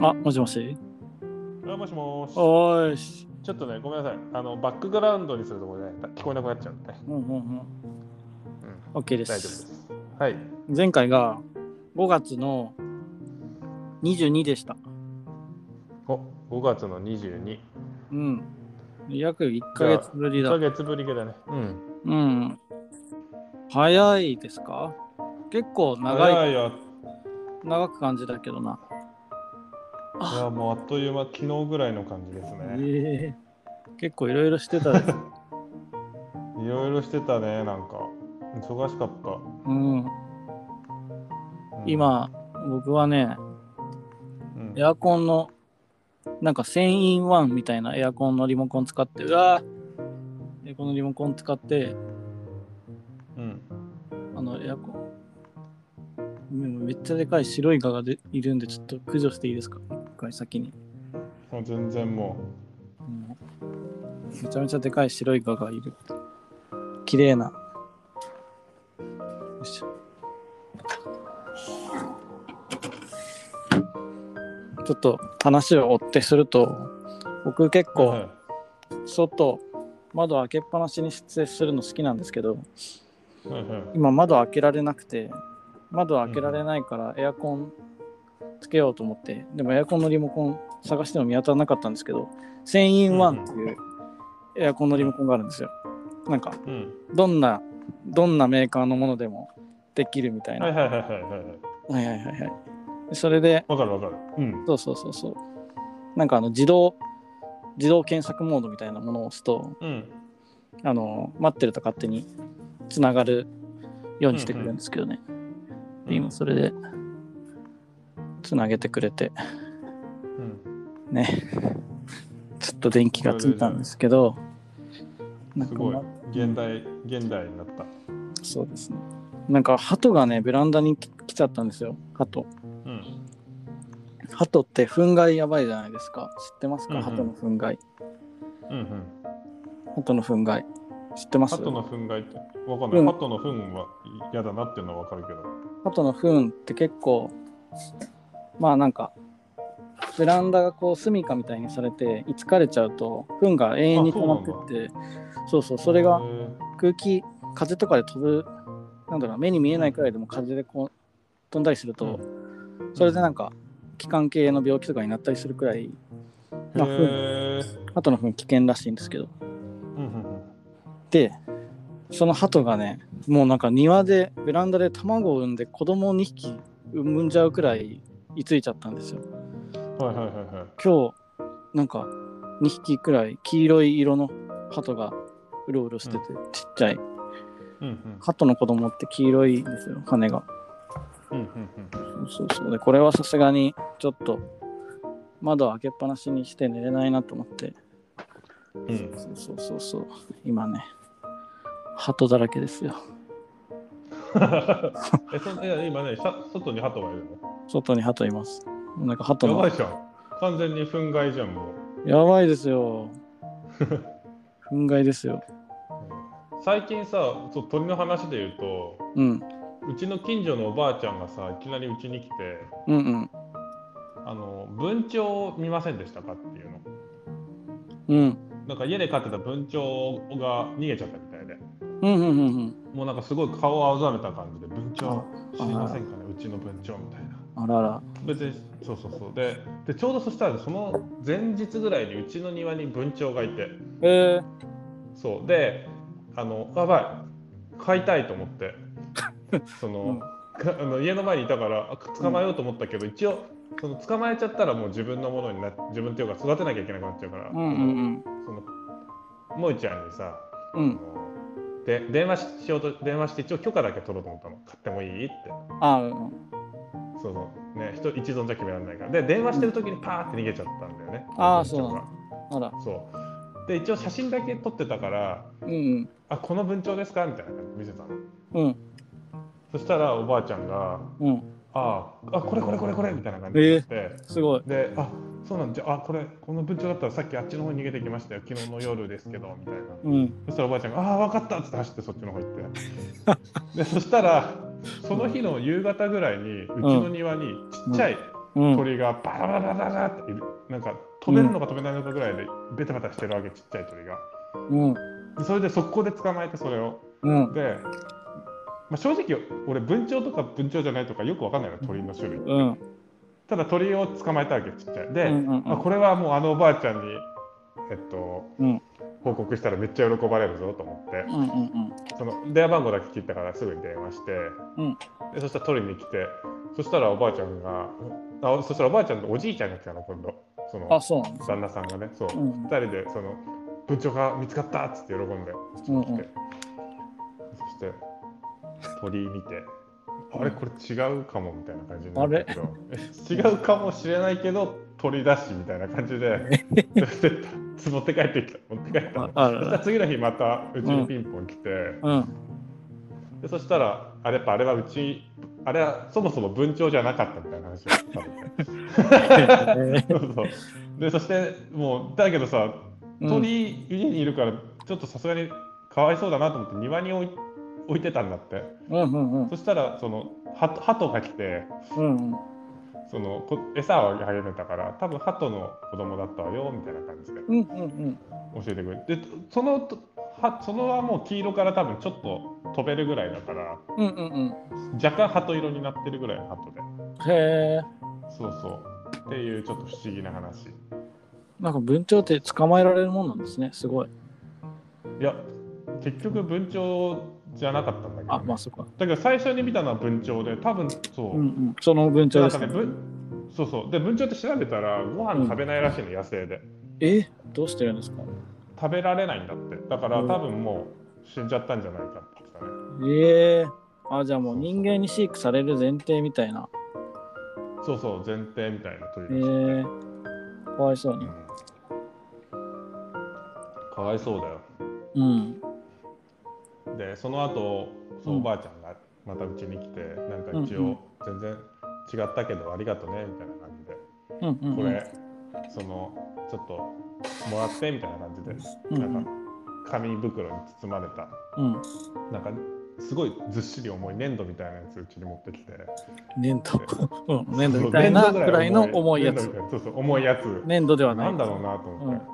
あ、もしもし？あもしもし。おーいし。ちょっとね、ごめんなさい。あの、バックグラウンドにするところね、聞こえなくなっちゃうんでね。うんうんうん。うん、OK で。大丈夫ですす。はい。前回が5月の22でした。お、5月の22。うん。約1ヶ月ぶり1だヶ。月ぶりぐらいね。うん。うん。早いですか？結構長い、長いよ。長く感じだけどな。いや、もうあっという間、昨日ぐらいの感じですね。ええ結構いろいろしてたです。いろいろしてたね、なんか。忙しかった。うん。うん、今、僕はね、うん、エアコンの、なんか1000インワンみたいなエアコンのリモコン使って、うわーエアコンのリモコン使って、うん。あの、エアコン、うんめっちゃでかい白いガがでいるんで、ちょっと駆除していいですか？一回先に。もう全然もうんめちゃめちゃでかい白いガがいる。綺麗な。よいしょちょっと話を追ってすると、僕結う。構、はい外窓開けっぱなしに接するの好きなんですけど今窓開けられなくて窓開けられないからエアコンつけようと思ってでもエアコンのリモコン探しても見当たらなかったんですけど1000インワンっていうエアコンのリモコンがあるんですよなんかうん。どんなどんなメーカーのものでもできるみたいなはいはいはいはいはい。はいはいはいはいでそれでわかるわかる。うん。そうそうそうそうなんかあの自動自動検索モードみたいなものを押すとうん。あの待ってると勝手につながるようにしてくれるんですけどね、で今それでつなげてくれてうん。ね ちょっと電気がついたんですけどなんすごい。現代、現代になった。そうですねなんか鳩がねベランダに来来ちゃったんですよ鳩うん。鳩って糞害やばいじゃないですか知ってますか、うんうん鳩の糞害うんうん。鳩の糞害知ってます？鳩の糞害ってわかんない。うん鳩の糞は嫌だなっていうのはわかるけど。鳩の糞って結構まあなんかベランダがこう住処みたいにされていつかれちゃうと糞が永遠に溜まってってそうそうそれが空気風とかで飛ぶなんだろうな目に見えないくらいでも風でこう飛んだりすると、それでなんか気管系の病気とかになったりするくらいまあへー。鳩の糞危険らしいんですけど。でその鳩がねもうなんか庭でベランダで卵を産んで子供を2匹産んじゃうくらい居ついちゃったんですよ。はいはいはいはい。今日なんか2匹くらい黄色い色の鳩がうろうろしてて、ちっちゃい。うんうん。鳩の子供って黄色いんですよ羽が。うんうんうん。そうそう。でこれはさすがにちょっと窓開けっぱなしにして寝れないなと思って。うん。そうそうそうそう。今ね鳩だらけですよ えそいや今ね、さ外に鳩がいる外に鳩います。なんか鳩ののやばいじゃん。完全に憤慨じゃん、もう。やばいですよ。憤慨ですよ。最近さ、そう鳥の話で言うと、うん。うちの近所のおばあちゃんがさ、いきなりうちに来て、うんうん。あの文鳥見ませんでしたかっていうの。うん。なんか家で飼ってた文鳥が逃げちゃったうんうんうんうん。もうなんかすごい顔を青ざめた感じで、文鳥あ知りませんかね、うちの文鳥みたいな。あらら。別にそうそうそう。ででちょうどそしたらその前日ぐらいにうちの庭に文鳥がいて。え。そう。であのやばい。飼いたいと思って。その、うん。かあの家の前にいたからあ捕まえようと思ったけど、一応その捕まえちゃったらもう自分のものにな自分っていうか育てなきゃいけなくなっちゃうから、うんうんその萌ちゃんにさ、うんで電話ししようと電話して一応許可だけ取ろうと思ったの。買ってもいいって。あうんそうそう。ね人一存じゃ決められないから。で電話してる時にパーって逃げちゃったんだよね。あー文鳥が。あら。そう。で一応写真だけ撮ってたからうんうん「あこの文鳥ですか?」みたいな感じで見せたの。うん。そしたらおばあちゃんがうん「あーあこれこれこれこれ」みたいな感じで言って、すごい。で「あそうなんじゃあこれこの文鳥だったらさっきあっちの方に逃げてきましたよ。昨日の夜ですけど」みたいな。うん。そしたらおばあちゃんが「ああ分かった」っつって走ってそっちの方行って。でそしたらその日の夕方ぐらいにうちの庭にちっちゃいうん。鳥がバラバラバラバラっている。なんか飛べるのか飛べないのかぐらいでベタベタしてるわけちっちゃい鳥が。うん。でそれで速攻で捕まえてそれを。うん。で、まあ、正直俺文鳥とか文鳥じゃないとかよくわかんないの鳥の種類うん。ただ鳥を捕まえたわけちっちゃい。で、うんうんうん。あこれはもうあのおばあちゃんにえっとうん。報告したらめっちゃ喜ばれるぞと思って。うん。うん。その電話番号だけ聞いたからすぐに電話して、うん。でそしたら取りに来てそしたらおばあちゃんがあそしたらおばあちゃんとおじいちゃんが来たの今度。その。旦那さんがね。そう、うん二人でその部長が見つかったっつって喜んでこっちに来て、うんうん。そして鳥居見てあれこれ違うかもみたいな感じになったけど。え違うかもしれないけど鳥だしみたいな感じで 持って帰ってきた持って帰ったそしたら次の日またうちにピンポン来て、うん。でそしたらあれやっぱあれはうちあれはそもそも文鳥じゃなかったみたいな話をされてそうそう。でそしてもうだけどさうん鳥家にいるからちょっとさすがにかわいそうだなと思って庭に置い置いてたんだって。うんうんうん。そしたらそのハトが来てうんそのこ餌をあげてたから多分ハトの子供だったわよみたいな感じで。うんうんうん。教えてくれてでそのとはそのはもう黄色から多分ちょっと飛べるぐらいだからうんうんうん。若干ハト色になってるぐらいのハトで。へえ。そうそう。っていうちょっと不思議な話。なんか文鳥って捕まえられるもんなんですねすごい。いや結局文鳥じゃなかったんだけど、あまあそっか。だけど最初に見たのは文鳥で多分そう、うんうん。その文鳥ですね。そうそう。で文鳥って調べたらご飯食べないらしいの、野生で。え？どうしてるんですか？食べられないんだって。だからうん。多分もう死んじゃったんじゃないかって。言ってたねええあじゃあもう人間に飼育される前提みたいな。そうそう前提みたいな鳥えらしい、えかわいそうにうん。かわいそうだよ。うんでその後そううん。おばあちゃんがまたうちに来て、なんか一うんうん。応全然違ったけどありがとねみたいな感じで、うんうんこれそのちょっともらってみたいな感じで、うん。なんか紙袋に包まれた。うん。なんかすごいずっしり重い粘土みたいなやつうちに持ってきて。粘土。うん。粘土みたいなくらいの重いやつ。そうそう重いやつ。粘土ではない。なんだろうなと思って、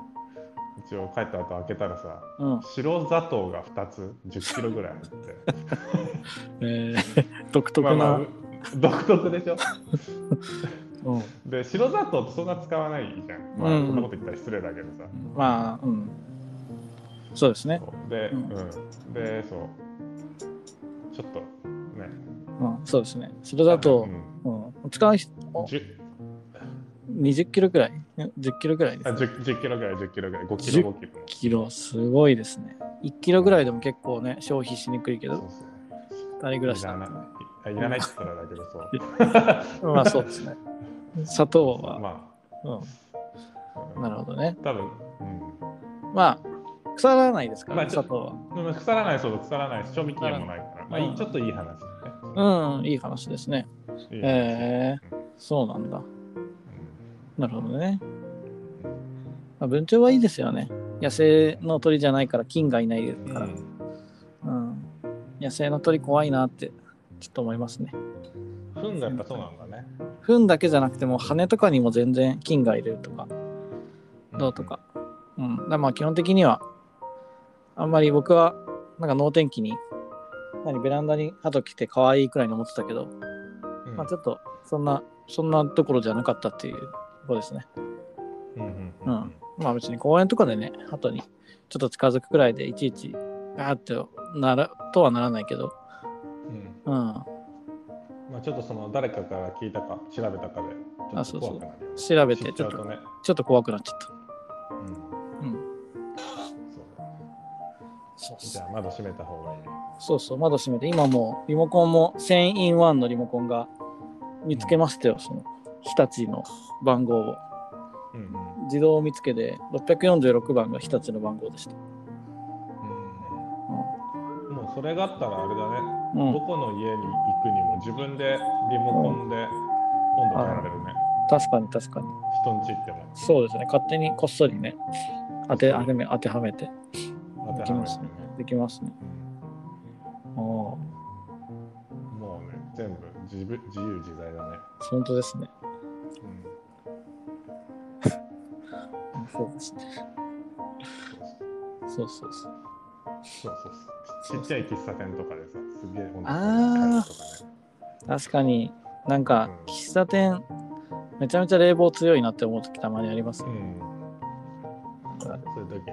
一応帰った後開けたらさうん。白砂糖が2つ1 0キロぐらいあって。えー独特な、まあまあ 独特でしょ？うん。で白砂糖ってそんな使わないじゃん。まあ、うん。こんなこと言ったら失礼だけどさ。まあうん。そうですね。で、う。うん。ん。でそう。ちょっとね。うんそうですね。それだとう、ん。うん、使う人10 20キロくらい？10キロくらいですあね 10, 10キロぐらい10キロぐらい。5キロ5キロ。キロすごいですね。1キロぐらいでも結構ね消費しにくいけど。そうそう2人暮らしいらない。あいらないって言ったらだけどそう。まあそうですね。砂糖は、まうあん、なるほどね。多分、うん。まあ腐らないですから、まあね、砂糖は。腐らないそう腐らないし賞味期限もないから、まあうんちょっといい話ですね。うんいい話ですね。いい話へえそうなんだなるほどね、まあ、文鳥はいいですよね。野生の鳥じゃないから菌がいないうんから、うん、野生の鳥怖いなってちょっと思いますね。糞がやっぱそうなんだね。糞だけじゃなくても羽とかにも全然菌がいるとか。どうとか。うん。だからまあ基本的には、あんまり僕は、なんか能天気に、何、ベランダに鳩来て可愛いくらいに思ってたけど、うん。まあちょっと、そんな、そんなところじゃなかったっていうところですね。うんまあ別に公園とかでね、鳩にちょっと近づくくらいでいちいち、あーってなら、とはならないけど、うんうん。まあちょっとその誰かから聞いたか調べたかでちょっとあそうそう。調べて、ちょっと、ね。ちょっと怖くなっちゃった。うんうん。そうじゃあ窓閉めた方がいい。そうそう、窓閉めて、今もうリモコンも 1000in1 のリモコンが見つけましたよ、その日立の番号を。うんうん自動見つけで646番が日立の番号でした。うんもうそれがあったらあれだね。うん、どこの家に行くにも自分でリモコンで温度変えられるね。確かに確かに。人んち行っても。そうですね、勝手にこっそりね、当て当てめ当てはめて当てはめてね。できますね。うんもうね、全部自分自由自在だね。本当ですね。そう。そうそうそう。そうそうそう。ちっちゃい喫茶店とかでさ、すげえ本あーとかね。確かになんかうん喫茶店めちゃめちゃ冷房強いなって思う時たまにありますね。うん。そういう時に、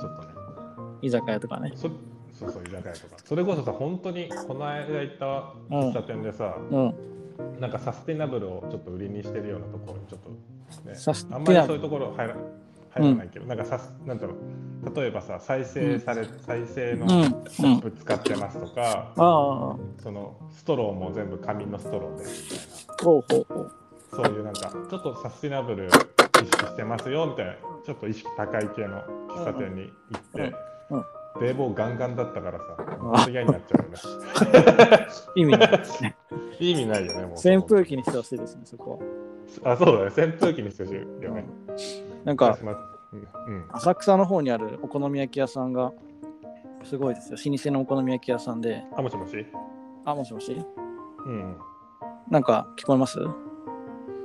ちょっとね、居酒屋とかね。そそうそう、居酒屋とか。それこそさ、本当にこの間行った喫茶店でさ、うん。なんかサスティナブルをちょっと売りにしてるようなところにちょっと、ね、あんまりそういうところ入ら入らないけど、なんかさすなんだろう例えばさ再生され、再生のうん。コうんッ。プ使ってますとか、ああ。そのストローも全部紙のストローでみたいほうほうほう。なそういうなんかちょっとサスティナブル意識してますよみたいなちょっと意識高い系の喫茶店に行って、うんうん冷房ガンガンだったからさ本当嫌になっちゃうよね 意味ないですね。意味ないよねもう。扇風機にしてほしいですね、そこは。あそうだね。扇風機にしてほしいよね、なんか、まうん。うん浅草の方にあるお好み焼き屋さんが、すごいですよ。老舗のお好み焼き屋さんで、あもしもし？あ、もしもし？うん。なんか聞こえます？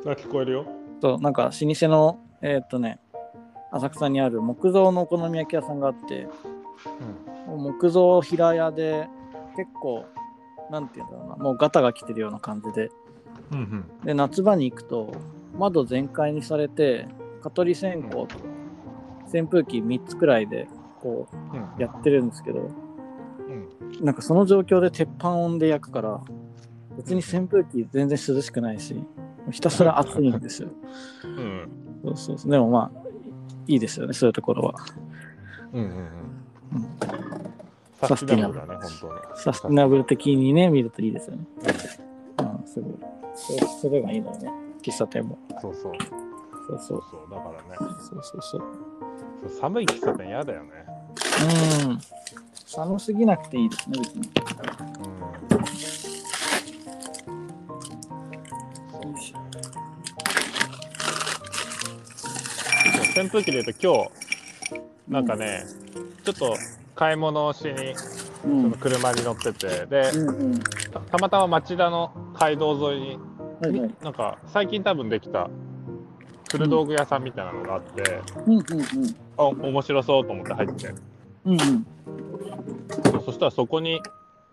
あ聞こえるよ。そう、なんか老舗の、えーっとね、浅草にある木造のお好み焼き屋さんがあって、木造平屋で結構、なんていうんだろうな、もうガタが来てるような感じで、うんうん。で、夏場に行くと、窓全開にされて、蚊取り線香とか、扇風機3つくらいで、こうやってるんですけど、うん。なんかその状況で鉄板温で焼くから、別に扇風機全然涼しくないし、ひたすら暑いんですよ。うん。そうそうそう。でもまあ、いいですよね、そういうところは。うんうんうん。うんサスティナブルだね本当にサスティナブル的にね、見るといいですよね。うん、すごい。そうそれがいいのよね、喫茶店も。そうそうそうそう。そうだからねそうそうそう。そう寒い喫茶店嫌だよねうん。寒すぎなくていいですね、別に。うん扇風機で言うと今日なんかね、ちょっと買い物をしにうんその車に乗っててで。たたまたま町田の街道沿いにはいはい。なんか最近多分できた古道具屋さんみたいなのがあって、うんうんうん。あ面白そうと思って入ってうんうん。そうそしたらそこに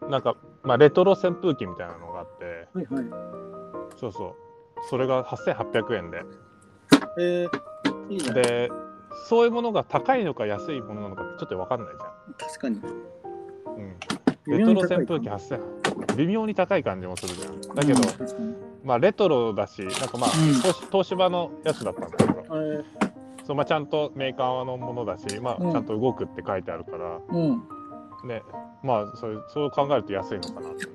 なんか、まあ、レトロ扇風機みたいなのがあってはいはい。そうそうそれが8800円でえー、いいね。でそういうものが高いのか安いものなのかちょっと分かんないじ確かに。ゃん、うん、レトロ扇風機は8000微妙に高い感じもするじゃん。だけど。まあレトロだしなんかまあ、うん。東東芝のやつだったんだけどえー、そう、まあ、ちゃんとメーカーのものだし、まあ、うん。ちゃんと動くって書いてあるから、うん。ね。まあそうそう考えると安いのかな。って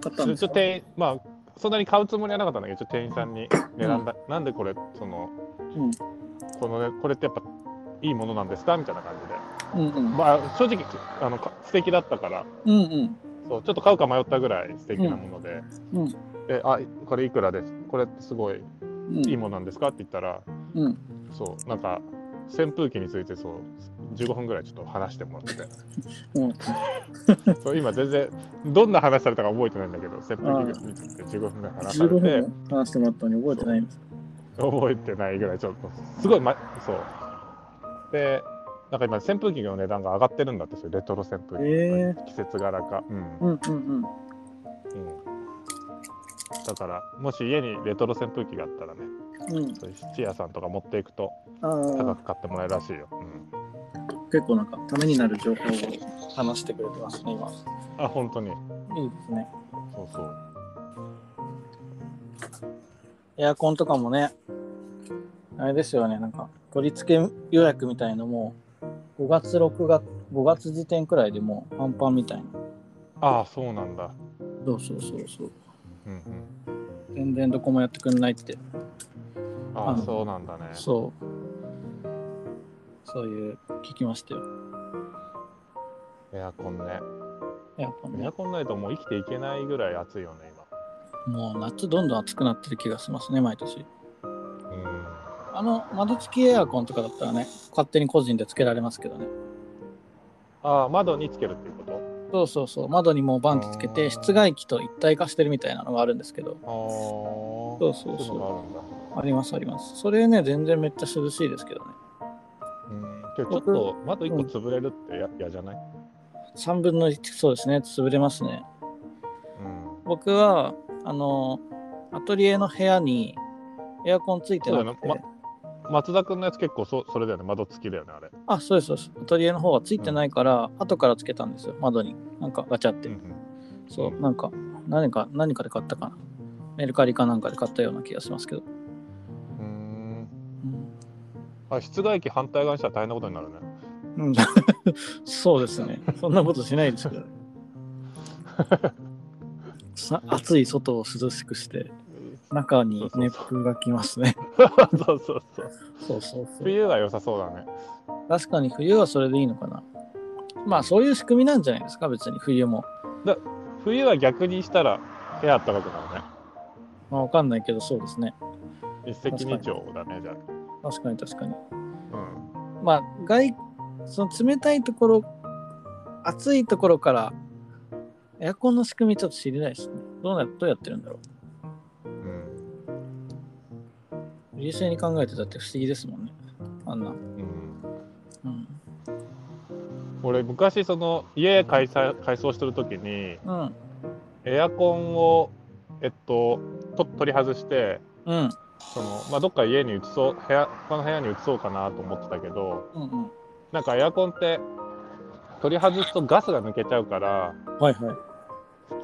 買っ店員まあそんなに買うつもりはなかったんだけどちょっと店員さんに値段だ、なんでこれそのうん。この、ね、これってやっぱいいものなんですか？みたいな感じでうんうん。まあ正直あのか素敵だったからうんうん。そうちょっと買うか迷ったぐらい素敵なもので、うんであこれいくらです？これってすごいうん。いいものなんですか？って言ったら、うん。そうなんか扇風機についてそう15分ぐらいちょっと話してもらっててうん。そう今全然どんな話されたか覚えてないんだけど扇風機について15分ぐらい話され15て分話してもらったのに覚えてないんです覚えてないぐらいちょっと。すごい、ま、そう。でなんか今扇風機の値段が上がってるんだってレトロ扇風機、へ季節柄か、うん。うんうんうん。うん、だからもし家にレトロ扇風機があったらねうん。そういう質屋さんとか持っていくと高く買ってもらえるらしいよ、うん、結構なんかためになる情報を話してくれてますね、今。あ本当に。いいですね。そうそうエアコンとかもね、あれですよね、なんか取り付け予約みたいのも、5月、6月、5月時点くらいでもうパンパンみたいな。ああそうなんだそうそうそうそう。うんうん全然どこもやってくんないって。ああそうなんだねそう。そういう、聞きましたよ。エアコンねエアコンねエア。コンないともう生きていけないぐらい暑いよねもう夏どんどん暑くなってる気がしますね、毎年。今うん。あの、窓付きエアコンとかだったらね、勝手に個人でつけられますけどね。ああ窓につけるっていうこと？そうそうそう、窓にもうバンってつけて、室外機と一体化してるみたいなのがあるんですけど、あー。そうそうそう。そありますあります。それね、全然めっちゃ涼しいですけどね。うん、ちょっと窓一個潰れるってや嫌じゃない、3分の1、そうですね、潰れますね。うん、僕は、あの、アトリエの部屋にエアコンついてなくて、そうだよ松田君のやつ結構そそれだよね、窓付きだよね、あれ。あ、そうです、そうです。アトリエの方はついてないから、後からつけたんですよ、窓に。なんかガチャって。うんうんそう、なんか、何か、何かで買ったかな。メルカリかなんかで買ったような気がしますけど。うーんうんあ室外機反対側にしたら大変なことになるね。うん、そうですね。そんなことしないですけど。さ暑い外を涼しくして、中に熱風がきますね。そうそうそう。そうそうそう。冬は良さそうだね。確かに冬はそれでいいのかな。まあそういう仕組みなんじゃないですか、別に冬も。冬は逆にしたら部屋あったかくなるね。まあわかんないけど、そうですね。一石二鳥だね、じゃ確かに確かに。あ。まあ外、その冷たいところ、暑いところから、エアコンの仕組みちょっと知りないですね。どうなどうやってるんだろうん。う。冷静に考えてたって不思議ですもんね。あんな。うん。うん。うん。俺、昔、その家改装改装してる時に、うん。エアコンを、えっと、と取り外して、うん。そのまあ、どっか家に移そう部屋他の部屋に移そうかなと思ってたけどうんうん。なんかエアコンって取り外すとガスが抜けちゃうからはいはい。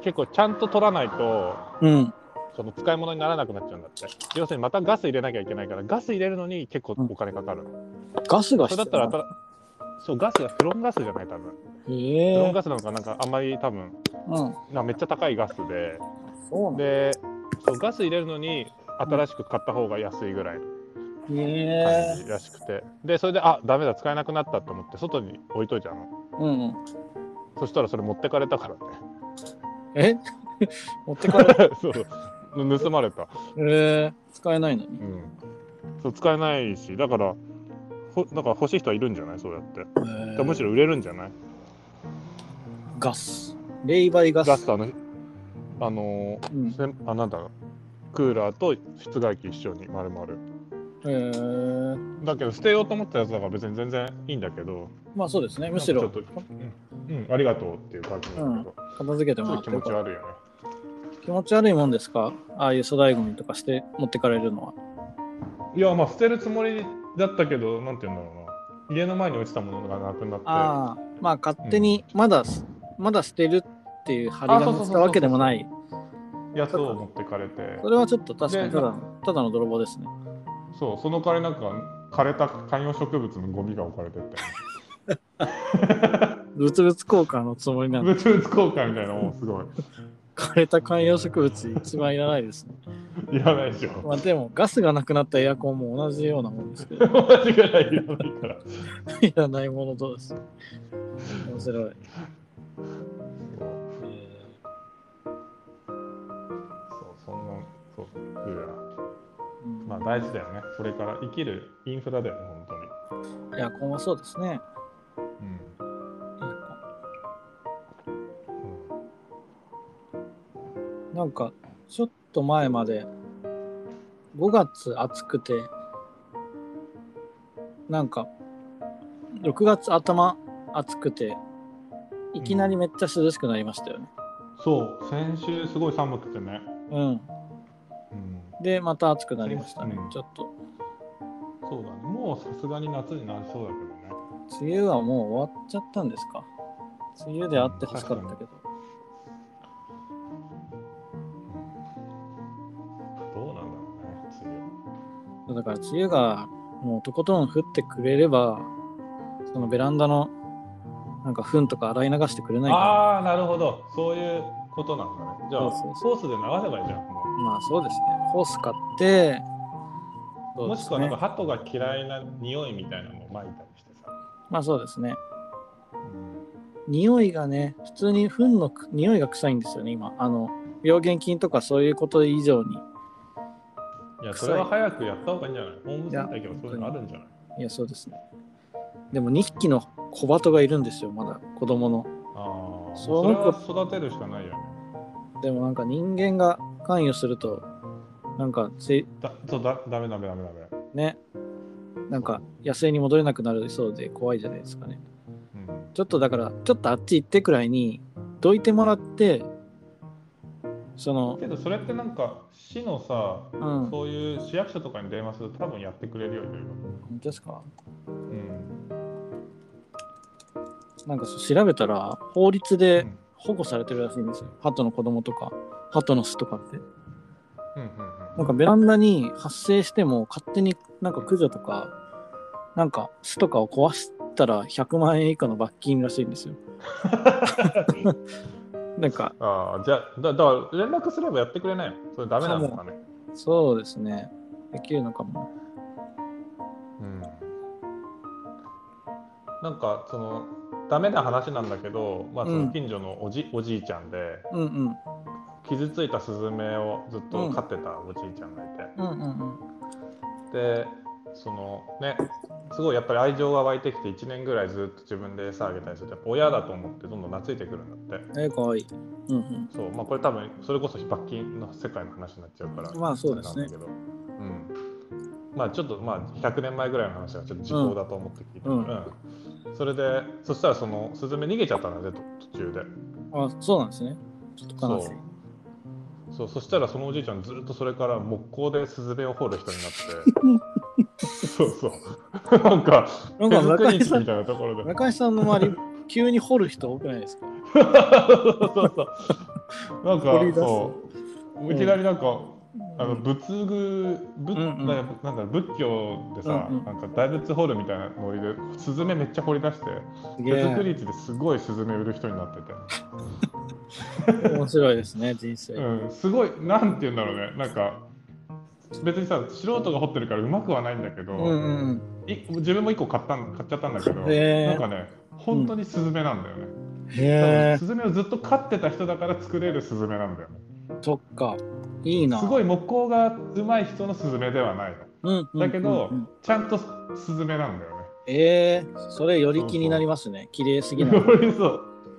結構ちゃんと取らないとうん。その使い物にならなくなっちゃうんだって。要するにまたガス入れなきゃいけないからガス入れるのに結構お金かかる、ガスがそれだったら新そうガスがフロンガスじゃない多分。フロンガスなのかなんかあんまり多分うん。なめっちゃ高いガスで。そう。でそうガス入れるのに新しく買った方が安いぐらいのへえ。感じらしくて、でそれであダメだ使えなくなったと思って外に置いといたの。うんうん。そしたらそれ持ってかれたからねえ？持ってかれ そうそう。盗まれた、へえ使えないのに。うん、そう使えないしだからほだから欲しい人はいるんじゃない？そうやって。だからむしろ売れるんじゃない？ガス。レイバイガス。ガスとあのあのーうん、せんあなんだろう。クーラーと室外機一緒に丸々へえだけど捨てようと思ったやつだから別に全然いいんだけど。まあそうですね。むしろちょっと、うん。うん、ありがとうっていう感じだけど、うん。片付けてもらってよか。った持ち悪いよね。気持ち悪いもんですか？ああいう粗大ゴミとかして持ってかれるのは。いやまあ捨てるつもりだったけどなんて言うんだろうな。家の前に落ちたものがなくなって。ああ、まあ勝手にまだ、まだ捨てるっていう張り紙をしたわけでもない。やつを持ってかれて。それはちょっと確かにでただのただの泥棒ですね。そうその代わりなんか枯れた観葉植物のゴミが置かれてて。物々交換のつもりなんで、物々交換みたいなのもすごい。枯れた観葉植物一番いらないですね。いらないでしょ。まあでもガスがなくなったエアコンも同じようなもんですけど、同じぐらいいらないから。いらないものとです。面白い。そうそんなそうクーラー。うんまあ大事だよねこれから生きるインフラだよね本当にエアコンはそうですね。うんなんか、ちょっと前まで、5月暑くて、なんか、6月頭暑くて、いきなりめっちゃ涼しくなりましたよね。そう先週すごい寒くてね、うん。うん、で、また暑くなりましたね、うん。ちょっと。そうだね。もうさすがに夏になりそうだけどね。梅雨はもう終わっちゃったんですか？梅雨であってほしかったけど。どうなんだろうね梅雨。だから梅雨がもうとことん降ってくれれば、そのベランダのなんか糞とか洗い流してくれないかああなるほど。そういうことなんだねじゃあソースで流せばいいじゃん。まあそうですね。ホース買って、うそうですもしくはなんかね。鳩が嫌いな匂いみたいなのを撒いたりしてさ、まあそうですね。うん匂いがね、普通に糞のく匂いが臭いんですよね、今。あの、病原菌とかそういうこと以上に。いやそれは早くやった方がいいんじゃない？ホームセンター行けばそういうのあるんじゃない？いや、そうですね。でも2匹の小鳩がいるんですよ、まだ子供の。あそそのれは子育てるしかないよね。でもなんか人間が関与するとなんかせだそうだダメダメダメダメ。ねなんか野生に戻れなくなりそうで怖いじゃないですかねうん、ちょっとだからちょっとあっち行ってくらいにどいてもらってそのけどそれってなんか市のさ、うん本そういう市役所とかに電話すると多分やってくれるよいろいろ。当ですか？うん。なんか調べたら法律うでん保護されてるらしいんですよ。鳩の子供とか鳩の巣とかって。うんうんなんかベランダに発生しても勝手になんか駆除とかなんか巣とかを壊したら100万円以下の罰金らしいんですよ。なんか。ああ、じゃあ、だだから連絡すればやってくれないの？それダメなのかね？そうですね。できるのかも。うん。なんか、その、ダメな話なんだけど、まあ、その近所のおじ,、おじいちゃんで、うんうん。傷ついたスズメをずっと飼ってたおじいちゃんがいて、うんうんうん。で、そのね、すごいやっぱり愛情が湧いてきて1年ぐらいずっと自分で餌あげたりするとやっぱ親だと思ってどんどん懐いてくるんだって。えー、かわいい。うんうん。そうまあこれ多分それこそ罰金の世界の話になっちゃうからまあそうですね。んだけど。うん。まあちょっとまあ100年前ぐらいの話はちょっと時効だと思って聞いて、うん。うんそれでそしたらそのスズメ逃げちゃったんだね途中で。あそうなんですね。ちょっと悲しい。そう。そしたらそのおじいちゃんずっとそれから木工でスズメを掘る人になって。そうそう。なんかなんか中井さんり機みたいなところで。中井さんの周り急に掘る人多くないですか？そうそうそう。なんかそう。いきなりなんか、あの仏具仏、うんうん。なんか仏教でさ、うんうん。なんか大仏掘るみたいなノリでスズメめっちゃ掘り出して手作り市ですごいスズメ売る人になってて、面白いですね人生、うん、すごいなんて言うんだろうねなんか別にさ素人が掘ってるからうまくはないんだけど、うんうん。い自分も1個買ったん買っちゃったんだけど、なんかね本当にスズメなんだよね、うん、スズメをずっと飼ってた人だから作れるスズメなんだよね。そっかいいな。すごい木工が上手い人のスズメではないの。だけど、ちゃんとスズメなんだよね。えー、それより気になりますね。綺麗すぎない。そう。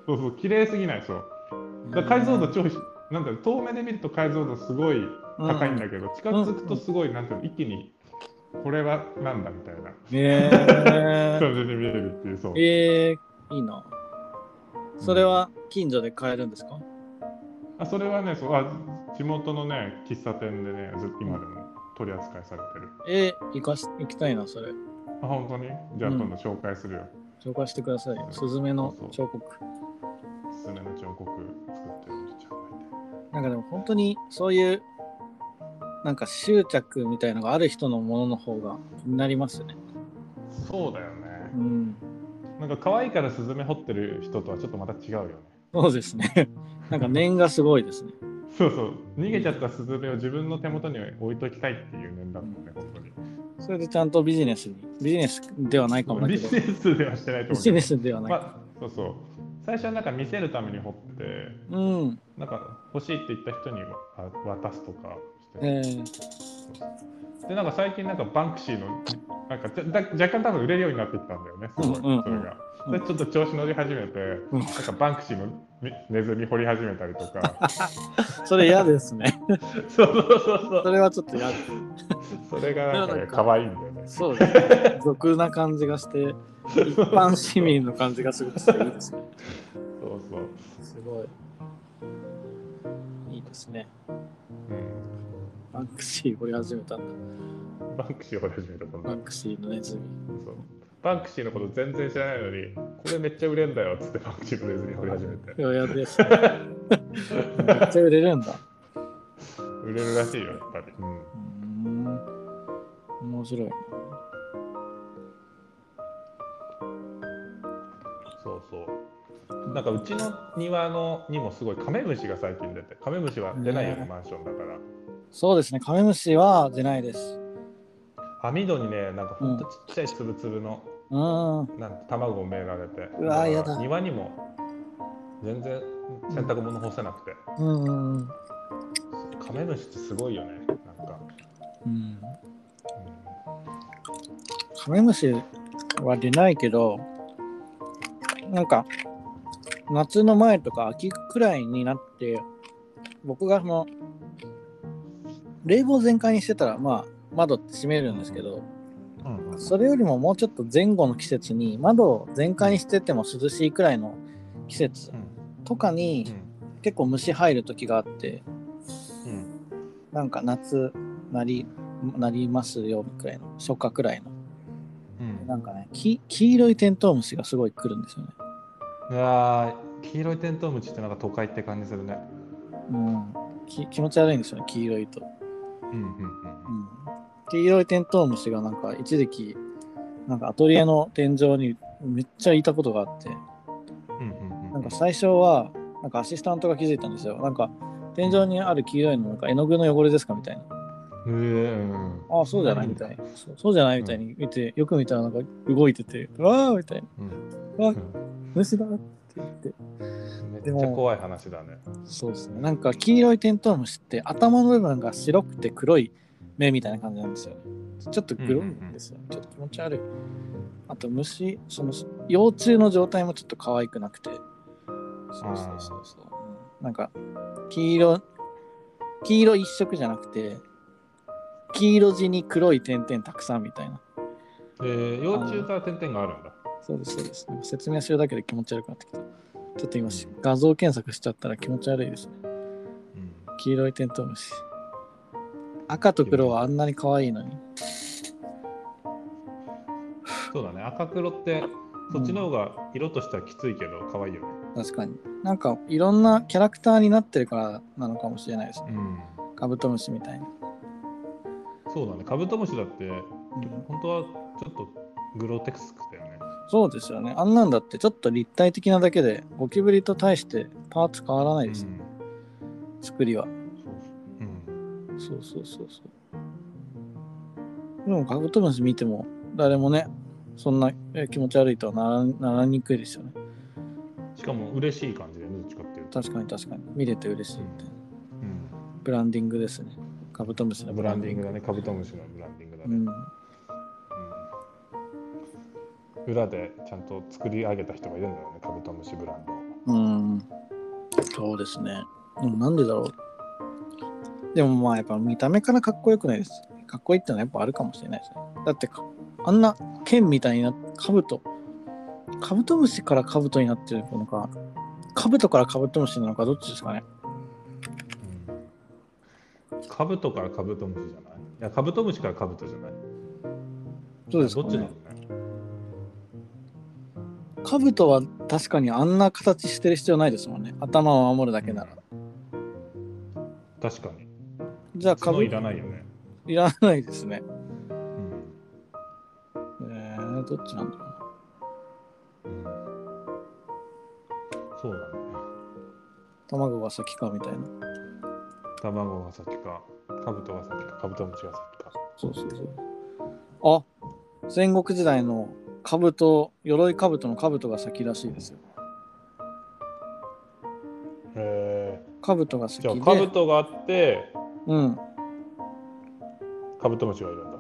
そう。そう綺麗すぎないそう。だ解像度超なんだろう遠目で見ると解像度すごい高いんだけど、近づくとすごいなんていうの一気にこれはなんだみたいな。えー、感じで見えるっていうそう。えー、いいな。それは近所で買えるんですか、あそれはねそうあ地元のね喫茶店でねずっと今でも取り扱いされてる。えー、行かし行きたいなそれあ本当に？じゃあうん今度紹介するよ。紹介してくださいよスズメの彫刻スズメの彫刻作ってるおじちゃんがいて。なんかでも本当にそういうなんか執着みたいのがある人のものの方が気になりますよね。そうだよね。うん。なんか可愛いからスズメ掘ってる人とはちょっとまた違うよね。そうですね。なんか念がすごいですね。そうそう。逃げちゃったスズメを自分の手元に置いときたいっていう念だもんね、本当に。それでちゃんとビジネスに、ビジネスではないかもだけどビジ、ネスではしてないとビジネ思うけど。スではない。まあ、そうそう。最初はなんか見せるために掘って、うん。なんか欲しいって言った人にあ渡すとかして。えー、で、なんか最近なんかバンクシーの、なんかだだ若干多分売れるようになってきたんだよね、すごい、うんうんうんそれが。ちょっと調子乗り始めて、うんなんかバンクシーのみネズミ掘り始めたりとか。それ嫌ですね。そうそうそうそ。そうれはちょっと嫌です。それがなんかね、可愛いんだよね。そうですね。俗な感じがして、一般市民の感じがすごくしていいですね。そうそう。すごい。いいですね。うん。バンクシー掘り始めたんだ。バンクシー掘り始めたバンクシーのネズミ。そうバンクシーのこと全然知らないのに、これめっちゃ売れんだよっつってバンクシーのネズミ掘り始めて。いや、嫌です、ね。めっちゃ売れるんだ。売れるらしいよ、やっぱり。うん。うーん。面白い。そうそう。なんかうちの庭のにもすごいカメムシが最近出て、カメムシは出ないよね、ねマンションだから。そうですね。カメムシは出ないです。網戸にね、なんかほんとちっちゃいつぶつぶの、うーん。なんて卵を埋められて、うわやだ庭にも全然洗濯物干せなくて、うんうんうん。カメムシってすごいよね、なんか。うん。うんカメムシは出ないけど、なんか、夏の前とか秋くらいになって、僕がその、冷房全開にしてたら、まあ、窓って閉めるんですけど、うんうんそれよりももうちょっと前後の季節に、窓を全開にしてても涼しいくらいの季節とかに結構虫入る時があって、うんなんか夏なり、なりますよくらいの、初夏くらいの。うんなんかね、き黄色いテントウムシがすごい来るんですよね。いやー黄色いテントウムシってなんか都会って感じするね。うん。き気持ち悪いんですよね、黄色いと。うんうんうん。黄色いテントウムシがなんか一時期、なんかアトリエの天井にめっちゃいたことがあって、なんか最初は、なんかアシスタントが気づいたんですよ。なんか天井にある黄色いの、なんか絵の具の汚れですかみたいな。へああ、そうじゃないみたいな。そうそうじゃないみたいに見て、よく見たらなんか動いてて、うわーみたいな。うんあ虫だって言って。めっちゃ怖い話だね。そうですね。なんか黄色いテントウムシって頭の部分が白くて黒い目みたいな感じなんですよ。ちょっと黒いんですよ。ちょっと気持ち悪い。あと虫、その幼虫の状態もちょっと可愛くなくて。そうそうそうそう。うんなんか黄色、黄色一色じゃなくて、黄色地に黒い点々たくさんみたいな。えー、幼虫から点々があるんだ。そうです、そうです。なんか説明するだけで気持ち悪くなってきた。ちょっと今、画像検索しちゃったら気持ち悪いですね。うん黄色いテントウムシ。赤と黒はあんなに可愛いのに。そうだね。赤黒ってそっちの方が色としてはきついけど可愛いよね。確かに。なんかいろんなキャラクターになってるからなのかもしれないですね。うん。カブトムシみたいに。そうだね。カブトムシだって本当はちょっとグロテクスクだよね。そうですよね。あんなんだってちょっと立体的なだけでゴキブリと対してパーツ変わらないです、うん作りは。そううんそうそうそうそう。でもカブトムシ見ても誰もね、そんなえ気持ち悪いとはならならにくいですよね。しかも嬉しい感じでね、どっちかっていうと。確かに確かに。見れて嬉しいって。うブランディングですね。カブトムシのん、ブランディングだね、カブトムシのブランディングだね。うん。うん裏でちゃんと作り上げた人がいるんだよね、カブトムシブランドを。うん。そうですね。うん、なんでだろう。でもまあやっぱ見た目からかっこよくないです。かっこいいってのはやっぱあるかもしれないですね。だってかあんな剣みたいなカブト。カブトムシからカブトになってるのか、カブトからカブトムシなのかどっちですかね。うんカブトからカブトムシじゃない？いや、カブトムシからカブトじゃない？そうですかねどっちなの？ね。カブトは確かにあんな形してる必要ないですもんね。頭を守るだけなら。確かに。じゃあカブ角いらないよね。いらないですね。うんえー、どっちなんだろう。うんそうだね。卵が先かみたいな。卵が先か、カブトが先か、カブトムシが先か。そうそうそう。あ戦国時代の兜、鎧兜の兜が先らしいですよ。へ兜がーじゃあ、先で。カブトがあって、うん、カブトムシがいるんだ。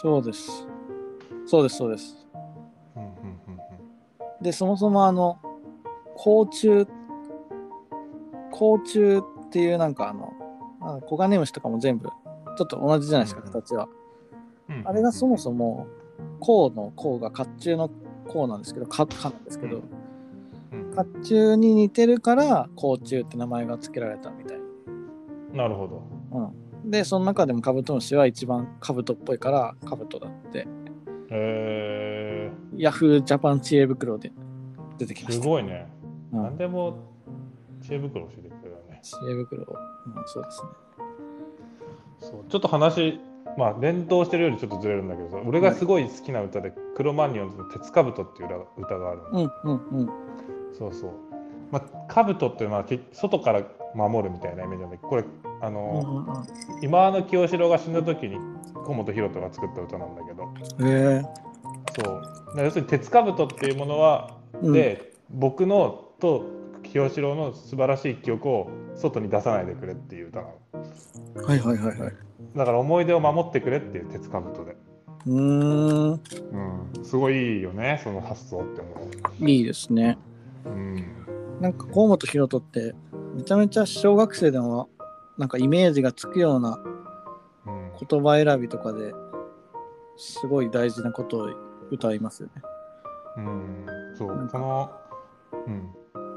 そうです。そうです、そうです。うんうんうんで、そもそもあの、甲虫、甲虫っていうなんかあの、あコガネムシとかも全部、ちょっと同じじゃないですか、うんうん形は。うんうんあれがそもそも、甲の甲が甲冑の甲なんですけど、甲甲なんですけど、うん甲冑に似てるから甲虫って名前が付けられたみたい。なるほど。うん、で、その中でもカブトムシは一番カブトっぽいからカブトだって、へヤフージャパン知恵袋で出てきーました。すごいね。うん何でも知恵袋教えてくれるよね。知恵袋を、うん、そうですね。そうちょっと話、まあ、連動してるよりちょっとずれるんだけどさ、俺がすごい好きな歌で、クロマニヨンズの鉄兜っていう歌歌があるの、うんうんうん。そうそう。まあ、兜っていうのはけ外から守るみたいなイメージなんだけど、これ、あうんの、うん今の清志郎が死んだ時に小本博人が作った歌なんだけど、えそう。要するに鉄兜っていうものは、うんで、僕のと清志郎の素晴らしい記憶を外に出さないでくれっていう歌なの。はいはいはいはい。だから思い出を守ってくれっていう鉄兜で。うーん、うん、すごいいいよね、その発想ってもいいですね。う。うん。なんか河本大翔ってめちゃめちゃ小学生でもなんかイメージがつくようなうん。言葉選びとかですごい大事なことを歌いますよね。うん。そう、この、うん。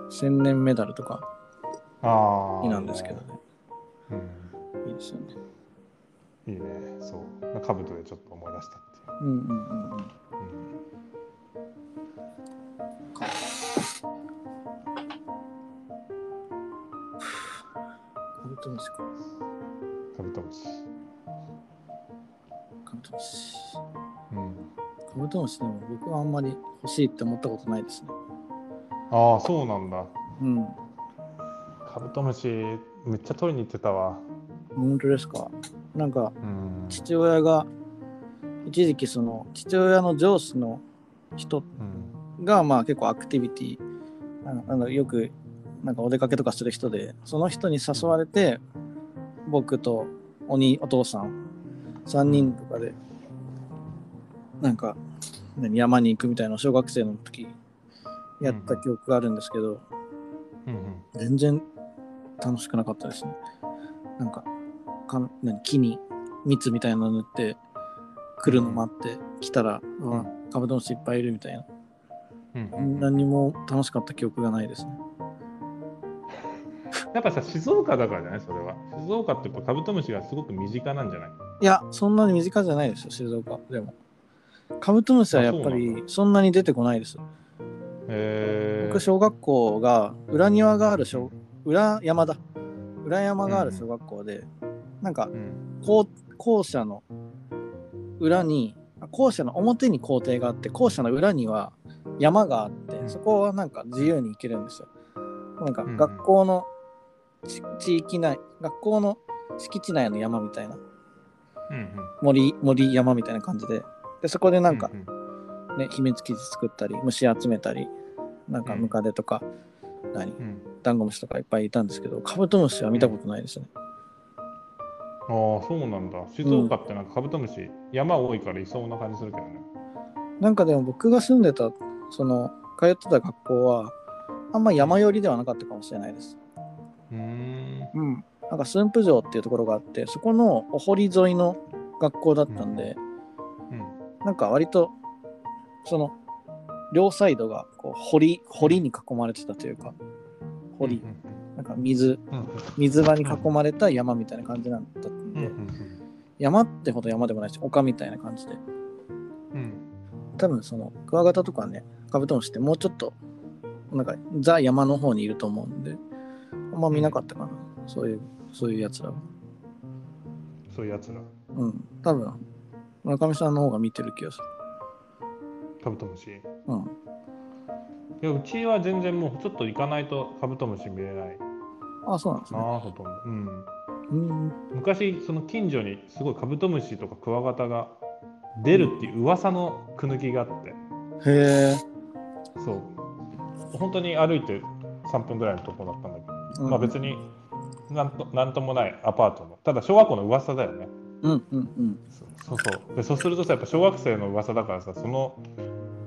千年メダルとかあきなんですけどね。うん。いいですよね。いいね。そう。カブトでちょっと思い出したっていう。うんうんうんうん。うんブトムシか。カブトムシ。カブトムシ。うん。カブトムシでも僕はあんまり欲しいって思ったことないですね。ああ、そうなんだ。うん。カブトムシ、めっちゃ取りに行ってたわ。本当ですか？なんかうん。父親が一時期その父親の上司の人うん。がまあ結構アクティビティあのあのよくなんかお出かけとかする人でその人に誘われて僕とおにお父さん3人とかでなんか何山に行くみたいな小学生の時やった記憶があるんですけど、うんうん。全然楽しくなかったですね。なんかか何木に蜜みたいなの塗って来るの待って来たら、うわカブトムシいっぱいいるみたいなうんうんうん、何も楽しかった記憶がないですね。やっぱさ、静岡だからじゃない？それは。静岡ってやっぱカブトムシがすごく身近なんじゃない？いや、そんなに身近じゃないですよ、静岡でも。カブトムシはやっぱりそんなに出てこないです。僕、小学校が裏庭がある小、裏山だ。裏山がある小学校で、なんかうん。校校舎の裏にあ校舎の表に校庭があって校舎の裏には山があってうんそこはなんか自由に行けるんですよ。なんかうんうん学校のち地域内学校の敷地内の山みたいなうんうん。森森山みたいな感じででそこでなんかううね秘密基地作ったり虫集めたりなんかうんムカデとか、何うん。ダンゴムシとかいっぱいいたんですけどカブトムシは見たことないですね。ああ、そうなんだ。静岡ってなんかカブトムシ、山多いからいそうな感じするけどね。なんかでも僕が住んでたその通ってた学校はあんま山寄りではなかったかもしれないです。うん。なんか駿府城っていうところがあってそこのお堀沿いの学校だったんで、うん。なんか割とその両サイドがこう堀堀に囲まれてたというか堀、なんか水。水場に囲まれた山みたいな感じなんだったんで、山ってほど山でもないし丘みたいな感じでうん。多分そのクワガタとかねカブトムシってもうちょっとなんかザ山の方にいると思うんであんま見なかったかな、そういうそういうやつらは。そういうやつら。うん。多分。村上さんの方が見てる気がする。カブトムシ？いうん。や、うちは全然もうちょっと行かないとカブトムシ見れない。あそうなんですな、ねほとんど。うん。うん。昔、その近所にすごいカブトムシとかクワガタが出るっていう噂のくぬきがあって、へえ、そう。本当に歩いて3分ぐらいのところだったんだまあ別になんとなんともないアパートの、ただ小学校の噂だよね。うんうんうん。そうそう。そうでそうするとさやっぱ小学生の噂だからさその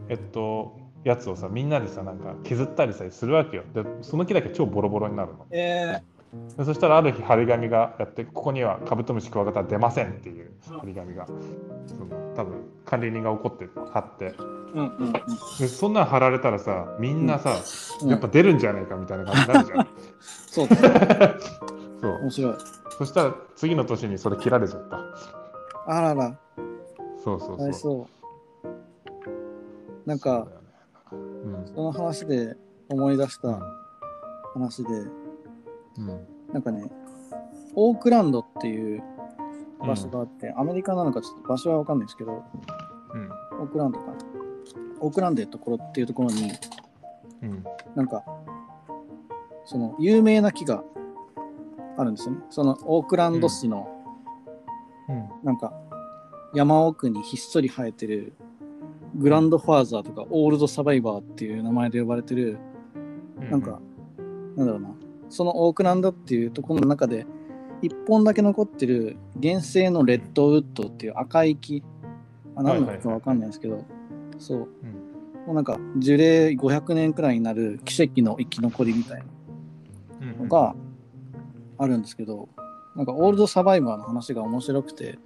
えっとやつをさみんなでさなんか削ったりさするわけよ。でその木だけ超ボロボロになるの。えでそしたらある日張り紙がやってここにはカブトムシクワガタ出ませんっていう張り紙が。その多分管理人が怒って貼って。ー、うんうんうん。でそんなん貼られたらさみんなさ、うん。やっぱ出るんじゃないかみたいな感じになるじゃん、そうですね。そう。面白い。そしたら次の年にそれ切られちゃった。あらら。そうそうそう。そう。なんかそうだよね。その話で思い出しうん。た話で。うん。なんかねオークランドっていう場所があって、アメリカなのかちょっと場所は分かんないですけどうん。オークランドか。なオークランドってところっていうところにうん。なんかその有名な木があるんですよね。そのオークランド市のうん。なんか山奥にひっそり生えてるグランドファーザーとかオールドサバイバーっていう名前で呼ばれてるなんか、なんだろうな、そのオークランドっていうところの中で、一本だけ残ってる原生のレッドウッドっていう赤い木、あ何の木かわかんないですけど、そう、うん。もうなんか樹齢500年くらいになる奇跡の生き残りみたいなのがあるんですけど、なんかオールドサバイバーの話が面白くて、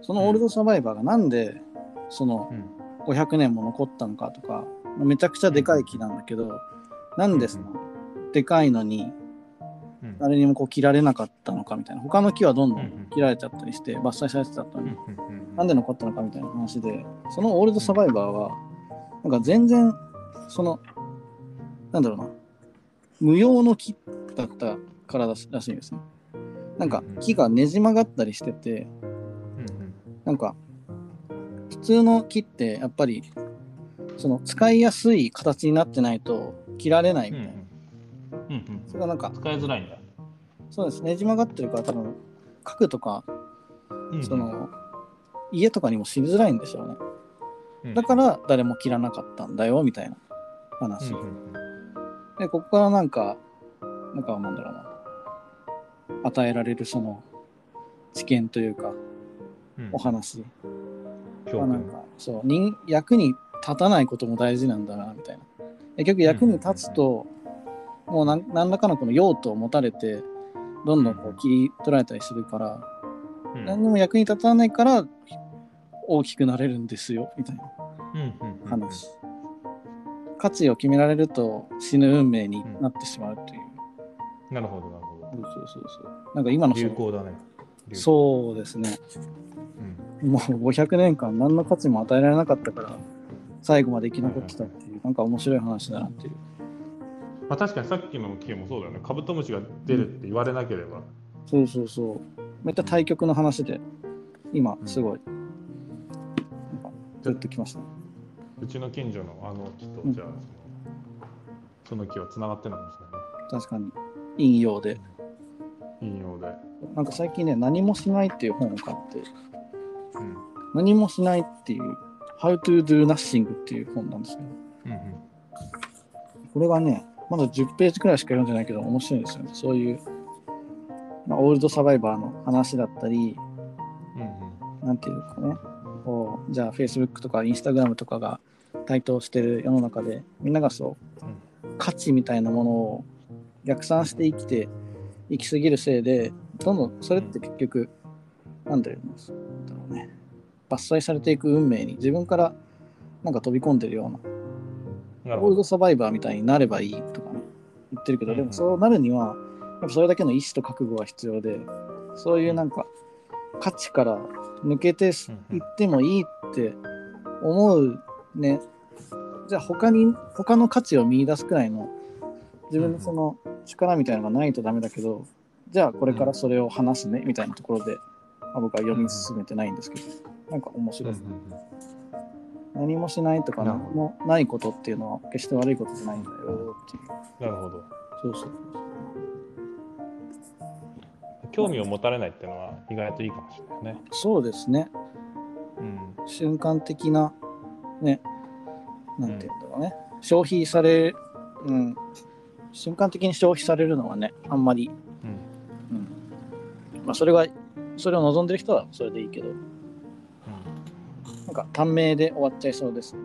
そのオールドサバイバーがなんでそのうん500年も残ったのかとか、めちゃくちゃでかい木なんだけど、なんでそのでかいのにうん誰にもこう切られなかったのかみたいな、他の木はどんどうん切られちゃったりして伐採されてたのに、なんで残ったのかみたいな話で、そのオールドサバイバーは、なんか全然、その、なんだろうな、無用の木だったかららしいんですね。なんか木がねじ曲がったりしてて、うんなんか、普通の木ってやっぱり、その使いやすい形になってないと切られないみたいな。うんうんそれがなんか、使いづらいんだ。そうです、ねじ曲がってるから多分、家具とか、その、家とかにもしづらいんでしょうね。うんだから誰も切らなかったんだよみたいな話。うんうんで、ここからなんか、なんかなんだろうな、与えられるその知見というか、うん。お話。はなんか、そう。人、役に立たないことも大事なんだな、みたいな。結局役に立つと、もう何何らかのこの用途を持たれて、どんどんこう切り取られたりするから、うん。何にも役に立たないから大きくなれるんですよ、みたいなうんうんうん話。価値を決められると死ぬ運命になってしまうという。なるほど、なるほど。そうそうそう。なんか今の流行だね。そうですね。うんもう500年間何の価値も与えられなかったから、最後まで生き残ってたっていう、なんか面白い話だなっていう。まあ、確かにさっきの木もそうだよね。カブトムシが出るって言われなければ。そうそうそう。めっちゃ対極の話で、今すごい、なんかずっときましたね。うちの近所のあの木と、うんじゃあその、その木はつながってるのかもし確かに。引用で。引用で。なんか最近ね、何もしないっていう本を買って、うん。何もしないっていう、How to do nothing っていう本なんですけど、うんこれがね、まだ10ページくらいしか読んでないけど、面白いんですよね。そういう、まあ、オールドサバイバーの話だったり、うん。うんなんていうかね、こうじゃあ Facebook とか Instagram とかが台頭してる世の中で、みんながそう、価値みたいなものを逆算して生きて、生きすぎるせいで、どんどんそれって結局、なんだろうね、伐採されていく運命に自分からなんか飛び込んでるような。オールドサバイバーみたいになればいいとかね、言ってるけど、うんでもそうなるには、やっぱそれだけの意志と覚悟が必要で、そういうなんか、価値から抜けていってもいいって思うね、じゃあ他に、他の価値を見出すくらいの自分のその力みたいなのがないとダメだけど、じゃあこれからそれを話すねみたいなところで、まあ、僕は読み進めてないんですけど、なんか面うんうん白いです。何もしないとか何もないことっていうのは決して悪いことじゃないんだよっていう。うんなるほど。そうそう興味を持たれないっていうのは意外といいかもしれないね。そうですね。うん。瞬間的な、ね、なんていうんだろうね。消費され、うん、瞬間的に消費されるのはね、あんまり、うん。うん。まあ、それが、それを望んでる人はそれでいいけど、なんか短命で終わっちゃいそうですね。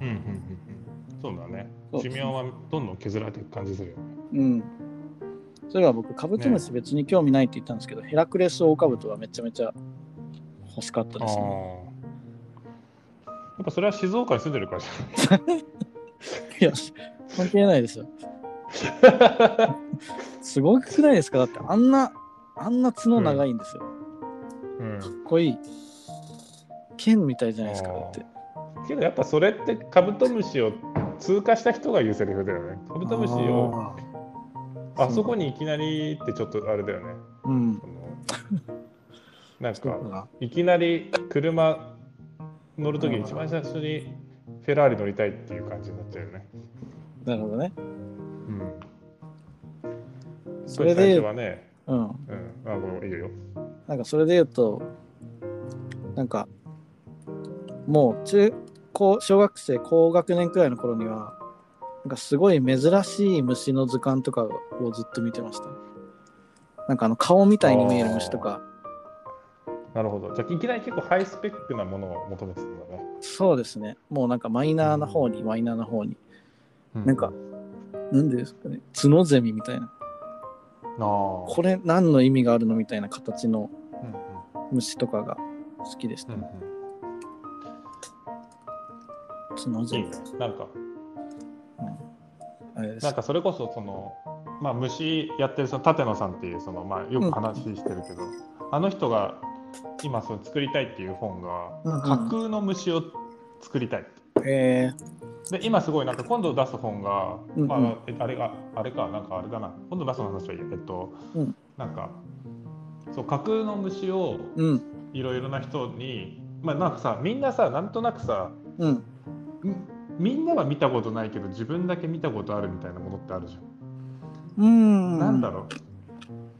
うん。うん。うん。うん。そうだね。寿命はどんどん削られていく感じするよね。うん。それは僕、カブトムシ別に興味ないって言ったんですけど、ヘラクレスオオカブトはめちゃめちゃ欲しかったですね。やっぱそれは静岡に住んでるからじゃない？いや、関係ないですよ。すごくないですか？だってあんな、あんな角長いんですよ。うん。かっこいい。剣みたいじゃないですか、だって。けどやっぱそれってカブトムシを通過した人が言うセリフだよね。カブトムシをあそこにいきなりってちょっとあれだよね。うん。なんかかいきなり車乗るときに一番最初にフェラーリ乗りたいっていう感じになっちゃうよね。なるほどね。うん。それでね、うん。うん、あもういいよ。なんかそれで言うと、なんか、もう中高、小学生、高学年くらいの頃には、なんかすごい珍しい虫の図鑑とかをずっと見てました。なんかあの顔みたいに見える虫とか、なるほど。じゃあいきなり結構ハイスペックなものを求めてたんだね。そうですね。もうなんかマイナーな方に、マイナーな方に。なんか、なんでですかね、角ゼミみたいな。あー。これ何の意味があるのみたいな形のうん虫とかが好きでした。うんうね。ん。角ゼミ。いいね。。なんか、あれです。なんかそれこそその、まあ、虫やってるその立野さんっていうその、まあ、よく話してるけど、あの人が今その作りたいっていう本が、うんうん。架空の虫を作りたいへえで今すごいなんか今度出す本が、うんうん。まあ、えあれがあれかなんかあれだな。今度出す話はいいやえっと、うん。なんかそう架空の虫をうん。いろいろな人にまあなんかさみんなさなんとなくさうん。んみんなは見たことないけど自分だけ見たことあるみたいなものってあるじゃん。うん。なんだろ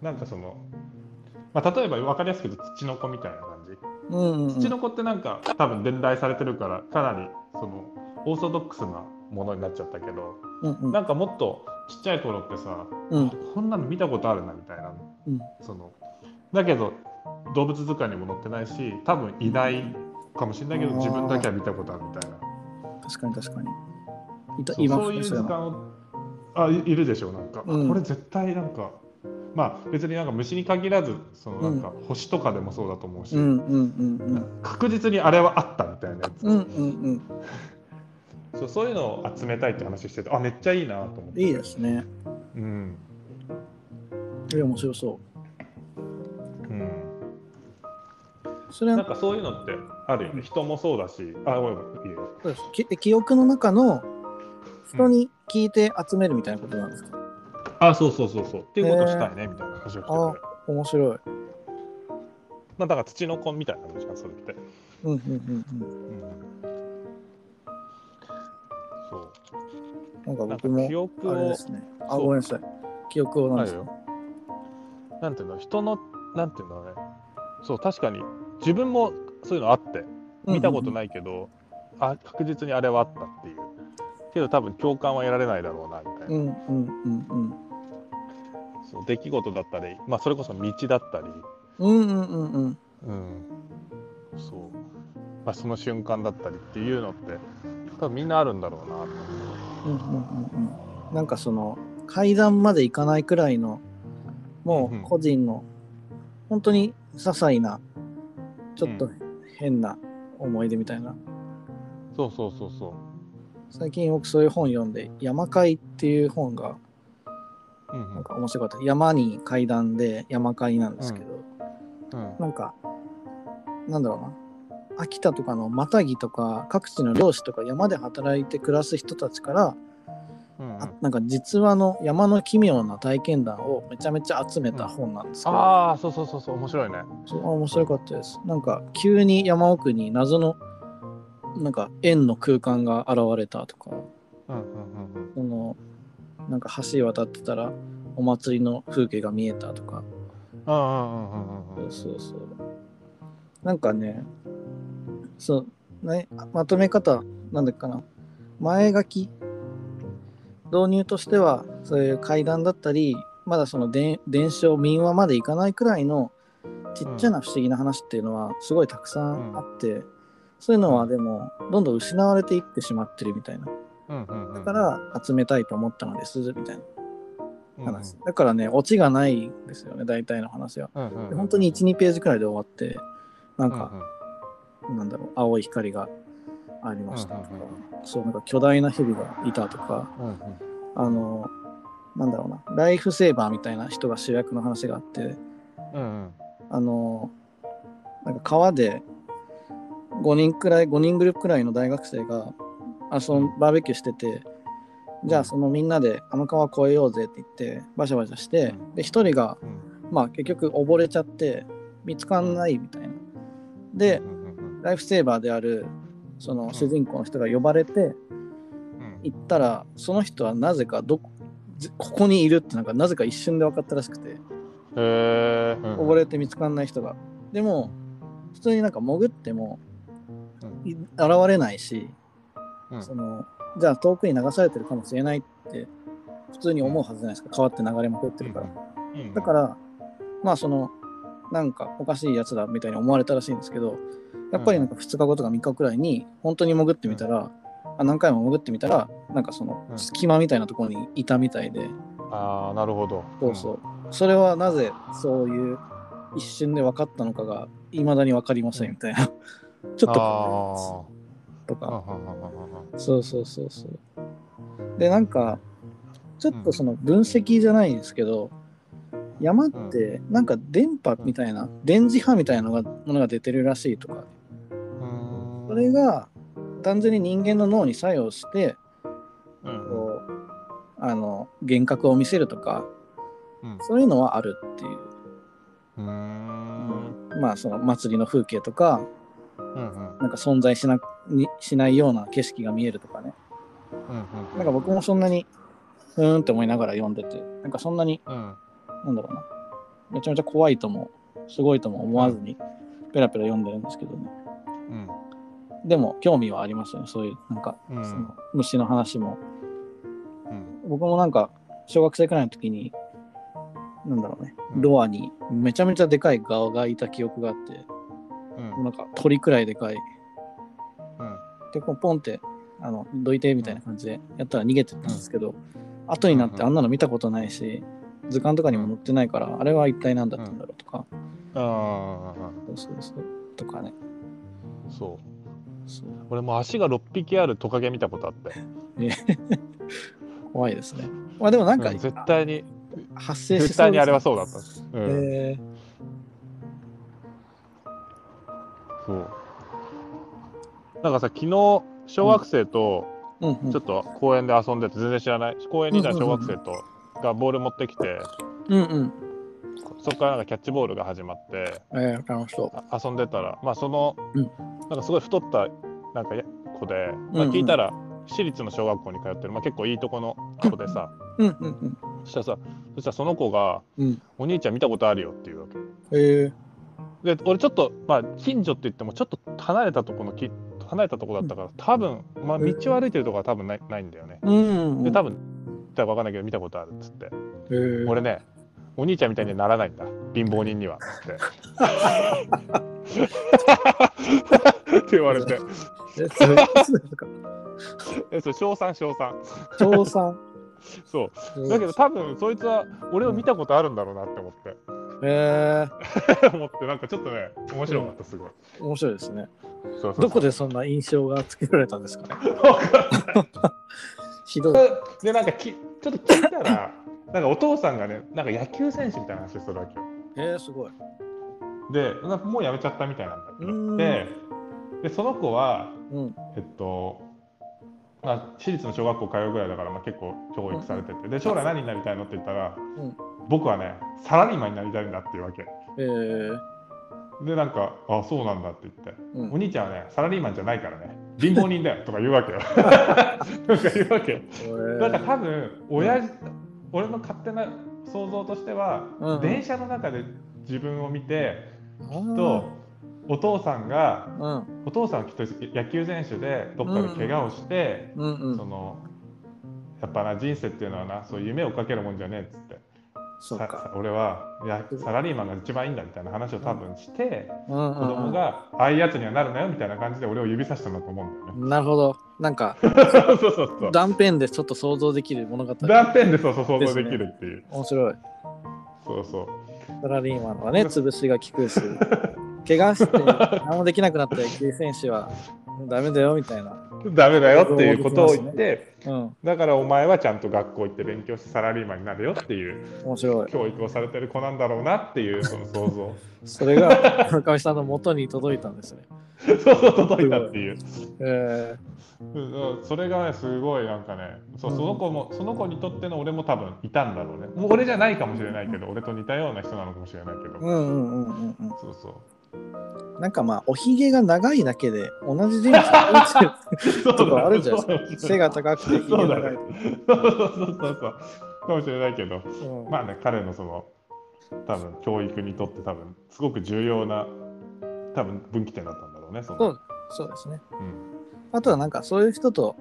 う。なんかその、まあ、例えば分かりやすく言うと土の子みたいな感じ。うんうん。土の子ってなんか多分伝来されてるからかなりそのオーソドックスなものになっちゃったけどうんうん。なんかもっとちっちゃい頃ってさ、うん。こんなの見たことあるなみたいなうん。そのだけど動物図鑑にも載ってないし多分いないかもしれないけどあー自分だけは見たことあるみたいな。確かに確かに。いたそう今そういう図鑑をあいいるでしょうなんか、うん。これ絶対なんかまあ別になんか虫に限らずそのなんか星とかでもそうだと思うし、うんうんうんうん。確実にあれはあったみたいなやつ、うんうんうんそうそういうのを集めたいって話しててあめっちゃいいなと思って。いいですね。うん。いや面白そう。ん。うそれはなんかそういうのってあるよね。人もそうだし。あごめんそうです。き記憶の中の人に聞いて集めるみたいなことなんですか、あそうそうそうそう。っていうことをしたいねみたいな話をしてて。あ面白い。まあだから土の子みたいな感じかそれって、うんうんうんうん、うんなんかなんか僕も記憶あれをですね。あそう。ごめんなさい。記憶をなんです。なんていうの？人のなんていうんだろうねそう確かに。自分もそういうのあって。見たことい、ないけど、あ確実にあれはあったっていう。けど多分共感は得られないだろうなみたいな、うんうんうんうん。そう出来事だったり、まあ、それこそ道だったり、うんうんうんうん。うん、そう、まあ、その瞬間だったりっていうのって多分みんなあるんだろうなとうんうんうんうん。なんかその階段まで行かないくらいのもうんううん。個人の本当に些細なちょっと変な思い出みたいな、そうそうそうそう。最近僕そういう本読んで「山階」っていう本がうんうん。なんか面白かった。山に階段で山階なんですけど、うん。なんかなんだろうな秋田とかのマタギとか各地の漁師とか山で働いて暮らす人たちからうんうん。あなんか実話の山の奇妙な体験談をめちゃめちゃ集めた本なんですけど、ああそうそうそうそう面白いね。そう面白かったです。なんか急に山奥に謎のなんか円の空間が現れたとか、うんうんうんうん。そのなんか橋渡ってたらお祭りの風景が見えたとか、うんうんうんうんうん。そうそうそう。なんかね、そう、ね、まとめ方なんだっけかな。前書き。導入としてはそういう階段だったりまだその伝伝承民話までいかないくらいのちっちゃな不思議な話っていうのはすごいたくさんあって、そういうのはでもどんどん失われていってしまってるみたいな。うんうんうん。だから集めたいと思ったのですみたいうんな話、だからねオチがないんですよね大体の話は。うんうんうんで本当に12ページくらいで終わってなんか、なんだろう青い光がありましたとか、そうなんか巨大な蛇がいたとかあのなんだろうなライフセーバーみたいな人が主役の話があってあのなんか川で5人くらい5人グループくらいの大学生があそのバーベキューしててじゃあそのみんなであの川越えようぜって言ってバシャバシャしてうん。で1人がうん。まあ結局溺れちゃって見つかんないみたいな。でライフセーバーであるその主人公の人が呼ばれてうん。行ったらその人はなぜかどこじここにいるってなんかなぜか一瞬で分かったらしくてへえ溺れて見つかんない人が。でも普通になんか潜ってもい現れないしうん。そのじゃあ遠くに流されてるかもしれないって普通に思うはずじゃないですか。川って流れまくってるから。だからまあそのなんかおかしいやつだみたいに思われたらしいんですけどやっぱりなんか2日後とか3日くらいに本当に潜ってみたら、あ何回も潜ってみたらなんかそのうん。隙間みたいなところにいたみたいで、ああなるほど。そうそう。それはなぜそういう一瞬で分かったのかがいまだに分かりませんみたいな。ちょっとあこうとかそうそうそうそう。でなんかちょっとその分析じゃないですけど、山ってなんか電波みたいな、電磁波みたいなのがものが出てるらしいとかそれが単純に人間の脳に作用してうんこうあの幻覚を見せるとかうん。そういうのはあるっていう、うーん。まあその祭りの風景とかうんうん。なんか存在しなにしないような景色が見えるとかね。うんなんか僕もそんなにふーんって思いながら読んでてなんかそんなにうん。なんだろうな。めちゃめちゃ怖いともすごいとも思わずにペラペラ読んでるんですけどね。うんでも興味はありますよね。そういうなんか、うん。その虫の話も。うん。僕もなんか小学生くらいの時になんだろうね、うん。ドアにめちゃめちゃでかいガがいた記憶があってうん。なんか鳥くらいでかい。うん。でこうポンってあのどいてみたいな感じでやったら逃げてったんですけど、後になってあんなの見たことないし図鑑とかにも載ってないから、あれは一体何だったんだろうとか、ああそうそうそう。とかね。そう俺も足が6匹あるトカゲ見たことあって 怖いですね。まあでもなんか、うん絶対に発生しそう絶対にあれはうそうだったうん。えそう。なんかさ昨日小学生とちょっと公園で遊んでて全然知らない公園にいた小学生とがボール持ってきてうんうん。そこからなんかキャッチボールが始まってえー、楽しそう。あ遊んでたらまあその、うんなんかすごい太ったなんかや子で、まあ、聞いたら私立の小学校に通ってる、まあ、結構いいとこの子でさうんうんうん。そしたらさそしたらその子がうん「お兄ちゃん見たことあるよ」っていうわけ。え。ー、で俺ちょっとまあ近所って言ってもちょっと離れたとこのき離れたとこだったから多分まあ道を歩いてるとこは多分ないないんだよね。うんうんで多分多分分かんないけど見たことあるっつって。え。ー、俺ねお兄ちゃんみたいにはならないんだ。貧乏人には。っつって。って言われて。えそれえそう小3小3調査そう。だけど多分そいつは俺を見たことあるんだろうなって思って。え 思ってなんかちょっとね面白かったすごい。ー、面白いですね。そうそうそう。どこでそんな印象がつけられたんですかね？ひどい。でなんかきちょっと聞いたらなんかお父さんがねなんか野球選手みたいな話するわけよ。えー、すごい。でもう辞めちゃったみたいなんだけどででその子はうん。えっとまあ、私立の小学校通うぐらいだから、まあ、結構教育されててで将来何になりたいのって言ったら、うん。僕はねサラリーマンになりたいんだっていうわけ。えー、でなんか「あそうなんだ」って言って、うん。お兄ちゃんはねサラリーマンじゃないからね。貧乏人だよとか言うわけよ。なんか言うわけなんか多分親父、俺の勝手な想像としては、うん。うん電車の中で自分を見てあー。とお父さんがうん。お父さんはきっと野球選手でどっかで怪我をして、うんうん。そのやっぱな人生っていうのはなそう夢をかけるもんじゃねえっつって。俺はいやサラリーマンが一番いいんだみたいな話を多分して、うん子供がああいうやつにはなるなよみたいな感じで俺を指さしたんだと思うんだよね。なるほど。なんか そうそうそう。断片でちょっと想像できる物語。断片でそうそう想像できるっていう。面白い。そうそう。サラリーマンはね 潰しが効くし怪我して何もできなくなった野球選手はダメだよみたいな。ダメだよっていうことを言って、うん。だからお前はちゃんと学校行って勉強してサラリーマンになるよっていう面白い。教育をされてる子なんだろうなっていうその想像。それが村上さんの元に届いたんですね。そうそう届いたっていう。えうんそれがねすごいなんかねそううんその子もその子にとっての俺も多分いたんだろうね。もう俺じゃないかもしれないけど俺と似たような人なのかもしれないけど、ー、うんうんうんうんうん。そうそうなんかまあおひげが長いだけで同じ人物 とかあるんじゃないですか。背が高くてひげそうだ長いねそう。そうそうそう。かもしれないけど。うん。まあね彼のその多分教育にとって多分すごく重要な多分分岐点だったんだろうねその。そうそうですね。うん。あとはなんかそういう人と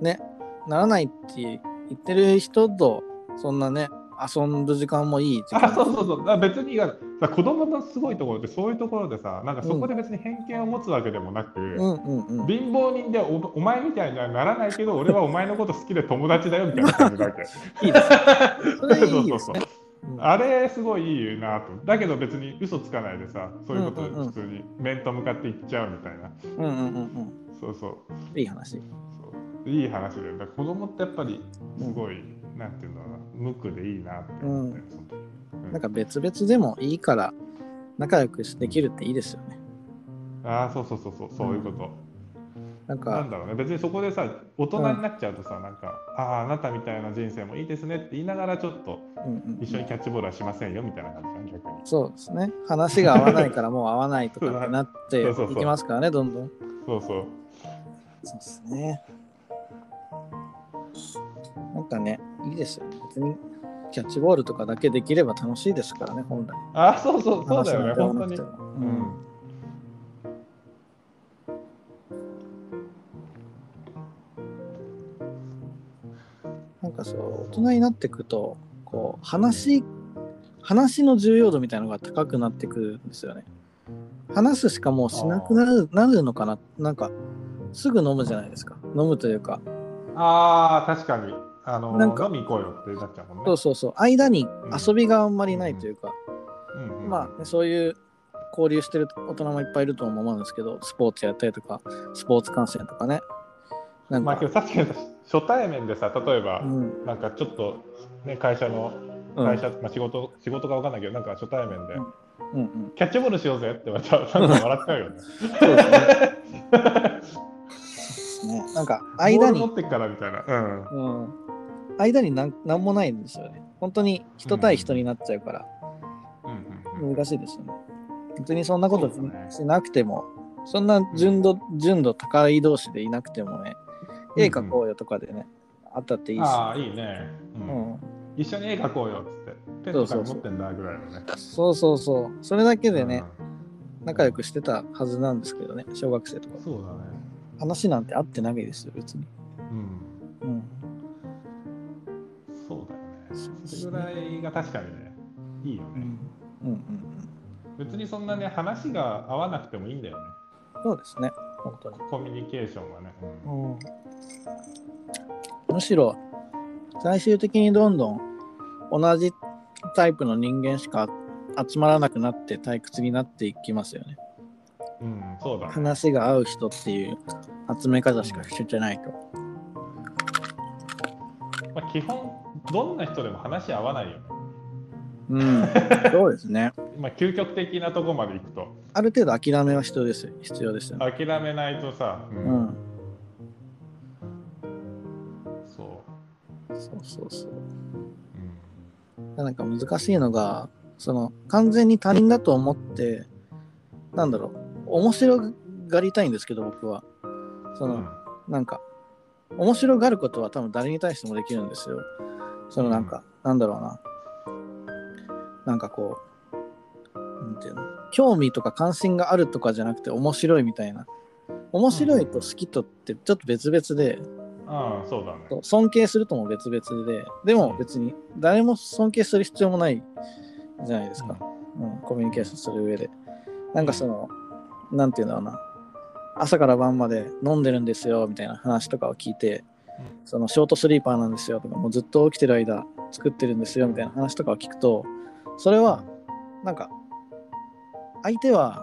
ねならないって言ってる人とそんなね遊ぶ時間もいい時あ間そうそうそう。別にさ子供のすごいところってそういうところでさなんかそこで別に偏見を持つわけでもなく、うんうんうん。貧乏人でおお前みたいにはならないけど俺はお前のこと好きで友達だよみたいな感じだけ。いいですね。そうそうそう。うん。あれすごいいいなと。だけど別に嘘つかないでさそういうことでうんうんうん。普通に面と向かって言っちゃうみたいな、うんうんうんうん。そうそう。いい話。そう。いい話だよ。だ子供ってやっぱりすごい、なんていうんだろうな無垢でいいなって思って、その時。うん。なんか別々でもいいから仲良くできるっていいですよね。ああそうそうそうそうそういうこと、なんなかんだろうね別にそこでさ大人になっちゃうとさ、なんかあああなたみたいな人生もいいですねって言いながらちょっとうんうん一緒にキャッチボールはしまそうみたいな感じだね逆にそうですね。話が合わないからもう合わないとかってなっていきますからねどんどん。そうそう。そうですね。なんかねいいですよね別にキャッチボールとかだけできれば楽しいですからね本来。ああそうそうそうだよね本当に。ううん。んなんかそう大人になっていくとこう話話の重要度みたいなのが高くなってくるんですよね。話すしかもうしなくなるなるのかな？なんかすぐ飲むじゃないですか。飲むというか。ああ確かにあのなんか飲み行こうよってなっちゃうもんね。そうそうそう。間に遊びがあんまりないというか、うんうんまあね、そういう交流してる大人もいっぱいいると思うんですけどスポーツやったりとかスポーツ観戦とかね。なんか、まあけど確かに初対面でさ例えば、うん。なんかちょっと、ね、会社のうん。会社、まあ、仕事仕事かわかんないけどなんか初対面で、うん。うんうん。キャッチボールしようぜって言われたらなんか笑っちゃうよね。そうですね。ねなんか間に。持ってっからみたいな。うん。うん、間になんなんもないんですよね。本当に人対人になっちゃうから難しいですよね。別にそんなことしなくても、そんな純度,、純度高い同士でいなくてもね、絵描こうよとかでね、あったっていいし。ああ、いいね、ううんん、一緒に絵描こうよっつって。ペンとか持ってんだぐらいのね。そうそうそう。それだけでね、うん仲良くしてたはずなんですけどね、小学生とか。そうだね。話なんてあってないですよ、別に。うん。うん。そうだよね。それぐらいが確かにね、いいよね。うん。うんうん別にそんなね、話が合わなくてもいいんだよね。うん。そうですね、本当に。コミュニケーションがね。うんうんむしろ最終的にどんどん同じタイプの人間しか集まらなくなって退屈になっていきますよね。うん、そうだね。話が合う人っていう集め方しかしてないと。まあ、基本、どんな人でも話合わないよね。うん、そうですね。まあ、究極的なとこまで行くと、ある程度諦めは必要ですよ必要ですよね。諦めないとさ、ううんん、そそうそうそう。う。うんなんか難しいのが、その完全に他人だと思って、なんだろう、面白がりたいんですけど、僕は。その、なんか、面白がることは多分誰に対してもできるんですよ。そのなんか、なんだろうな。なんかこう、なんていうの、興味とか関心があるとかじゃなくて面白いみたいな。面白いと好きとってちょっと別々で、ああ、そうだね。尊敬するとも別々で、でも別に誰も尊敬する必要もないじゃないですか。うん、コミュニケーションする上で。なんかその、なんていうんだろうな。朝から晩まで飲んでるんですよみたいな話とかを聞いて、そのショートスリーパーなんですよ。とか、もうずっと起きてる間作ってるんですよみたいな話とかを聞くと、それはなんか、相手は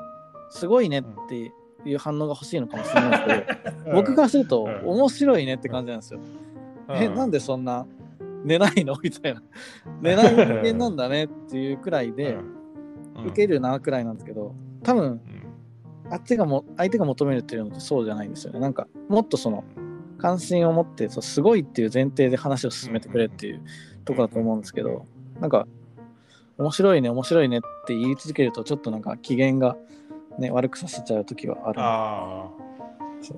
すごいねっていう反応が欲しいのかもしれないですけど、うん。僕からするとうん。面白いねって感じなんですよ。え、なんでそんな寝ないの？みたいな。寝ない人間なんだねっていうくらいで、受けるなくらいなんですけど、多分、うん。あっちがも、相手が求めるっていうのってそうじゃないんですよね。なんか、もっとその、関心を持って、そうすごいっていう前提で話を進めてくれっていうとこだと思うんですけど、なんか、面白いね、面白いねって言い続けると、ちょっとなんか機嫌がね、悪くさせちゃう時はある。あ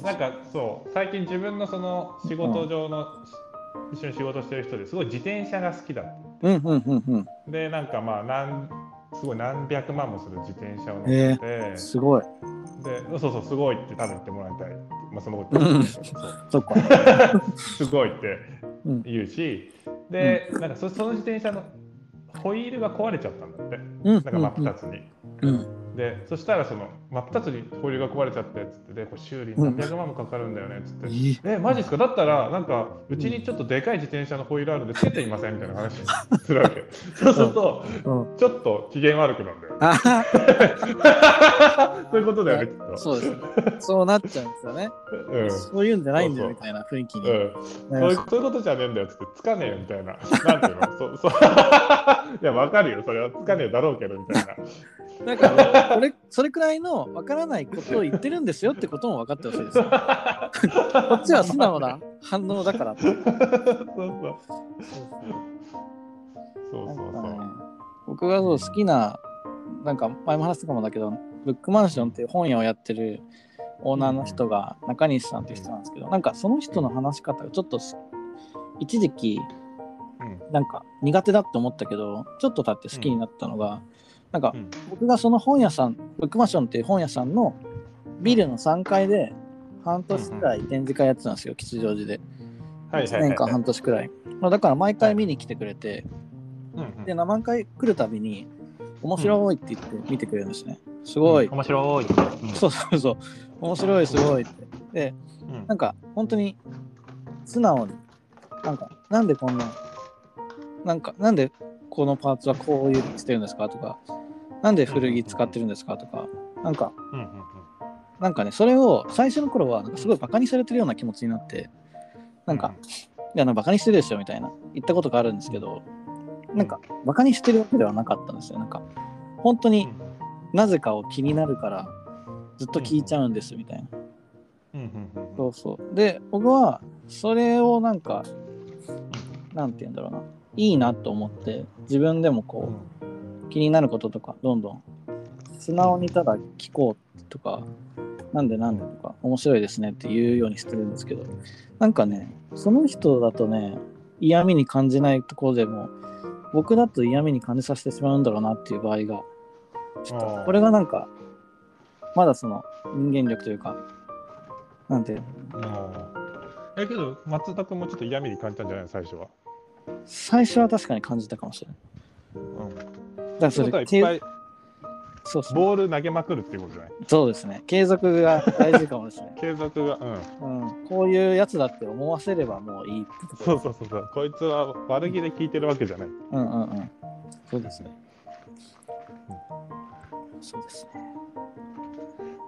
なんかそう、最近自分のその仕事上の、一緒に仕事してる人ですごい自転車が好きだっうんうんうんうん。た。で、なんかまあ、なんすごい何百万もする自転車を乗ってて、すごい。で、そうそう、すごいって多分言ってもらいたい。まあ、そのこと言ってそっか。すごいってうん。言うし、で、なんかそその自転車のホイールが壊れちゃったんだって、うん。なんか真っ二つに。うん。でそしたらその真っ二つにホイールが壊れちゃってっつってでこれ修理に何百万もかかるんだよねっつって。ええマジっすか？だったらなんかうちにちょっとでかい自転車のホイールあるんでつけてみません？みたいな話。するわけ。そうするとうん。ちょっと機嫌悪くなるんだよ そういうことだよねきっと。そうですね。そうなっちゃうんですよね。うん。そういうんじゃないんだよみたいな雰囲気にう。ん。そう。いうそういうことじゃねえんだよっつってつかねえよみたいな。なんていうの？そそう。いやわかるよ。それはつかねえだろうけどみたいな。だから、それそれくらいのわからないことを言ってるんですよってことも分かってほしいですよ。こっちは素直な反応だから。そうそう。そうなそうんそう。かね、僕がそう好きな、なんか前も話したかもだけど、ブックマンションっていう本屋をやってるオーナーの人が中西さんっていう人なんですけど、なんかその人の話し方がちょっとす一時期うん。なんか苦手だって思ったけど、ちょっと経って好きになったのが、なんかうん僕がその本屋さん、ブックマンションっていう本屋さんのビルの3階で半年くらい展示会やってたんですよ、吉祥寺で。1はいはいはい年間半年くらい。まあだから毎回見に来てくれて、で、何回来るたびに、面白いって言って見てくれるんですね。すごい。面白い、うんそうそうそう。面白い、すごいって。で、うんなんか、本当に、素直に、なんか、なんでこんな、なんか、なんでこのパーツはこういうふうにしてるんですかとか、なんで古着使ってるんですかとか、なんか、うんうんなんかね、それを最初の頃は、なんかすごいバカにされてるような気持ちになって、なんか、いや、なんかバカにしてるでしょみたいな、言ったことがあるんですけど、なんか、バカにしてるわけではなかったんですよ。なんか、本当になぜかを気になるから、ずっと聞いちゃうんですみたいな。そうそう。で、僕は、それをなんか、なんて言うんだろうな、いいなと思って、自分でもこう、気になることとか、どんどん、素直にただ聞こうとか、なんでなんでとか、面白いですねって言うようにしてるんですけど、なんかね、その人だとね、嫌味に感じないところでも、僕だと嫌味に感じさせてしまうんだろうなっていう場合が、ちょっと、これがなんか、まだその人間力というか、なんていうの？えけど松田君もちょっと嫌味に感じたんじゃないの？最初は。最初は確かに感じたかもしれない。うん。だそそれいっぱいそうそうボール投げまくるっていうことじゃない？そうですね。継続が大事かもしれない。継続が、うん。うん、こういうやつだって思わせればもういいってとこそうそうそうそう。こいつは悪気で聞いてるわけじゃない。うんうんうん。そうですね。そうですね。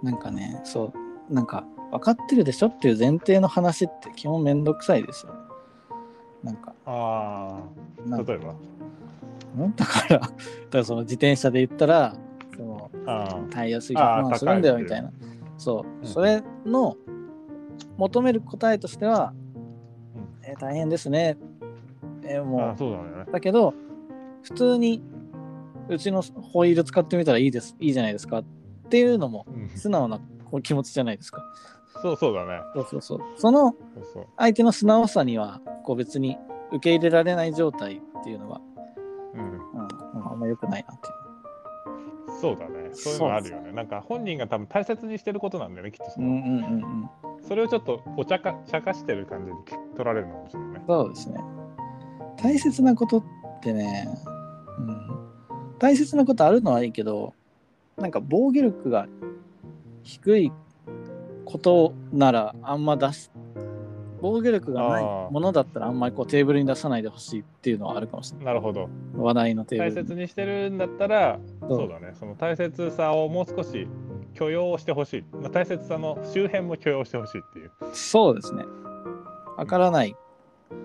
なんかね、そう、なんか分かってるでしょっていう前提の話って基本めんどくさいですよね。なんか、ああ、例えば？ん？だから、だからその自転車で言ったら、そのあタイヤ水あー100万するんだよみたいな。そう、うんそれの求める答えとしては、えー大変ですね。えーもうね。う、だけど、普通にうちのホイール使ってみたらいいです、いいじゃないですかっていうのもうん素直な気持ちじゃないですか。そうそうだね。そうそうそう。その。相手の素直さには、こう別に受け入れられない状態っていうのは、うん。うん、あんま良くないなって。そうだね。そういうのあるよね。なんか本人が多分大切にしてることなんだよね、きっとその。うんうんうんうん。それをちょっとお茶か茶化してる感じに取られるのかもしれないね。そうですね。大切なことってね、うん、大切なことあるのはいいけど、なんか防御力が低いことならあんま出す、防御力がないものだったらあんまりこうテーブルに出さないでほしいっていうのはあるかもしれない。なるほど。話題のテー大ブルに。切にしてるんだったら、そうそうだね。その大切さをもう少し許容してほしい。まあ、大切さの周辺も許容してほしいっていう。そうですね。わからない。うん。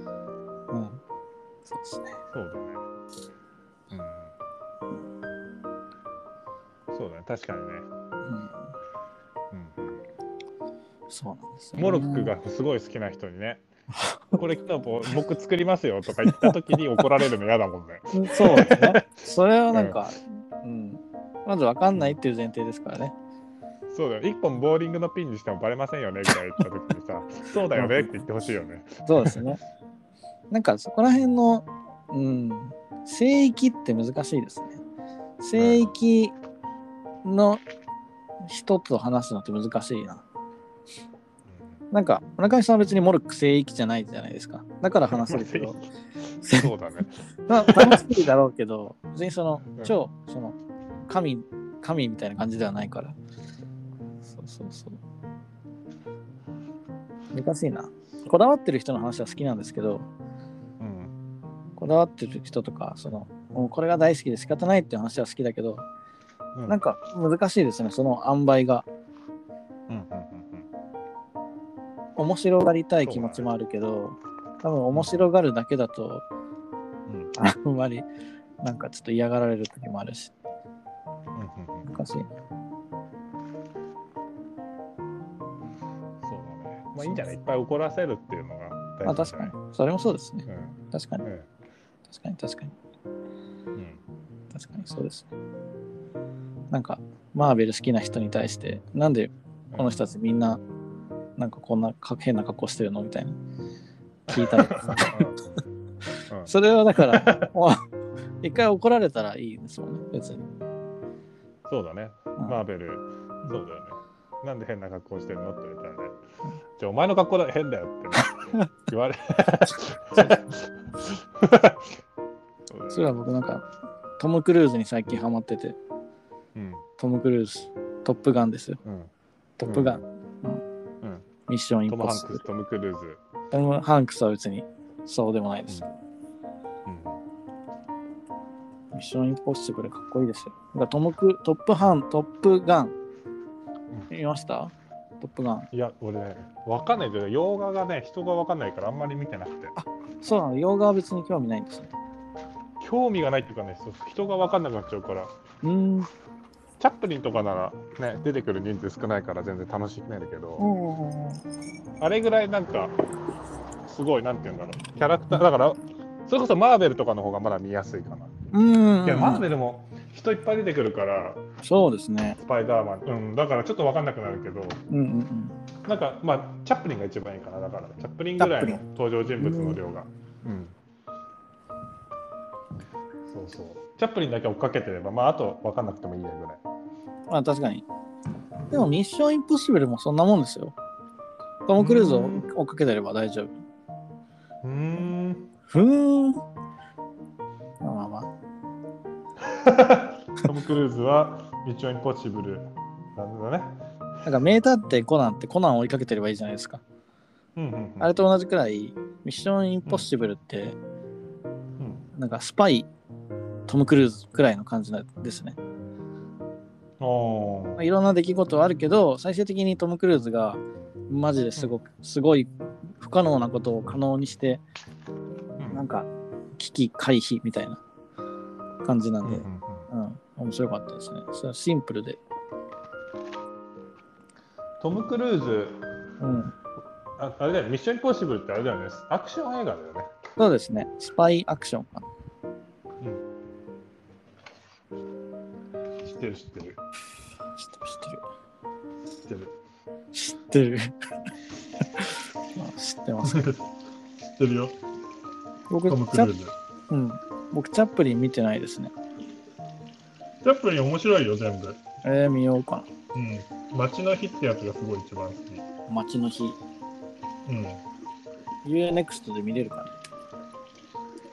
そうですね。そうだね。うん。そうだね。確かにね。そうなんですよ、ね。モロックがすごい好きな人にね、これ来たら僕作りますよとか言った時に怒られるの嫌だもんね。そうですね。それはなんか、うん。まず分かんないっていう前提ですからね。そうだよ。一本ボーリングのピンにしてもバレませんよねぐらい言った時にさ、そうだよねって言ってほしいよね。そうですね。なんかそこら辺の、うん、聖域って難しいですね。聖域の人と話すのって難しいな。なんか村上さんは別にモルック聖域じゃないじゃないですか。だから話せるけど、そうだね。まあ楽しいだろうけど、別にそのうん超その神神みたいな感じではないから。そうそうそう。難しいな。こだわってる人の話は好きなんですけど、うん。こだわってる人とか、その、もうこれが大好きで仕方ないっていう話は好きだけど、うんなんか難しいですね、その塩梅が。面白がりたい気持ちもあるけど、多分面白がるだけだと、うんあんまり、なんかちょっと嫌がられる時もあるし、うんうんうん難しいな。そうだね。まあいいんじゃない？いっぱい怒らせるっていうのがまあ確か大事じゃない？に。それもそうですね。うん確かに。うん確かに確かに。うん確かにそうですね。なんか、マーベル好きな人に対して、なんでこの人たちみんな、なんかこんなか変な格好してるの？みたいな。聞いたり それはだから、一回怒られたらいいですもんね、別に。そうだね。うんマーベル、そうだよね。なんで変な格好してるのって言われたらね。じゃあお前の格好だ変だよってね言われ。それは僕なんか、トム・クルーズに最近ハマってて、うんトム・クルーズ、トップガンですよ。うんトップガン、うんミッション・イントム・ポッシブルハンクス、。トム・クルーズ。トム・ハンクスは別にそうでもないです。うんミッション・インポッシブルかっこいいですよ。トムクトップハン、トップガン。見ました？トップガン。いや、俺ね、わかんないけど、洋画がね、人がわかんないからあんまり見てなくて。そうなの、洋画は別に興味ないんですね。興味がないっていうかね、人がわかんなくなっちゃうから。うーん。チャップリンとかならね、出てくる人数少ないから全然楽しめるけど、あれぐらいなんか、すごい、なんていうんだろう、キャラクター、だから、それこそマーベルとかの方がまだ見やすいかな。うん。いや、マーベルも人いっぱい出てくるから、そうですね。スパイダーマン、うん、だからちょっとわかんなくなるけど、うんうんうん。なんか、まあ、チャップリンが一番いいかな、だから、チャップリンぐらいの登場人物の量が。うん。そうそう。チャップリンだけ追っかけてれば、まあ、あと分かんなくてもいいやぐらい。まあ確かに。でもミッション・インポッシブルもそんなもんですよ。トム・クルーズを追っかけてれば大丈夫。うーん。ふーん。まあまあまあ。トム・クルーズは、ミッション・インポッシブルなんだね。なんか名探偵コナンってコナンを追いかけてればいいじゃないですか。うんうんうん、あれと同じくらい、ミッション・インポッシブルって、うんなんかスパイ、トム・クルーズくらいの感じですね。まあいろんな出来事はあるけど、最終的にトム・クルーズがマジですごく、すごい不可能なことを可能にして、うんなんか危機回避みたいな感じなんで、うんうんうんうん、面白かったですね。それはシンプルで。トム・クルーズうん。あ、あれだよね、ミッション・インポッシブルってあれだよね、アクション映画だよね。そうですね。スパイアクションかな。知ってる、知ってる。知ってる、知ってる。知ってる。知ってる。まあ知ってます。知ってるよ、僕トム・クチャッルーズ。うん、僕、チャップリン見てないですね。チャップリン面白いよ、全部。えー、見ようかうん。街の日ってやつがすごい一番好き。な。街の日。うん。UNEXT で見れるかな。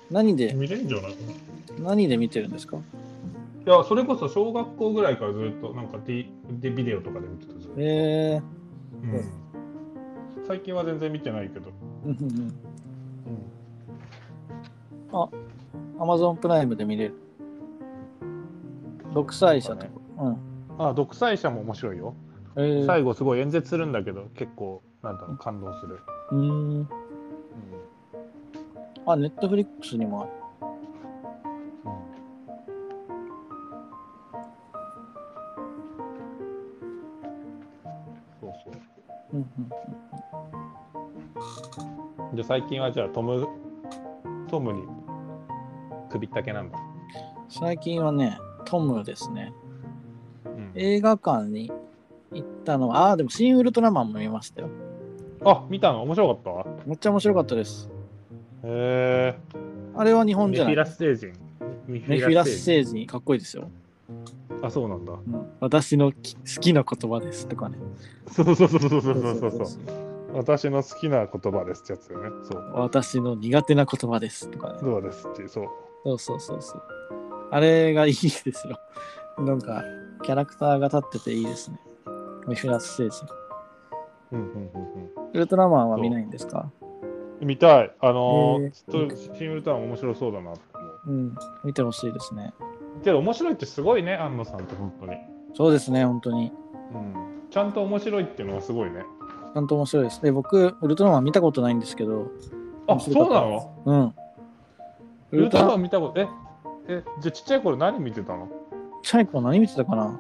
何で、見れんじゃない何で見てるんですか？いや、それこそ小学校ぐらいからずっとなんか D でビデオとかで見てたずっとえうん最近は全然見てないけど。ー、うんうんうんうんあ、Amazon プライムで見れる。独裁者とか。うん。あ、独裁者も面白いよ。えー、最後すごい演説するんだけど、結構、なんだろう、感動する。うーん。あ、ネットフリックスにもある。じゃあ最近はじゃあトム、トムに首ったけなんだ。最近はね、トムですね。うん映画館に行ったのは、ああ、でも、シン・ウルトラマンも見ましたよ。あ、見たの？面白かっめっちゃ面白かったです。たへあれは日え。本じゃない？メフィラス星人。メメフィラス星人、かっこいいですよ。あ、そうなんだ。私のき好きな言葉ですとかね。そうそうそうそうそうそうそう私の好きな言葉ですってやつよね。そう。私の苦手な言葉ですとかね。そうですって、そう。そうそうそうそう。あれがいいですよ。なんか、キャラクターが立ってていいですね。ミフラス星人。うんうんうんウルトラマンは見ないんですか？見たい。あのーーちょっと、シンウルターン面白そうだなって思う。うん、見てほしいですね。けど面白いってすごいね、安野さんって本当に。そうですね、本当に。うん。ちゃんと面白いっていうのはすごいね。ちゃんと面白いです。で、僕、ウルトラマン見たことないんですけど、あ、そうなの？うん。ウルトラマン見たこと、え、え、じゃあちっちゃい頃何見てたの？ちっちゃい頃何見てたかな？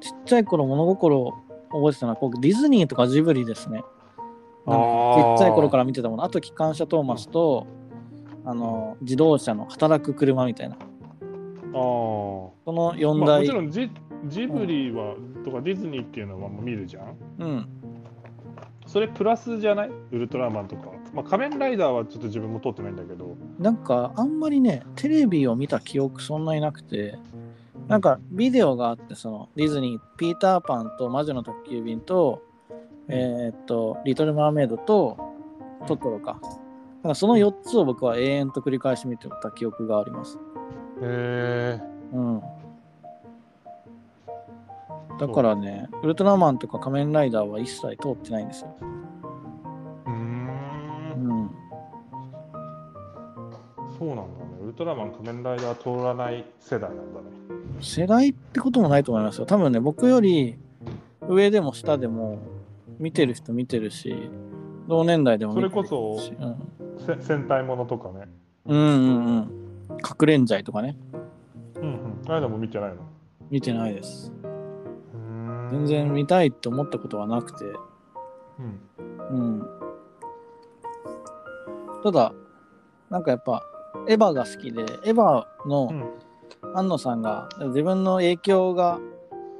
ちっちゃい頃物心覚えてたのは僕ディズニーとかジブリですね。ちっちゃい頃から見てたもの。あと機関車トーマスと、あの自動車の働く車みたいな。ああ。この4まあ、も台。ちろんジジブリは、とかディズニーっていうのはもう見るじゃんうん。それプラスじゃない？ウルトラマンとか。まあ、仮面ライダーはちょっと自分も通ってないんだけど。なんかあんまりね、テレビを見た記憶そんなになくて、なんかビデオがあって、そのディズニー、ピーターパンと魔女の宅急便と、えーっと、リトル・マーメイドとトトロか。なんかその4つを僕は永遠と繰り返し見てた記憶があります。へえ。うん。だからね、ウルトラマンとか仮面ライダーは一切通ってないんですよ。うんん。そうなんだね。ウルトラマン、仮面ライダー通らない世代なんだね。世代ってこともないと思いますよ。多分ね、僕より上でも下でも見てる人見てるし、同年代でも見てるそれこそしうん、せ戦隊ものとかね。うんうんうん。かくれんじゃいとかね、うんうん。あれでも見てないの？見てないです。全然見たいって思ったことはなくて、うん。うん。ただ、なんかやっぱ、エヴァが好きで、エヴァのうん安野さんが自分の影響が、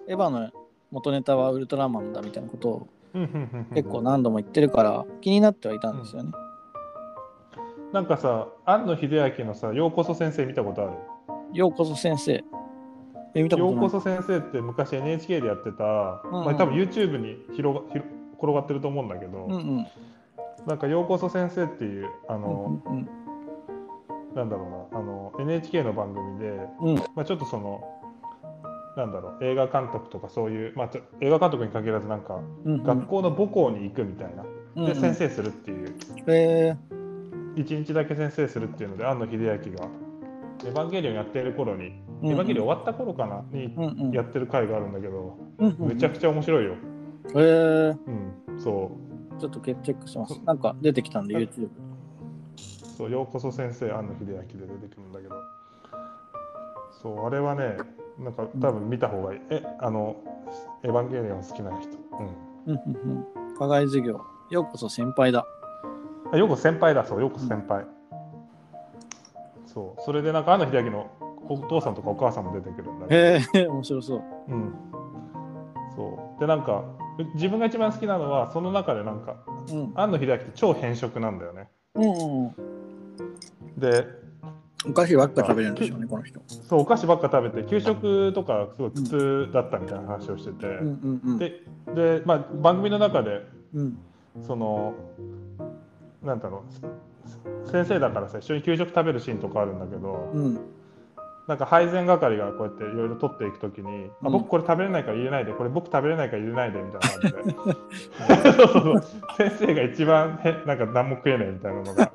エヴァの元ネタはウルトラマンだみたいなことをうんうんうんうん結構何度も言ってるから気になってはいたんですよね。なんかさ、庵野秀明のさ、ようこそ先生見たことある？ようこそ先生。え、見たこと。ようこそ先生って昔 NHK でやってた、んうんまあ、多分 YouTube に広が広転がってると思うんだけど、うんうん。なんかようこそ先生っていうあうんの、うんなんだろうなあの NHK の番組で、うんまあ、ちょっとそのなんだろう映画監督とかそういう、まあ、ちょ映画監督に限らずなんかうんうん。学校の母校に行くみたいな、うんうんで先生するっていうえ一日だけ先生するっていうので庵野秀明が「エヴァンゲリオン」やってる頃に、うんエヴァンゲリオン終わった頃かなに。やってる回があるんだけど、うんうんめちゃくちゃ面白いよ。えー、うん、そうちょっとチェックします。なんか出てきたんで YouTube。そう、ようこそ先生、庵野秀明で出てくるんだけど、そう、あれはね、なんか多分見た方がいい。え、あの、エヴァンゲリオン好きな人。うん。うんうんうん。課外授業。ようこそ先輩だ。あようこそ先輩だ、そう、ようこそ先輩。そう、それでなんか庵野秀明のお父さんとかお母さんも出てくるんだへえ、面白そう。うん。そう。で、なんか、自分が一番好きなのは、その中でなんか、うん。庵野秀明って超偏食なんだよね。うんうんうん。で、お菓子ばっか食べるんでしょうね、この人。そうお菓子ばっか食べて給食とかすごい苦痛だったみたいな話をしてて、うんうんうん。でで、まあ、番組の中でうん。そのなんだろう先生だからさ一緒に給食食べるシーンとかあるんだけど、うん。なんか配膳係がこうやっていろいろ取っていくときに、あうん僕これ食べれないから入れないでこれ僕食べれないから入れないでみたいな感じで そうそうそう先生が一番へなんか何も食えないみたいなのが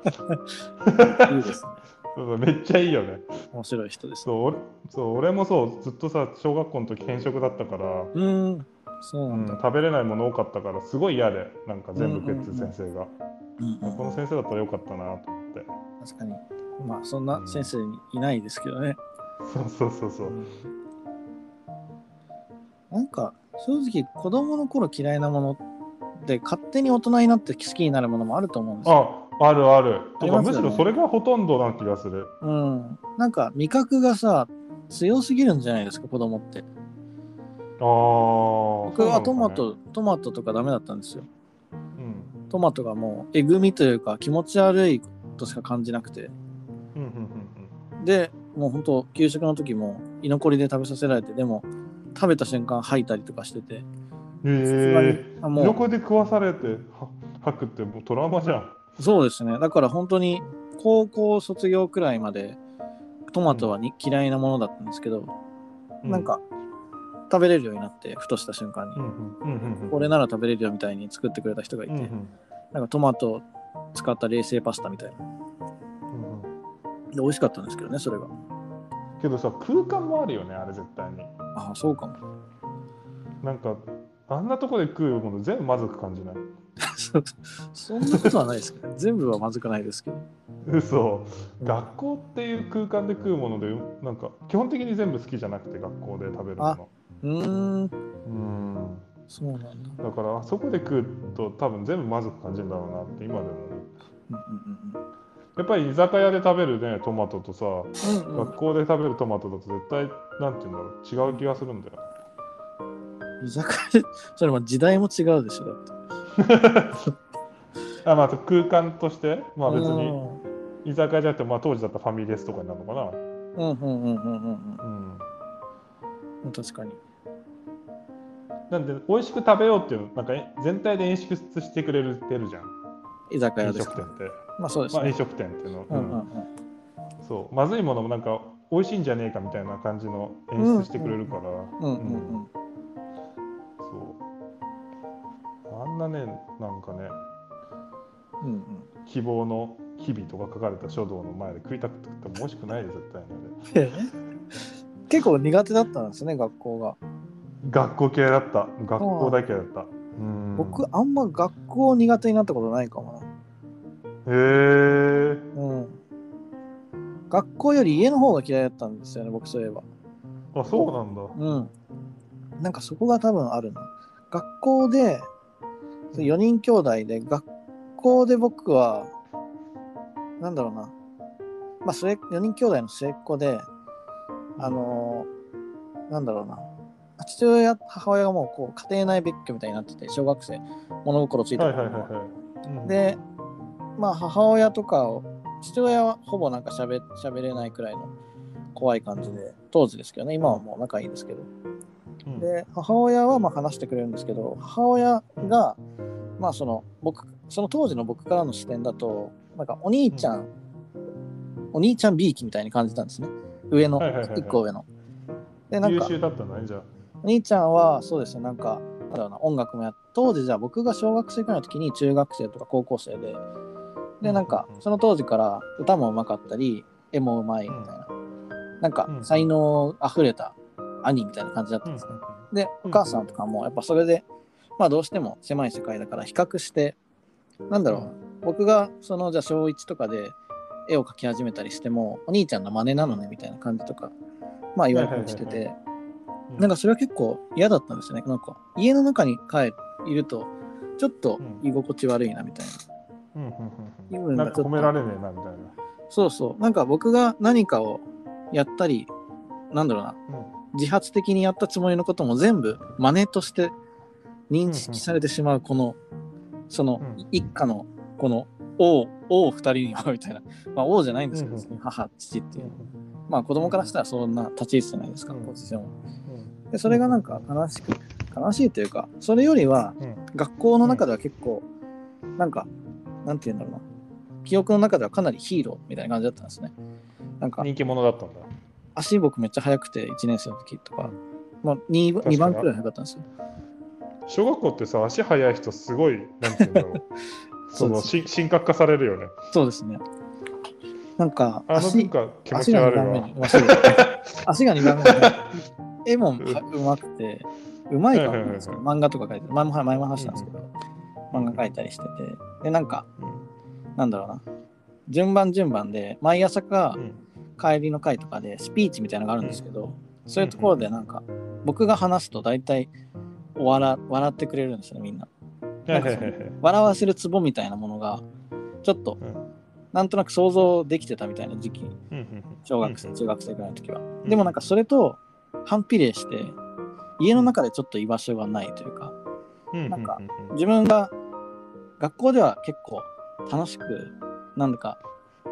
いいですね。そうそうめっちゃいいよね面白い人です。そう俺そう俺もそうずっとさ小学校の時偏食だったからうん。そうなうんんだ。食べれないもの多かったからすごい嫌でなんか全部食って先生が、うんうんこの先生だったらよかったなと思って確かに。まあ、そんな先生にいないですけどね。そうそうそうそうなんか、正直、子供の頃嫌いなもので、勝手に大人になって好きになるものもあると思うんですよ。ああるあるねむしろそれがほとんどな気がするうん。なんか、味覚がさ、強すぎるんじゃないですか、子供って。ああ僕はトマト、トマトとかダメだったんですよ。うんトマトがもう、えぐみというか、気持ち悪いとしか感じなくて。うんうんうんで、もう本当給食の時も居残りで食べさせられて、でも、食べた瞬間吐いたりとかしてて、うんさすがにへえあもう横で食わされては吐くってもうトラウマじゃん。そうですね。だから本当に高校卒業くらいまでトマトはに、嫌いなものだったんですけど、なんか食べれるようになって、ふとした瞬間に、これなら食べれるよみたいに作ってくれた人がいて、うんうんなんかトマトを使った冷製パスタみたいな。うんで美味しかったんですけどね、それが。けどさ空間もあるよねあれ絶対に。ああ、そうかも。なんかあんなとこで食うもの全部まずく感じない？そ そんなことはないですけど、全部はまずくないですけど。嘘うん学校っていう空間で食うものでなんか基本的に全部好きじゃなくて学校で食べるもの。うーん、うんそうなんだ。だからあそこで食うと多分全部まずく感じるんだろうなって今でも思う。うんうんやっぱり居酒屋で食べるねトマトとさ、うんうん。うん学校で食べるトマトだと絶対なんて言うんだろう違う気がするんだよ。うん、居酒屋で、それも時代も違うでしょ、だって。あまあ空間としてまあ別にうん居酒屋じゃなくてまあ当時だったらファミレスとかになるのかな。うんうんうんうんうんうん。うん。確かに。なんで美味しく食べようっていうのなんかえ全体で演出してくれるてるじゃん。居酒屋飲。食店って。まあそうですね。まあ飲食店っていうの。うんうんうん。そうまずいものもなんか美味しいんじゃねえかみたいな感じの演出してくれるから。そうあんなねなんかねうんうん。希望の日々とか書かれた書道の前で食いたくても美味しくないで絶対に 結構苦手だったんですね、学校が。学校嫌いだった学校大嫌いだったうん僕、あんま学校苦手になったことないかもへえな。うん。学校より家の方が嫌いだったんですよね、僕そういえば。あそうなんだうん。なんかそこが多分あるな。学校で、4人兄弟で、学校で僕は、なんだろうな。まあ、末4人兄弟の末っ子で、あのーなんだろうな。父親、母親がもうこう家庭内別居みたいになってて、小学生、物心ついたはい頃ははいはいはい、うん。で、まあ母親とかを、父親はほぼなんか喋喋れないくらいの怖い感じで、当時ですけどね、今はもう仲いいですけど。うん。で、母親はまあ話してくれるんですけど、母親が、まあその僕、その当時の僕からの視点だと、なんかお兄ちゃん、お兄ちゃん B 期みたいに感じたんですね。上の、はいはいはいはい。一個上の。で、なんか、優秀だったんだねじゃあ。お兄ちゃんはそうですね、なんか、なんだろうな、音楽もやっ当時じゃあ僕が小学生くらいの時に中学生とか高校生で、で、なんかうん。うん、その当時から歌もうまかったり、絵もうまいみたいな、なんかうん才能あふれた兄みたいな感じだったんですね。で、お母さんとかもやっぱそれで、まあどうしても狭い世界だから比較して、なんだろうな、僕がそのじゃあ小1とかで絵を描き始めたりしても、お兄ちゃんの真似なのねみたいな感じとか、まあ言われたりしてて、なんかそれは結構嫌だったんですよね。なんか家の中に帰いると、ちょっと居心地悪いなみたいな。うんうんうんなんか褒められねえなみたいな。そうそう。なんか僕が何かをやったり、なんだろうな、うん。自発的にやったつもりのことも全部真似として認識されてしまうこの、そのうん。一家のこの王、王二人にはみたいな、まあ王じゃないんですけど、うんうん。母、父っていう。まあ子供からしたらそんな立ち位置じゃないですか、うん。ポジションで、それがなんか悲しく、悲しいというか、それよりはうん。学校の中では結構、なんか、なんて言うんだろうな、記憶の中ではかなりヒーローみたいな感じだったんですね。なんか、人気者だったんだ。足僕めっちゃ速くて1年生の時とか、まあ、2, 確かに。2番くらい速かったんですよ。小学校ってさ足速い人すごいなんて言うんだろう。その神格化されるよね。そうですね。なんか足が2ち悪いわ。番目に、足が2番目に、絵もうまくて、うまいかもなんですけど、漫画とか描いて、前も前も話したんですけど、漫画描いたりしてて、で、なんか、なんだろうな、順番順番で、毎朝かうん。帰りの会とかでスピーチみたいなのがあるんですけど、そういうところでなんか、僕が話すと大体笑笑ってくれるんですよね、みんな。はいはいはいはい。笑わせるツボみたいなものがちょっとうんなんとなく想像できてたみたいな時期。うんうん小学生うん中学生ぐらいの時は。ん。でもなんかそれと反比例して家の中でちょっと居場所がないというかうんなんかうん。うん自分が学校では結構楽しくなんだか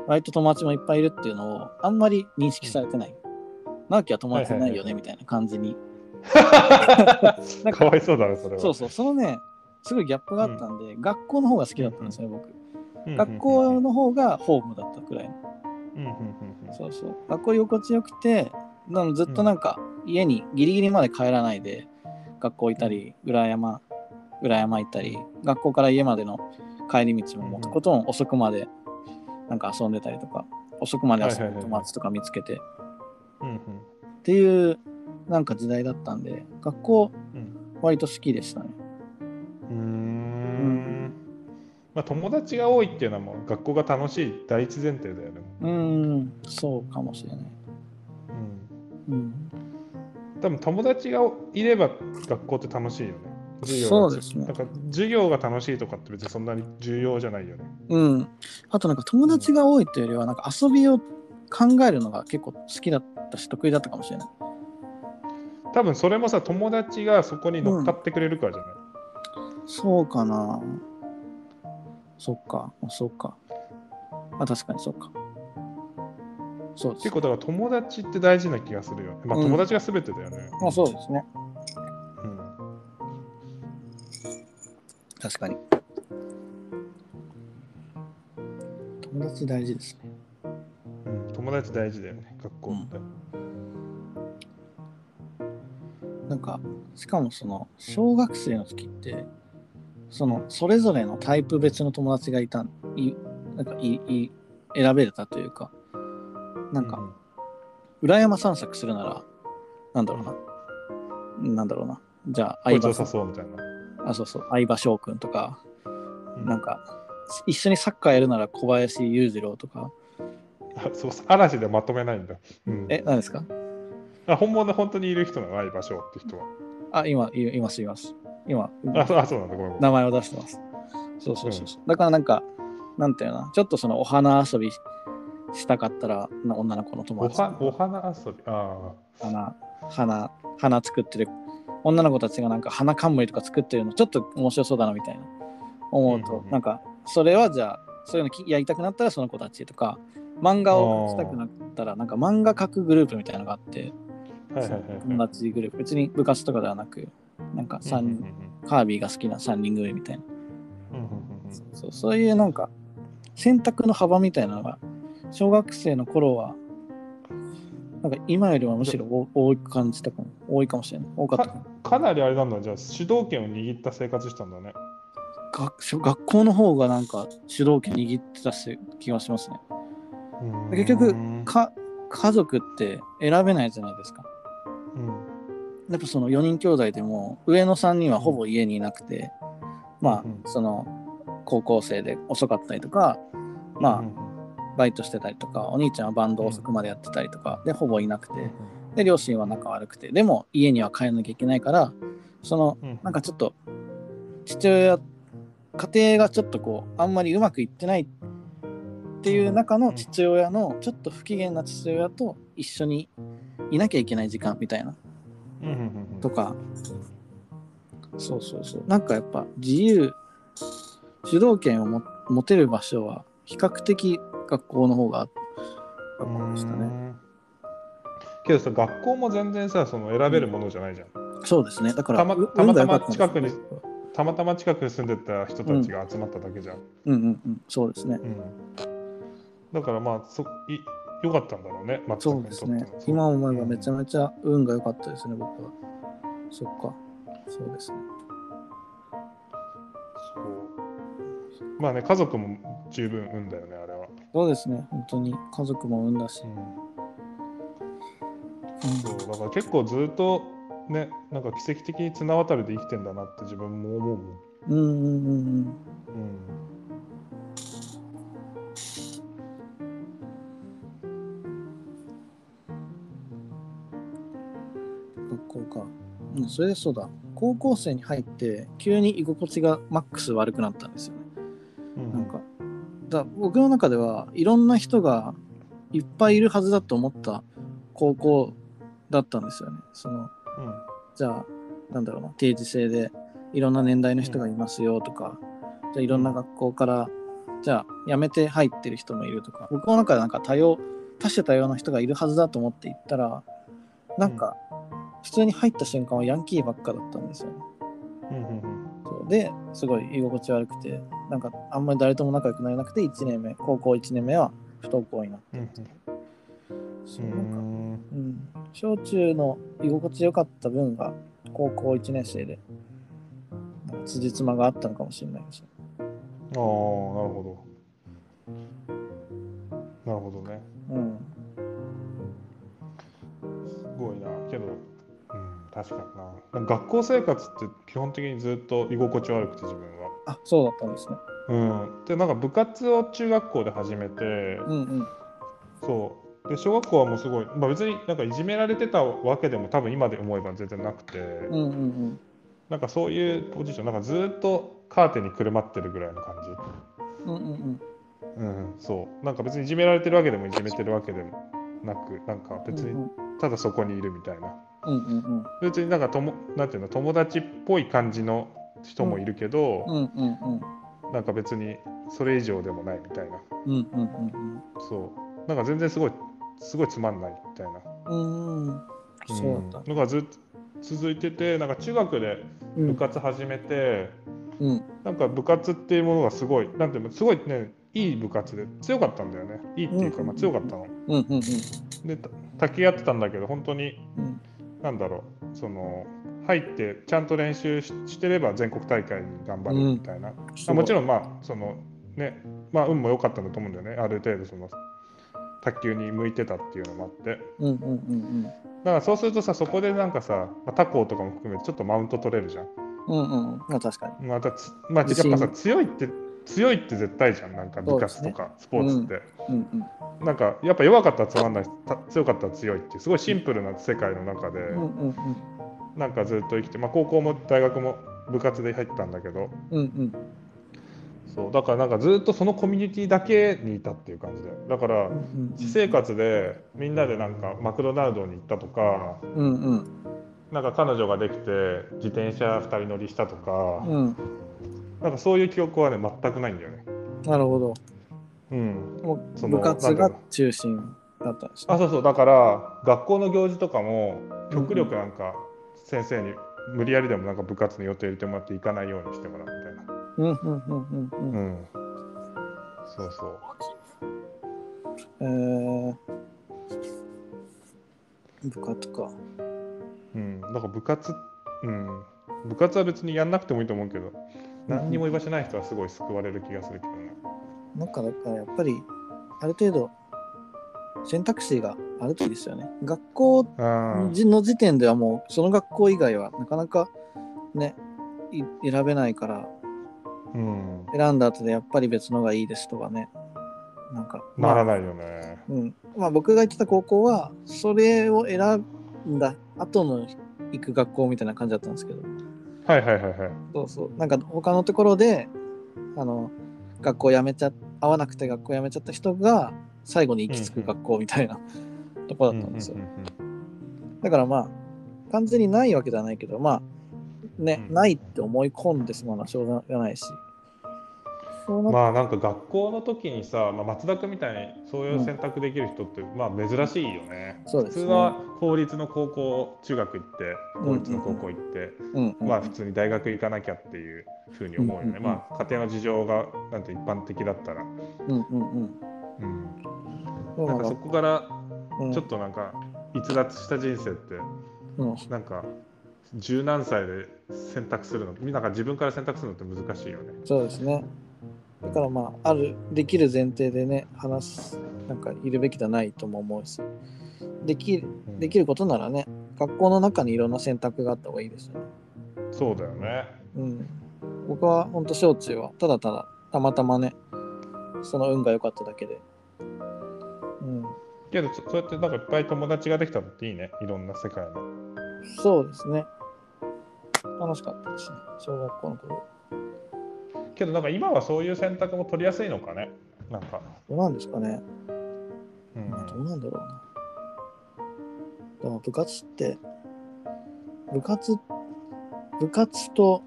割と友達もいっぱいいるっていうのをあんまり認識されてない。直樹は友達いないよねみたいな感じに。なんかかわいそうだねそれは。そうそう、そのね、すごいギャップがあったんで、学校の方が好きだったんですよ、僕。うん学校の方がホームだったくらい。の。そうそう。学校居心地よくて、なのずっとなんか家にギリギリまで帰らないで、学校いたり、裏山、裏山行ったり、学校から家までの帰り道ももうとことん遅くまでなんか遊んでたりとか、遅くまで遊ぶ友達とか見つけて、っていうなんか時代だったんで、学校うん。割と好きでしたね。うーんまあ友達が多いっていうのはもう学校が楽しい第一前提だよね。うーん、そうかもしれない。うんうん。多分友達がいれば学校って楽しいよね。授業がそうですねなんか授業が楽しいとかって別にそんなに重要じゃないよね。うん。あとなんか友達が多いというよりは、なんか遊びを考えるのが結構好きだったし、得意だったかもしれない。多分それもさ友達がそこに乗っかってくれるからじゃない？そうかな。そっか、そうか。あ、確かにそうか。そうです結。構だから友達って大事な気がするよね。まあうん友達が全てだよね。まあそうですね。うん確かに。友達大事ですね。うん友達大事だよね学校って。なんか、しかもその、小学生の時って、その、それぞれのタイプ別の友達がいた、い、なんかい、い、選べれたというか、なんか、裏山散策するなら、なんだろうな。なんだろうな。じゃあ、相葉さん、そうみたいな。あ、そうそう、相葉翔くんとか、うんなんか、一緒にサッカーやるなら小林裕次郎とか、あ そう嵐でまとめないんだ。うん、え、何ですか？あ本物本当にいる人なの？相場所って人は。あ、今、いいます、います。今、あそうなんだ。名前を出してます。そうそうそう。そう。だからなんか、なんていうの？ちょっとそのお花遊びしたかったら、な女の子の友お達はお花遊び？あ花、花、花作ってる、女の子たちがなんか花冠とか作ってるの、ちょっと面白そうだなみたいな。思うと、うんうんうん。なんか、それはじゃあ、そういうのきやりたくなったらその子たちとか、漫画を描きたくなったら、なんか漫画描くグループみたいなのがあって、あ。はいはいはい、友達グループ、別に部活とかではなく、なんか3うんうん人、カービィが好きな3人組みたいな。うんうんうんそうそういうなんか選択の幅みたいなのが小学生の頃はなんか今よりはむしろ多多い感じたかも多いかもしれない。多かったかもかかなりあれなんだじゃあ主導権を握った生活したんだね。学小学校の方がなんか主導権握ってたし気がしますね。結局うんか家族って選べないじゃないですか。うんやっぱその4人兄弟でも上の3人はほぼ家にいなくて、まうん。あその高校生で遅かったりとかまあ、うん。バイトしてたりとか、お兄ちゃんはバンド遅くまでやってたりとか、で、ほぼいなくて、うん。で、両親は仲悪くて、でも家には帰らなきゃいけないから、その、うん。なんかちょっと、父親、家庭がちょっとこう、あんまりうまくいってないっていう中の父親の、ちょっと不機嫌な父親と一緒にいなきゃいけない時間みたいな、とか、そうそうそう、なんかやっぱ自由、主導権をも持てる場所は、比較的学校の方が学校でしたね。うんけどさ学校も全然さその選べるものじゃないじゃん。そうですね。だから、たまうたまたま近くにたまたま近くに住んでた人たちが集まっただけじゃん。うんうんうん、そうですね。うんだからまあそい良かったんだろうね松そうですね。今思えばめちゃめちゃ運が良かったですね、僕は。そっか。そうですね。そうまあね家族も十分運だよねあれは。そうですね。本当に家族も産んだし。そうだから結構ずっとねなんか奇跡的に綱渡りで生きてんだなって自分も思うもん。うんうんうんうん。うんうん、それでそうだ。高校生に入って、急に居心地がマックス悪くなったんですよね。うんなんか、だ僕の中ではいろんな人がいっぱいいるはずだと思った高校だったんですよね。そのうんじゃあ、なんだろうな、定時制でいろんな年代の人がいますよとか、じゃあいろんな学校から、じゃあ辞めて入ってる人もいるとか、僕の中でなんか多様、多種多様な人がいるはずだと思って行ったら、なんか、普通に入った瞬間はヤンキーばっかだったんですよね。うんうんうん。そう。ですごい居心地悪くてなんかあんまり誰とも仲良くなれなくて1年目高校1年目は不登校になってうん。そうなんか、うん。うん、小中の居心地良かった分が高校1年生でなんか辻褄があったのかもしれないですああなるほど。なるほどね。うん確かにな。学校生活って基本的にずっと居心地悪くて自分は。あそうだったんですね。うん。でなんか部活を中学校で始めて、うんうん。そう。で小学校はもうすごい、まあ、別になんかいじめられてたわけでも多分今で思えば全然なくて、うんうんうん。なんかそういうポジションなんかずっとカーテンにくるまってるぐらいの感じ。うんうんうん。うん、そう。なんか別にいじめられてるわけでもいじめてるわけでもなく、なんか別にうん。ただそこにいるみたいな。うんうんうん。別になんかともなんていうの友達っぽい感じの人もいるけど、うんうんうんなんか別にそれ以上でもないみたいな。うんうんうんそう。なんか全然すごいすごいつまんないみたいな。うん。うん。そうだった。んのがずっと続いてて、なんか中学でうん。部活始めて、うん。なんか部活っていうものがすごい、なんていうの、すごいね、いい部活で強かったんだよね。いいっていうか、うん。まあ、強かったの。うんうんうん。でた卓球やってたんだけど本当にうんなんだろうその入ってちゃんと練習ししてれば全国大会に頑張れるみたいな、あもちろんまあそのねまあ運も良かったんだと思うんだよね。ある程度その卓球に向いてたっていうのもあって。うんうんうんだからそうするとさそこでなんかさ、まあ、他校とかも含めてちょっとマウント取れるじゃん。うんうんうん。まあ確かに。またつまあやっぱさ強いって強いって絶対じゃん。なんか部活とかスポーツって、うんうんなんかやっぱ弱かったらつまんないた強かったら強いっていうすごいシンプルな世界の中で、なんかずっと生きて、まあ、高校も大学も部活で入ったんだけどうんうん。そうだからなんかずっとそのコミュニティだけにいたっていう感じで。だからうん私生活でみんなでなんかマクドナルドに行ったとかうんうん。なんか彼女ができて自転車2人乗りしたとか、うん。なんかそういう記憶はね全くないんだよね。なるほどうん、もそうの部活が中心だったんですねあそうそう。だから学校の行事とかも極力なんか先生に無理やりでもなんか部活の予定入れてもらって行かないようにしてもらうみたいな。うんうんうんうんううんん、そうそう。えー部活か。うん、だから部活、うん、部活は別にやんなくてもいいと思うけど、何にも居場所ない人はすごい救われる気がするけどね。なんかだからやっぱりある程度選択肢があるといいですよね。学校あの時点ではもうその学校以外はなかなかねい選べないからうん、選んだ後でやっぱり別のがいいですとかね。なんかい、ならないよね。うん。まあ、僕が行ってた高校はそれを選んだ後の行く学校みたいな感じだったんですけど。はいはいはいはい。そうそう。なんか他のところであの学校辞めちゃ合わなくて学校辞めちゃった人が最後に行き着く学校みたいな。ところだったんですよ、うんうんだからまあ完全にないわけではないけどまあね、うん。ないって思い込んでしまうのはしょうがないしまあなんか学校の時にさ、まあ、松田君みたいにそういう選択できる人って、まあ珍しいよね。そうですね。普通は公立の高校、中学行って、公立の高校行って、うん。うん。まあ普通に大学行かなきゃっていうふうに思うよね。うん。うん。うんまあ家庭の事情がなんて一般的だったら。うん。うん。うん。なんかそこからうん。ちょっとなんか逸脱した人生ってうん。なんか十何歳で選択するのなんか自分から選択するのって難しいよね。そうですねだからまああるできる前提でね話すなんかいるべきじゃないとも思うしできできることならね学校の中にいろんな選択があった方がいいですよね。そうだよね。うん。僕は本当小中はただただたまたまねその運が良かっただけで。うん。けどそそうやってなんかいっぱい友達ができたのっていいね。いろんな世界の。そうですね。楽しかったですね。小学校の頃けどなんか今はそういう選択も取りやすいのかねなんか。どうなんですかねうんまあどうなんだろうな。でも部活って、部活、部活と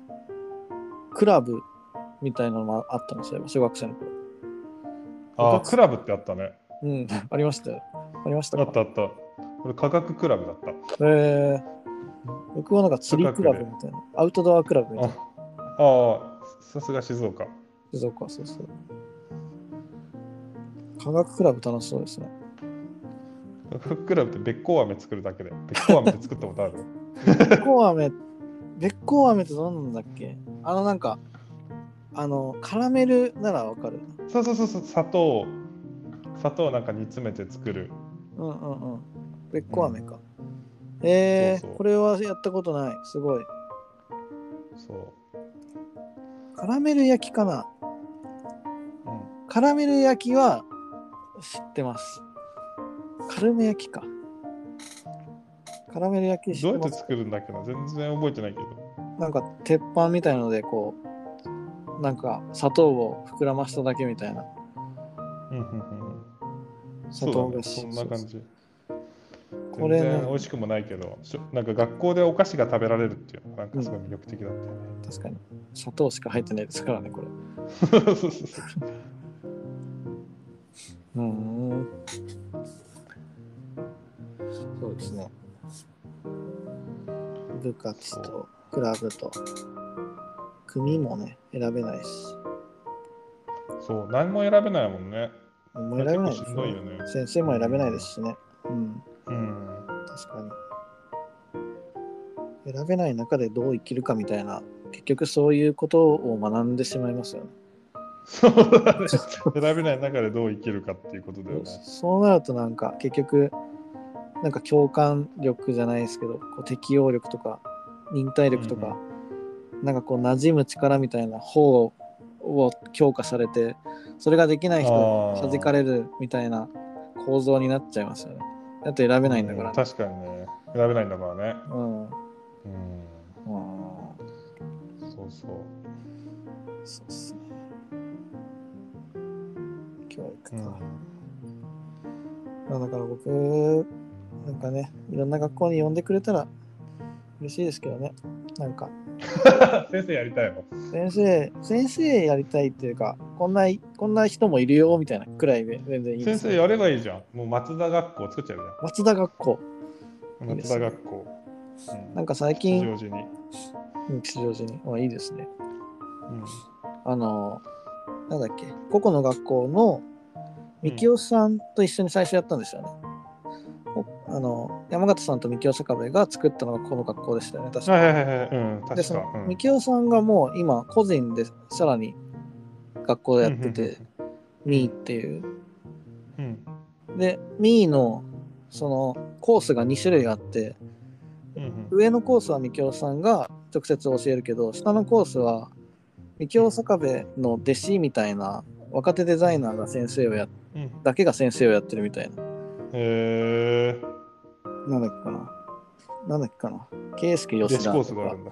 クラブみたいなのもあったのそういえば小学生の頃。あ部活クラブってあったね。うん、ありましたよ。ありましたか？あったあった。俺科学クラブだった。えー、僕はなんか釣りクラブみたいな。アウトドアクラブみたいな。ああ、さすが静岡。静岡、そうそう。科学クラブ楽しそうですね。フックラブってべっこう飴作るだけで。べっこう飴って作ったことある？べっこう飴、べっこう飴ってどんなんだっけ？あのなんか、あの、カラメルならわかる。そうそうそうそう、砂糖、砂糖なんか煮詰めて作る。うんうんうん。べっこう飴か。えー、そうそうこれはやったことない。すごい。そう。カラメル焼きかなうん、カラメル焼きは知ってます。カルメ焼きか。カラメル焼き。どうやって作るんだっけな？全然覚えてないけど。なんか鉄板みたいのでこう、なんか砂糖を膨らましただけみたいな。うんうんうんうん。砂糖がそうだね、そんな感じ。これね全然美味しくもないけど、なんか学校でお菓子が食べられるっていうのがなんかすごい魅力的だったよね。確かに。砂糖しか入ってないですからね、これ。そ うそうそううーん。そうですね。部活とクラブと組もね、選べないし。そう、何も選べないもんね。もう選べないね。先生も選べないですしね。うん、うん。確かに。選べない中でどう生きるかみたいな、結局そういうことを学んでしまいますよね。そうだね。選べない中でどう生きるかっていうことだよね。そうなるとなんか結局なんか共感力じゃないですけどこう適応力とか忍耐力とか、なんかこう馴染む力みたいな方を強化されてそれができない人は弾かれるみたいな構造になっちゃいますよね。だって選べないんだから、うん確かにね。選べないんだからね。うん。うん。うん。そうそう。そうっすね。教育か。まあだから僕、なんかね、いろんな学校に呼んでくれたら嬉しいですけどね。なんか、先生やりたいの？先生、先生やりたいっていうか、こんな、こんな人もいるよみたいなくらいで全然いいです、先生やればいいじゃん。もう松田学校作っちゃう松田学校。じゃん。松いいですね田学校。うんなんか最近、吉祥寺に。うん吉祥寺に。まあいいですね。うんあの、なんだっけ、個々の学校の、みきおさんと一緒に最初やったんですよね。おあの山形さんとみきお坂部が作ったのがこの学校でしたよね、確か。はいはいはいはい。うん、で、確か。そのうんみきおさんがもう今、個人でさらに学校でやってて、みーっていう。うん。で、みーのそのコースが2種類あって、うんうん上のコースはみきおさんが直接教えるけど、下のコースはみきお坂部の弟子みたいな若手デザイナーが先生をやっうん。だけが先生をやってるみたいな。へえ。なんだっけかな。なんだっけかな。圭介弟子コー吉田とかスがあるんだ。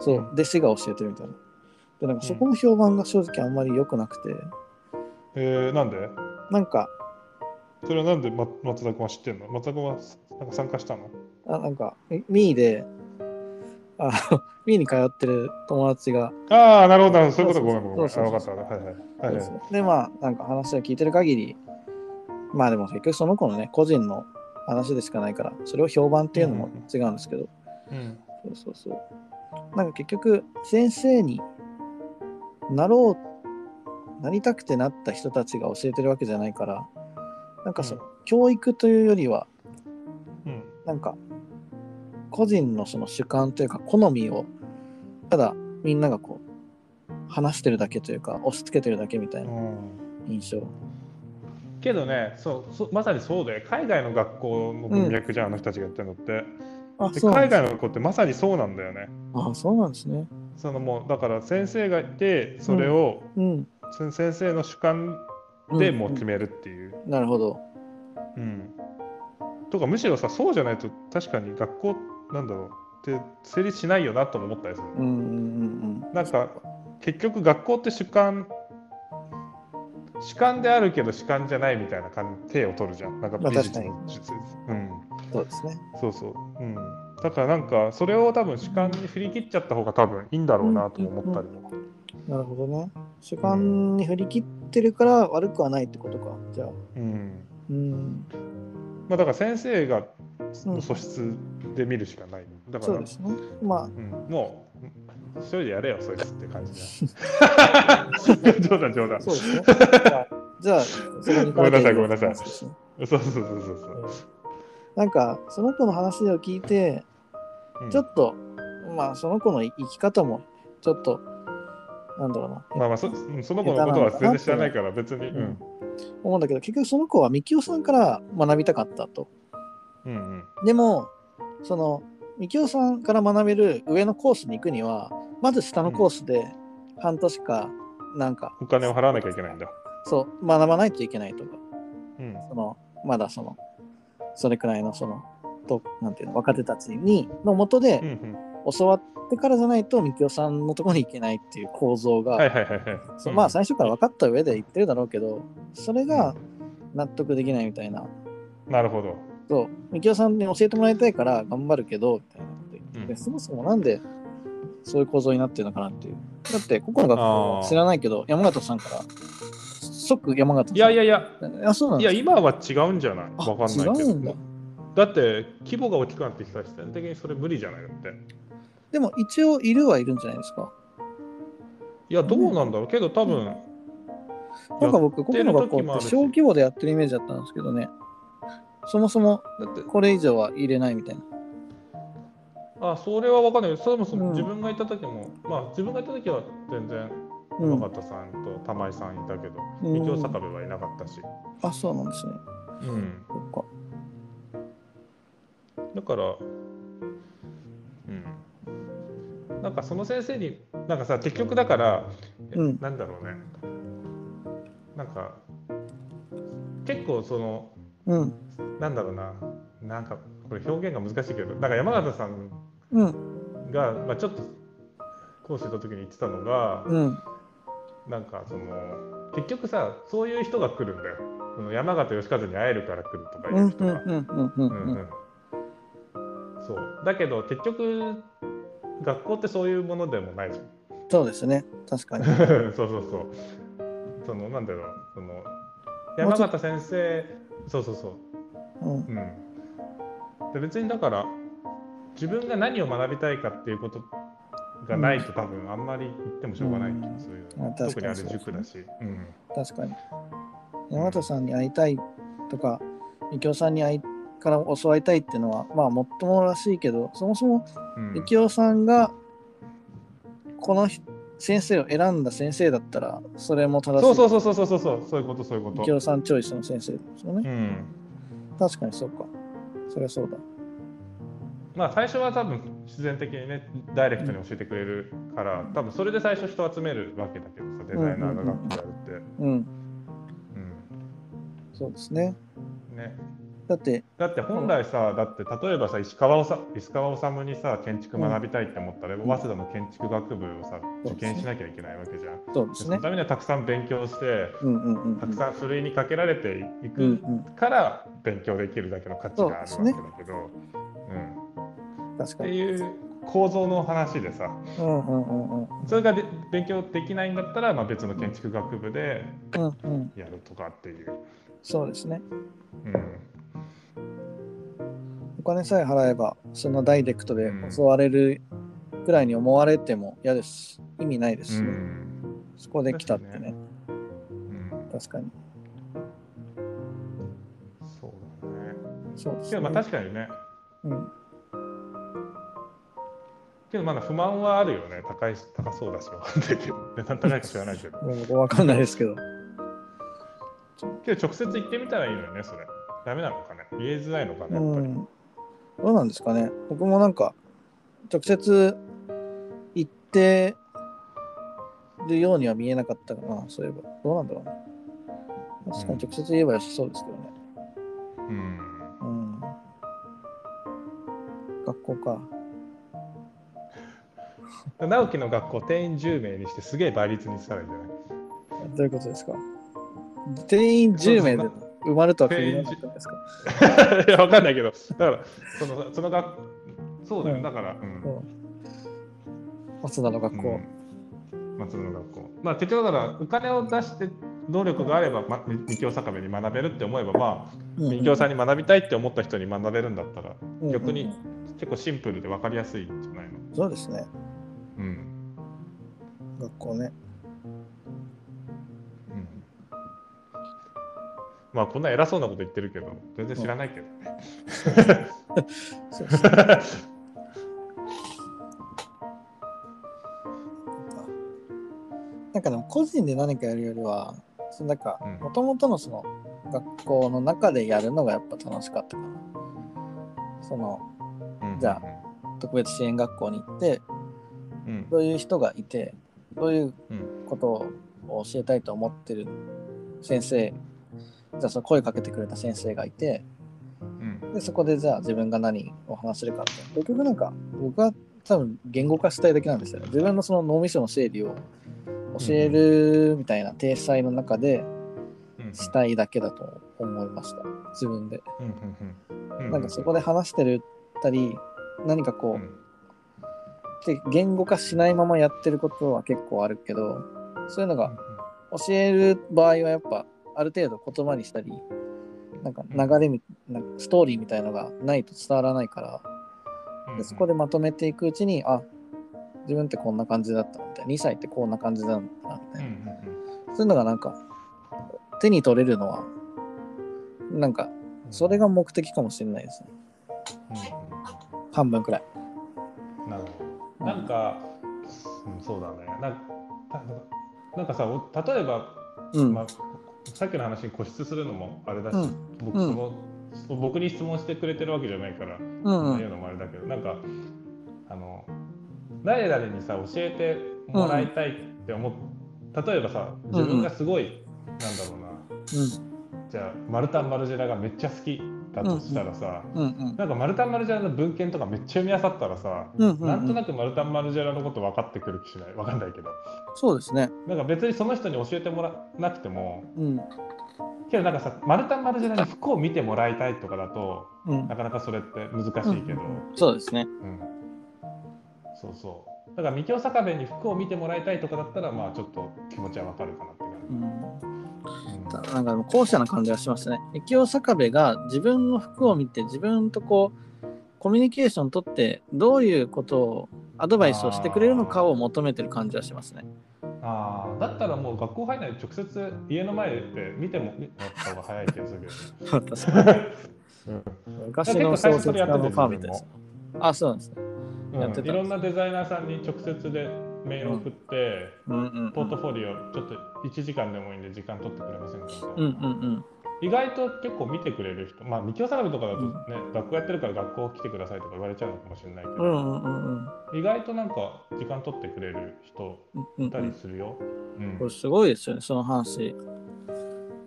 そう、うん弟子が教えてるみたいな。で、なんかそこの評判が正直あんまり良くなくて、えー、なんで？なんか、それはなんで、ま、松田君は知ってんの？松田君はなんか参加したの？あなんか、ミミーで、あの ミーに通ってる友達が、ああ、なるほど、なるほどそういうことごめんごめん。あ、そうそうそう分かった。はいはい。はいはい。で、まあ、なんか話を聞いてる限り、まあでも結局その子のね、個人の話でしかないから、それを評判っていうのも違うんですけど、うん。そうそうそう。なんか結局、先生になろう、なりたくてなった人たちが教えてるわけじゃないから、なんかその、教育というよりは、うん。なんか、個人のその主観というか、好みを、ただみんながこう、話してるだけというか、押し付けてるだけみたいなうん印象。けどねそうそ、まさにそうで、海外の学校の文脈じゃん、あの人たちがやってるのって。あ、で海外の学校ってまさにそうなんだよね。あ、そうなんですね。そのもうだから先生がいてそれを、うん。その先生の主観でもう決めるっていう。なるほど。うんとかむしろさそうじゃないと確かに学校なんだろうって成立しないよなとも思ったりする。うんうんうんなんか結局学校って主観主観であるけど主観じゃないみたいな感じ手を取るじゃん。なんかまあ美術の術うん。うん。そうですね。そうそう。うん。だからなんかそれを多分主観に振り切っちゃった方が多分いいんだろうなとも思ったりも。なるほどね。主観に振り切ってるから悪くはないってことか。じゃあ。うん。うん。まあだから先生がの素質で見るしかない。だから、そうですね。まあ、うん、もう、一人でやれよ、そいつって感じだ。冗談、冗談。そうですね。じゃあ、そこにごめんなさいごめんなさいそうそうそうそうそう。なんか、その子の話を聞いて、うんちょっと、まあ、その子の生き方も、ちょっと、なんだろうな、まあまあそ、うんその子のことは全然知らないから、別に。うん。思うんだけど、結局その子はみきおさんから学びたかったと。うんうん。でも、その、みきおさんから学べる上のコースに行くには、まず下のコースで半年か、なんか、お金を払わなきゃいけないんだ。そう、学ばないといけないとか、うん。その、まだその、それくらいの、その、と、なんていうの、若手たちに、のもとで。教わってからじゃないと、みきおさんのところに行けないっていう構造が、はいはいはいはい。そうまあ最初から分かった上で言ってるだろうけど、それが納得できないみたいな。なるほど。そう、みきおさんに教えてもらいたいから頑張るけど、みたいなこと言って、うんでそもそもなんでそういう構造になってるのかなっていう。だって、ここの学校知らないけど、山形さんから、即山形さん。いやいやいや、あ、そうなんいや、今は違うんじゃない？あわかんないけ違うんだど。だって、規模が大きくなってきたら、必然的にそれ無理じゃないだって。でも一応いるはいるんじゃないですか。いや、どうなんだろうけど、多分、なんか僕、ここの学校って小規模でやってるイメージだったんですけどね。そもそもこれ以上は入れないみたいな。あ、それはわかんないけど、そもそもうん自分がいた時も、まあ、自分がいた時は全然、うん山形さんと玉井さんいたけど、うん坂部はいなかったし。あ、そうなんですね。うん。そっか。だから、うん。なんかその先生に、なんかさ、結局だから、うんなんだろうね。なんか、結構その、うん。なんだろうな、なんか、これ表現が難しいけど、なんか山形さんうん。が、まあ、ちょっと講師の時に言ってたのが、うん。なんかその、結局さ、そういう人が来るんだよ。その山形義和に会えるから来るとかうん。うん。いう人が。うん。うん。う。うんんうんそうだけど結局学校ってそういうものでもないじそうですね。確かに。ゃ んそうそうそうそのなんだろうその山形先生そうそうそううん。うんで別にだから自分が何を学びたいかっていうことがないと多分あんまり言ってもしょうがないけど、うんそういうまあ確かにの特にあれ塾だし、うん、確かに。山形さんに会いたいとか、みきおさんに会いから教わりたいっていうのは、まあ、もっともらしいけど、そもそもうんみきおさんがこの人先生を選んだ先生だったら、それも正しい。そうそうそうそうそうそうそういうことそういうことみきおさんチョイスの先生ですよね。うん確かにそうか。そりゃそうだ。まあ最初は多分必然的にねダイレクトに教えてくれるから、多分それで最初人集めるわけだけどさデザイナーが学校やるって、うん。そうですね。うんね、だって、だって本来さ、だって例えばさ石川おさ石川治にさ建築学びたいって思ったら、早稲田の建築学部をさ受験しなきゃいけないわけじゃん。そうですねその。ためにはたくさん勉強してうんうんうんうん。たくさん書類にかけられていうんくうん。から勉強できるだけの価値があるわけだけど、うん、確かに。っていう構造の話でさうんうんうんうん。それがで勉強できないんだったら、まあ、別の建築学部でうんうん。やるとかっていう。そうですね。うんお金さえ払えば、そのダイレクトでうん襲われるくらいに思われても嫌です。意味ないですしね。うんそこで来たってね。うん確かに。そうだね。そうですね。まあ確かにね。うん。けどまだ不満はあるよね。高い高そうだし、わかんないけど。値段高いか知らないけど。もう僕わかんないですけど。けど直接行ってみたらいいのよね、それ。ダメなのかね？言えづらいのかね、うやっぱり。ん。どうなんですかね？僕もなんか、直接行ってるようには見えなかったかな、そういえば。どうなんだろうね。確かに直接言えばよさそうですけどね。うん。うん。学校か。直樹の学校、定員10名にしてすげえ倍率にしたらいいんじゃない？どういうことですか？定員10名で埋まるとは限らなかったんですか？いや、わかんないけど、だから、その、その学そうだよ、うん。だから、うん。うん。早稲田の学校。うん。松戸の学校。まあ、結局だから、お金を出して、能力があれば、ま、二教坂部に学べるって思えばまあうん。二教さんに学びたいって思った人に学べるんだったらうん。逆に結構シンプルで分かりやすいんじゃないの？そうですね。うん学校ね。うんまあこんな偉そうなこと言ってるけど全然知らないけどね。そう。なんかでも個人で何かやるよりは、そのなんかうんもともとのその学校の中でやるのがやっぱ楽しかったかな。そのうんじゃ特別支援学校に行って、うん。どういう人がいて、どういううんことを教えたいと思ってる先生、じゃあその声かけてくれた先生がいて、うん。でそこでじゃあ自分が何を話せるかって。結局なんか僕は多分言語化したいだけなんですよね。自分のその脳みその整理を教えるみたいな体裁の中でうん。したいだけだと思いました。自分で。なんかそこで話してるったり何かこうんうで言語化しないままやってることは結構あるけどそういうのが教える場合はやっぱある程度言葉にしたりなんか流れみなんかストーリーみたいのがないと伝わらないからうんでそこでまとめていくうちにあ自分ってこんな感じだったみたいな2歳ってこんな感じなんだなみたいな、そういうのがなんか手に取れるのはなんかそれが目的かもしれないですね。半分くらい。なるほどなんか、うん、そうだね。なんかなんかさお例えば、うん、まあ、さっきの話に固執するのもあれだし、うん。僕その僕に質問してくれてるわけじゃないから、うんそん。うのもあれだけどなんかあの誰々にさ教えてもらいたいって思っ、例えばさ自分がすごい、なんだろうな。じゃあマルタン・マルジェラがめっちゃ好きだとしたらさ、うんうんなんかマルタン・マルジェラの文献とかめっちゃ読み漁ったらさ、うんうんうんなんとなくマルタン・マルジェラのこと分かってくる気しない？分かんないけど。そうですね。なんか別にその人に教えてもらわなくてもうん。けどなんかさマルタン・マルジェラに服を見てもらいたいとかだとうん。なかなかそれって難しいけど、そうですね。うん。そうそう。だから三京坂部に服を見てもらいたいとかだったらまあちょっと気持ちは分かるかなって感じ、うんうんなんか後者な感じがしますね。駅尾坂部が自分の服を見て自分とこうコミュニケーション取ってどういうことをアドバイスをしてくれるのかを求めてる感じはしますね。ああだったらもう学校入らないで直接家の前で見てもらった方が早い気がするけどね。確かにうん昔の小説家のファンみたいです。あ、そうなんですね。やってたいろんなデザイナーさんに直接でメールを送って、うんうんポートフォリオちょっと1時間でもいいんで時間取ってくれませんか？みたいな、うんうん。意外と結構見てくれる人まあ三京相模とかだとね、学校やってるから学校来てくださいとか言われちゃうのかもしれないけど、うんうんうんうん。意外となんか時間取ってくれる人うんうんいたりするよ。うんこれすごいですよね、その話。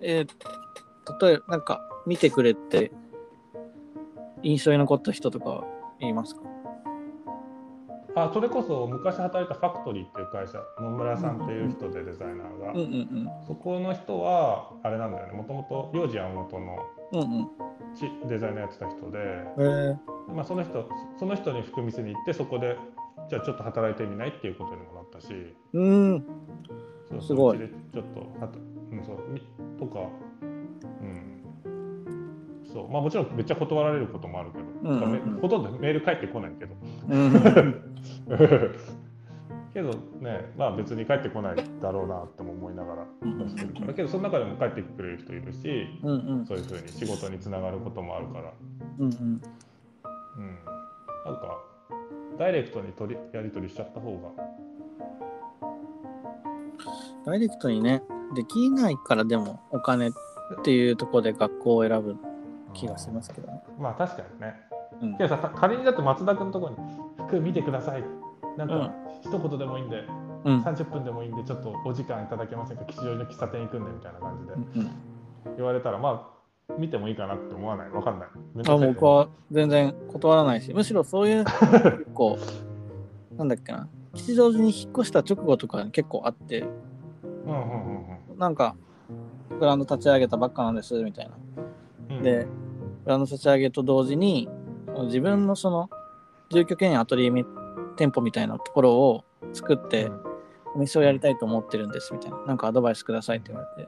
えー例えば、なんか見てくれて印象に残った人とか言いますか？あそれこそ昔働いたファクトリーっていう会社野村さんっていう人でデザイナーが、うんうんそこの人はあれなんだよね。もともと幼児山本のうデザイナーやってた人で、えー、まあ、その人その人に服見せに行ってそこでじゃあちょっと働いてみないっていうことにもなったし。うん。すごい。うちでちょっとはた、うん、そうみとか、うん、そう。まあもちろんめっちゃ断られることもあるけど、うんうんうん。ほとんどメール返ってこないけど。うん。けどねまあ別に返ってこないだろうなっても思いながら。出してるからけどその中でも帰ってくれる人いるしうんうん。そういうふうに仕事につながることもあるから、うんうん。うん、なんかダイレクトに取りやり取りしちゃった方が。ダイレクトにね、できないからでもお金っていうところで学校を選ぶ気がしますけどね。まあ確かにね。うん。けどさか仮にだって松田君のところに服見てください。なんうん。か一言でもいいんで、うん。30分でもいいんでちょっとお時間いただけませんか？吉祥寺の喫茶店行くんでみたいな感じで。うん。うん言われたらまあ見てもいいかなって思わない？わかんない。あ僕は全然断らないし、むしろそういう結構、なんだっけな、吉祥寺に引っ越した直後とかに結構あって、うんうんうんなんか、ブランド立ち上げたばっかなんですみたいな。うん。で、ブランド立ち上げと同時に、自分のその住居兼アトリエみ店舗みたいなところを作って、お店をやりたいと思ってるんですみたいな。なんかアドバイスくださいって言われ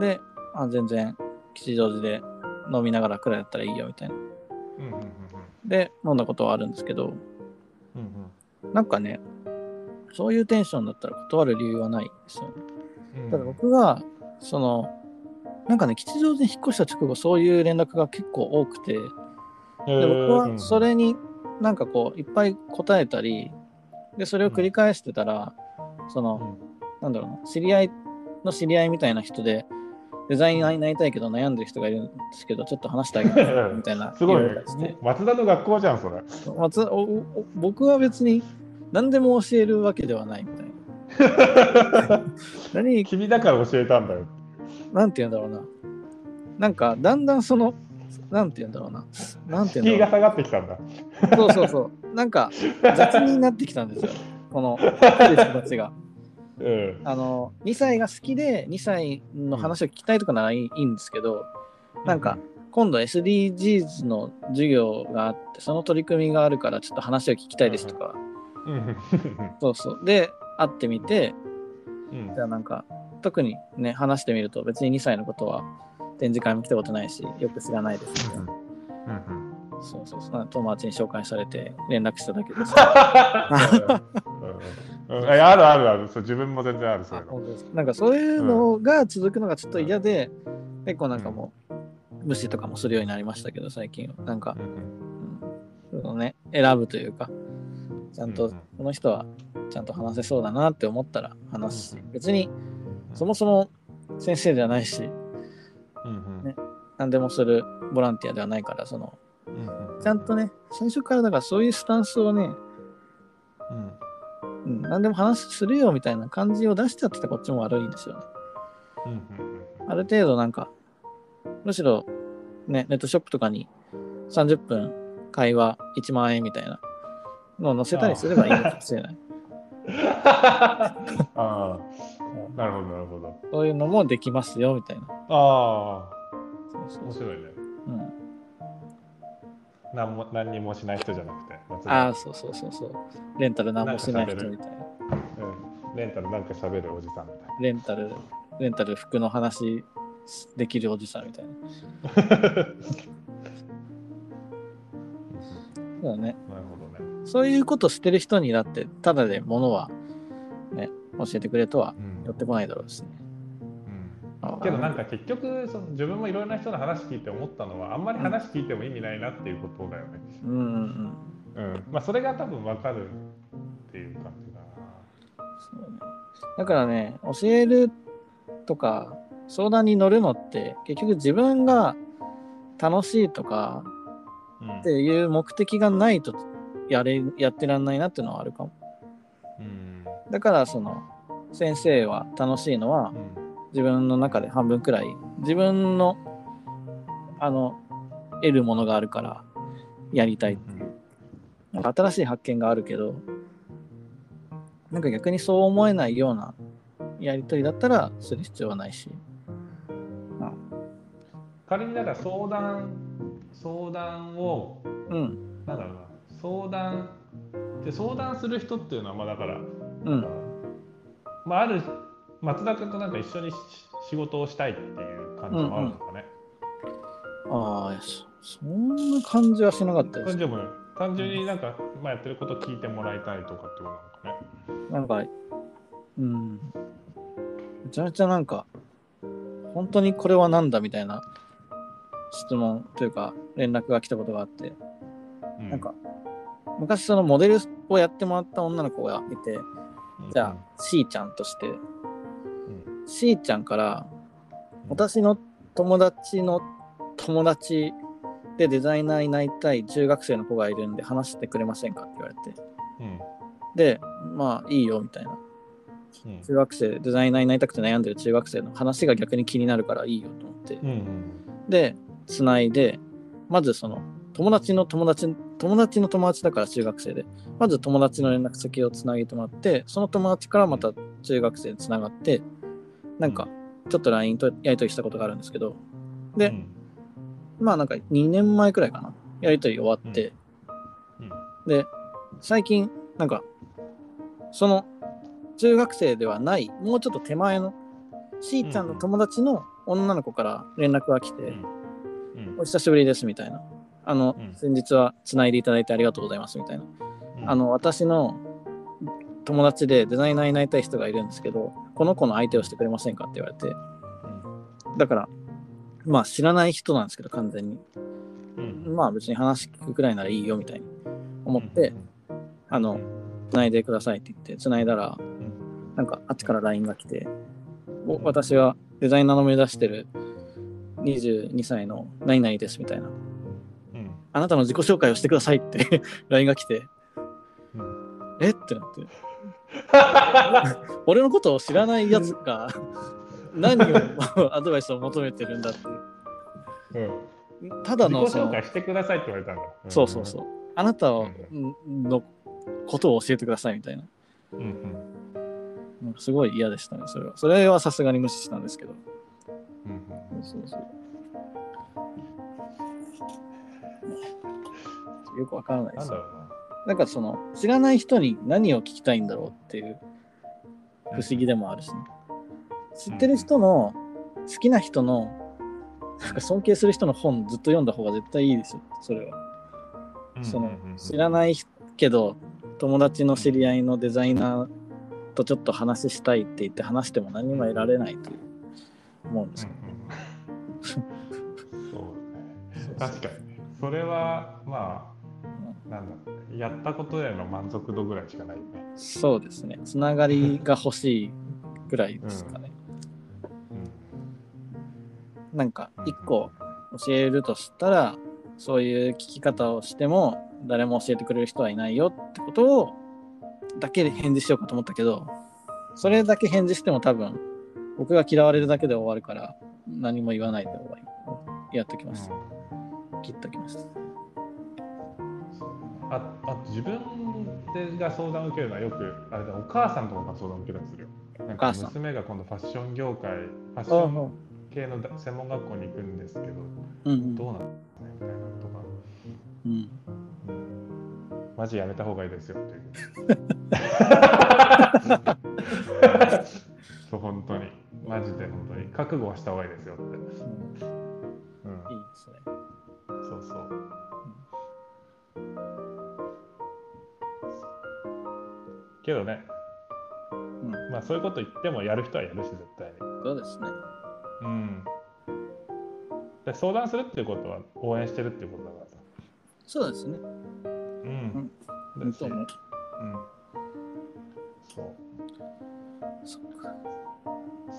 て。で、あ全然吉祥寺で飲みながらくらいだったらいいよみたいな。うんうんうんで、飲んだことはあるんですけど、うんなんかね、そういうテンションだったら断る理由はないんですよね。うんうんただ僕が、その、なんかね、吉祥寺に引っ越した直後、そういう連絡が結構多くて、で僕はそれになんかこう、いっぱい答えたり、で、それを繰り返してたら、その、なんだろうな、知り合いの知り合いみたいな人で、デザイナーになりたいけど悩んでる人がいるんですけど、ちょっと話してあげて みたいなすごいね。松田の学校じゃんそれ。松おお僕は別に何でも教えるわけではないみたいな。何、君だから教えたんだよなんて言うんだろうな。なんか、だんだんその、なんて言うんだろうな。なんて敷言うんだろ居が下がってきたんだう。そうそうそう。なんか、雑になってきたんですよ。この、たちが。うんあの、2歳が好きで、2歳の話を聞きたいとかならいいいいんですけど、なんか、今度 SDGs の授業があって、その取り組みがあるから、ちょっと話を聞きたいですとか、うんそうそう。で、会ってみて、うんじゃあなんか、特にね、話してみると、別に2歳のことは展示会も来たことないし、よく知らないですみたいな。そうそうそう。友達に紹介されて連絡しただけで。す。うん。あるあるある。そう自分も全然あるそういうなんかそういうのが続くのがちょっと嫌で、結構なんかもう、無視とかもするようになりましたけど、最近は。なんか、うん、そのね、選ぶというか、ちゃんとうんうん。この人はちゃんと話せそうだなって思ったら話す。しうん、別にそもそも先生じゃないし、うんね何でもするボランティアではないから、その、うんちゃんとね、最初からだからそういうスタンスをね、うん。うん、何でも話するよみたいな感じを出しちゃってたこっちも悪いんですよね。うんある程度なんか、むしろ、ね、ネットショップとかに30分会話1万円みたいなのを載せたりすればいいのかもしれない。ああなるほどなるほどそういうのもできますよみたいな。ああ面白いねうん、何も何にもしない人じゃなくてああ、そうそうそうそう。レンタル何もしない人みたいな。うん、レンタルなんか喋るおじさんみたいレンタル、レンタル服の話できるおじさんみたいな。そうだね。な。なるほどね。そういうことしてる人にだって、ただで物は、ね、教えてくれとはうん寄ってこないだろうしね。うんけどなんか結局その自分もいろんな人の話聞いて思ったのはあんまり話聞いても意味ないなっていうことだよね。うんうんうん。うん。まあそれが多分わかるっていう感じだな。そうね。だからね、教えるとか、相談に乗るのって、結局自分が楽しいとかうんっていう目的がないとやれやってらんないなっていうのはあるかも。うんだからその先生は楽しいのは自分の中で半分くらい自分のあの得るものがあるからやりたいう。なんか新しい発見があるけどなんか逆にそう思えないようなやりとりだったらする必要はないし。仮にだから相談相談をうん。なんだろうな相談で相談する人っていうのはまあだから、うん。まあある松田君となんか一緒にし仕事をしたいっていう感じもあるのかね。ああ、そそんな感じはしなかったです。単純になんか、まあ、やってることを聞いてもらいたいとかってことなのかね。なんか、うん。めちゃめちゃなんか、本当にこれは何だみたいな質問というか連絡が来たことがあって、うなんか、昔そのモデルをやってもらった女の子がいて、じゃあ、C ちゃんとして、C ちゃんから、私の友達の友達でデザイナーになりたい中学生の子がいるんで話してくれませんかって言われて。うん。で、まあいいよみたいな。うん。中学生、デザイナーになりたくて悩んでる中学生の話が逆に気になるからいいよと思って。うんうんで、つないで、まずその友達の友達、友達の友達だから中学生で、まず友達の連絡先をつなげてもらって、その友達からまた中学生につながって、なんかちょっと LINE とやり取りしたことがあるんですけど、でうん。まあなんか2年前くらいかな、やり取り終わって、うん。で、最近、なんか、その中学生ではない、もうちょっと手前の、しーちゃんの友達の女の子から連絡が来て、うん。お久しぶりですみたいな。あの、うん。先日はつないでいただいてありがとうございますみたいな。うん。あの、私の友達でデザイナーになりたい人がいるんですけど、この子の相手をしてくれませんかって言われて、だから、まあ知らない人なんですけど、完全に。うん。うんまあ別に話聞くくらいならいいよみたいに思って、あの、つないでくださいって言って、つないだら、なんかあっちから LINE が来て、お私はデザイナーの目指してる22歳の何々ですみたいな。うんあなたの自己紹介をしてくださいって LINE が来て、うんえ？ってなって。俺のことを知らないやつが 何をアドバイスを求めてるんだって。うんただの自己紹介してくださいって言われたんだ。そうそうそう。あなたをのことを教えてくださいみたいな。うん。うんうんすごい嫌でしたね、それは。それはさすがに無視したんですけど。うんうんそうそう。よくわからないですなんかその、知らない人に何を聞きたいんだろうっていう不思議でもあるしね。知ってる人の、好きな人の、なんか尊敬する人の本ずっと読んだ方が絶対いいですよ、それは。その知らないけど友達の知り合いのデザイナーとちょっと話したいって言って話しても何も得られないという思うんですうんよ。うんそうね。確かにね。それは、まあ、なんだろうね。やったことへの満足度ぐらいしかないよね。そうですね。つながりが欲しいぐらいですかね。なんか一個教えるとしたらそういう聞き方をしても誰も教えてくれる人はいないよってことをだけで返事しようかと思ったけどそれだけ返事しても多分僕が嫌われるだけで終わるから何も言わないで終わりやっときました切っときましたああと自分でが相談を受けるのはよくあれだお母さんとかが相談を受けたりするよ。なんか娘が今度ファッション業界ファッションうん系の専門学校に行くんですけどうんどうなのみたいなのとかうん。マジやめた方がいいですよっていう。そう本当に。マジで本当に。覚悟はした方がいいですよって。うん、いいですねそうそう。けどね、うんまあそういうこと言ってもやる人はやるし絶対に。そうですねうん。で相談するっていうことは応援してるっていうことだからさ。そうですねうん。だし本当もうん。そう。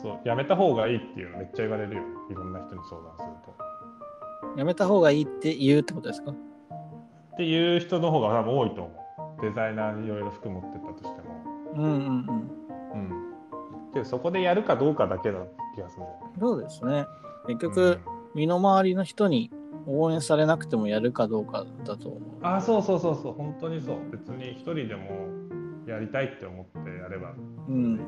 そう、やめた方がいいっていうのめっちゃ言われるよ。いろんな人に相談すると。やめた方がいいって言うってことですか？っていう人の方が多分多いと思う。デザイナーにいろいろ服持ってったとしても。うんうんうんうん。けどそこでやるかどうかだけだ気がする。そうですね結局、身の回りの人に応援されなくてもやるかどうかだと思う。うん、あ、そうそうそうそう、本当にそう。別に一人でもやりたいって思ってやればうん。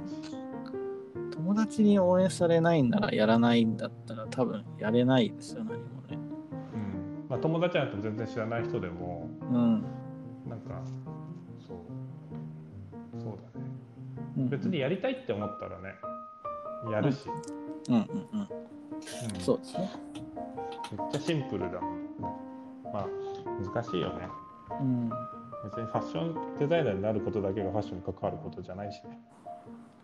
友達に応援されないんならやらないんだったら多分やれないですよ、ね。うん。まあ友達なんて全然知らない人でも、うん。なんか、そう。そうだね。うん別にやりたいって思ったらね、やるし。うんうんうん。うんそうですね。めっちゃシンプルだもん。まあ、難しいよね。うん。別にファッションデザイナーになることだけがファッションに関わることじゃないしね。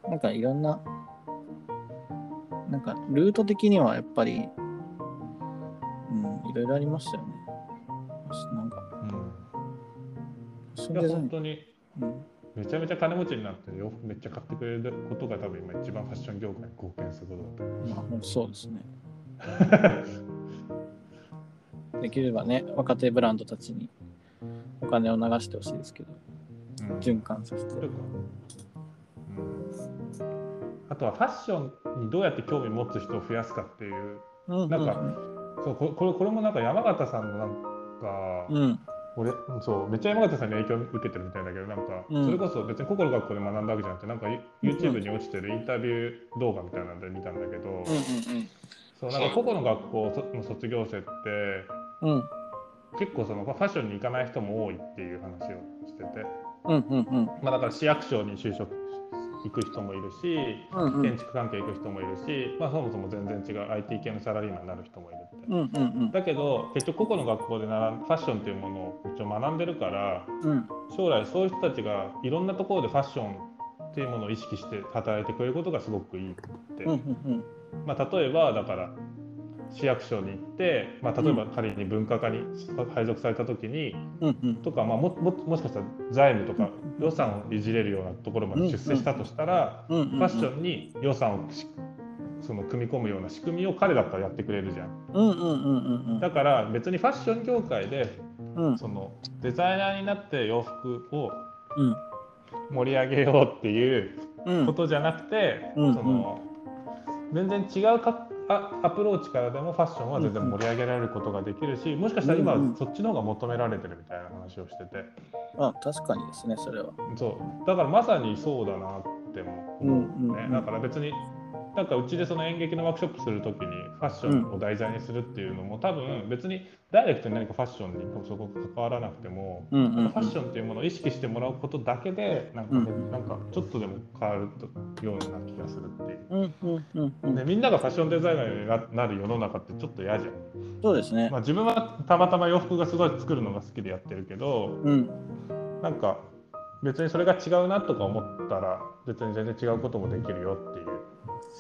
なんかいろんな、なんかルート的にはやっぱり、うん、いろいろありましたよね。なんか、ファッション。いや。本当に。うん。めちゃめちゃ金持ちになって洋服めっちゃ買ってくれることが多分今一番ファッション業界に貢献することだと思う。しまあ、もうそうですね。できればね、若手ブランドたちにお金を流してほしいですけど、うん。循環させて。あとはファッションにどうやって興味持つ人を増やすかっていう。うん。なんかそうこれこれこれもなんか山形さんのなんか、うん、うん、俺そうめっちゃ山形さんに影響を受けてるみたいだけどなんか、うん。それこそ別に個々の学校で学んだわけじゃなくてなんか YouTube に落ちてるインタビュー動画みたいなので見たんだけど、うんそうなんか個々の学校の卒業生ってうんうん。結構そのファッションに行かない人も多いっていう話をしてて、うんうんうん。まあ、だから市役所に就職行く人もいるし、うんうん。建築関係行く人もいるし、まあ、そもそも全然違う IT 系のサラリーマンになる人もいるって。うんうんだけど結局個々の学校でファッションっていうものを一応学んでるからうん。うん将来そういう人たちがいろんなところでファッションっていうものを意識して働いてくれることがすごくいいって、うんうん。まあ、例えばだから市役所に行って、まあ、例えば仮に文化課に配属された時に、うんうん。とか、まあ、もももしかしたら財務とか予算をいじれるようなところまで出世したとしたら、ファッションに予算をしその組み込むような仕組みを彼だったらやってくれるじゃん。だから別にファッション業界でうん。そのデザイナーになって洋服をうん。盛り上げようっていううん。ことじゃなくて、うんその全然違うかあアプローチからでもファッションは全然盛り上げられることができるしもしかしたら今うんうん。そっちの方が求められてるみたいな話をしてて。あ確かにですねそれは。そう。だからまさにそうだなっても思うね、うんうんうん。だから別になんかうちでその演劇のワークショップするときにファッションを題材にするっていうのも多分別にダイレクトに何かファッションにそこ関わらなくてもうんうんうん。ファッションっていうものを意識してもらうことだけでなんか,、ねうん。なんかちょっとでも変わるような気がするっていう。うんうんうんうん。でみんながファッションデザイナーにななる世の中ってちょっと嫌じゃん。そうですね。まあ、自分はたまたま洋服がすごい作るのが好きでやってるけどうん。なんか別にそれが違うなとか思ったら別に全然違うこともできるよっていう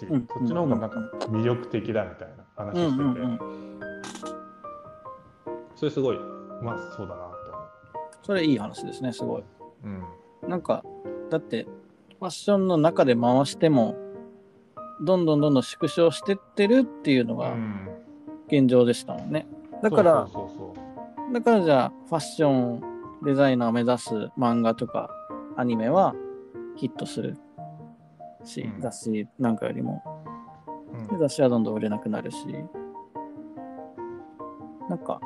し、うんそっちの方がなんか魅力的だみたいな話してて、うんうんうん。それすごいまあそうだなって思それいい話ですねすごい。ううん。なんかだってファッションの中で回してもどんどんどんどん縮小してってるっていうのがうん。現状でしたもんね。だからそうそうそうだからじゃあファッションデザイナーを目指す漫画とかアニメはヒットするし、うん。雑誌なんかよりも。そう、で雑誌はどんどん売れなくなるし。なんか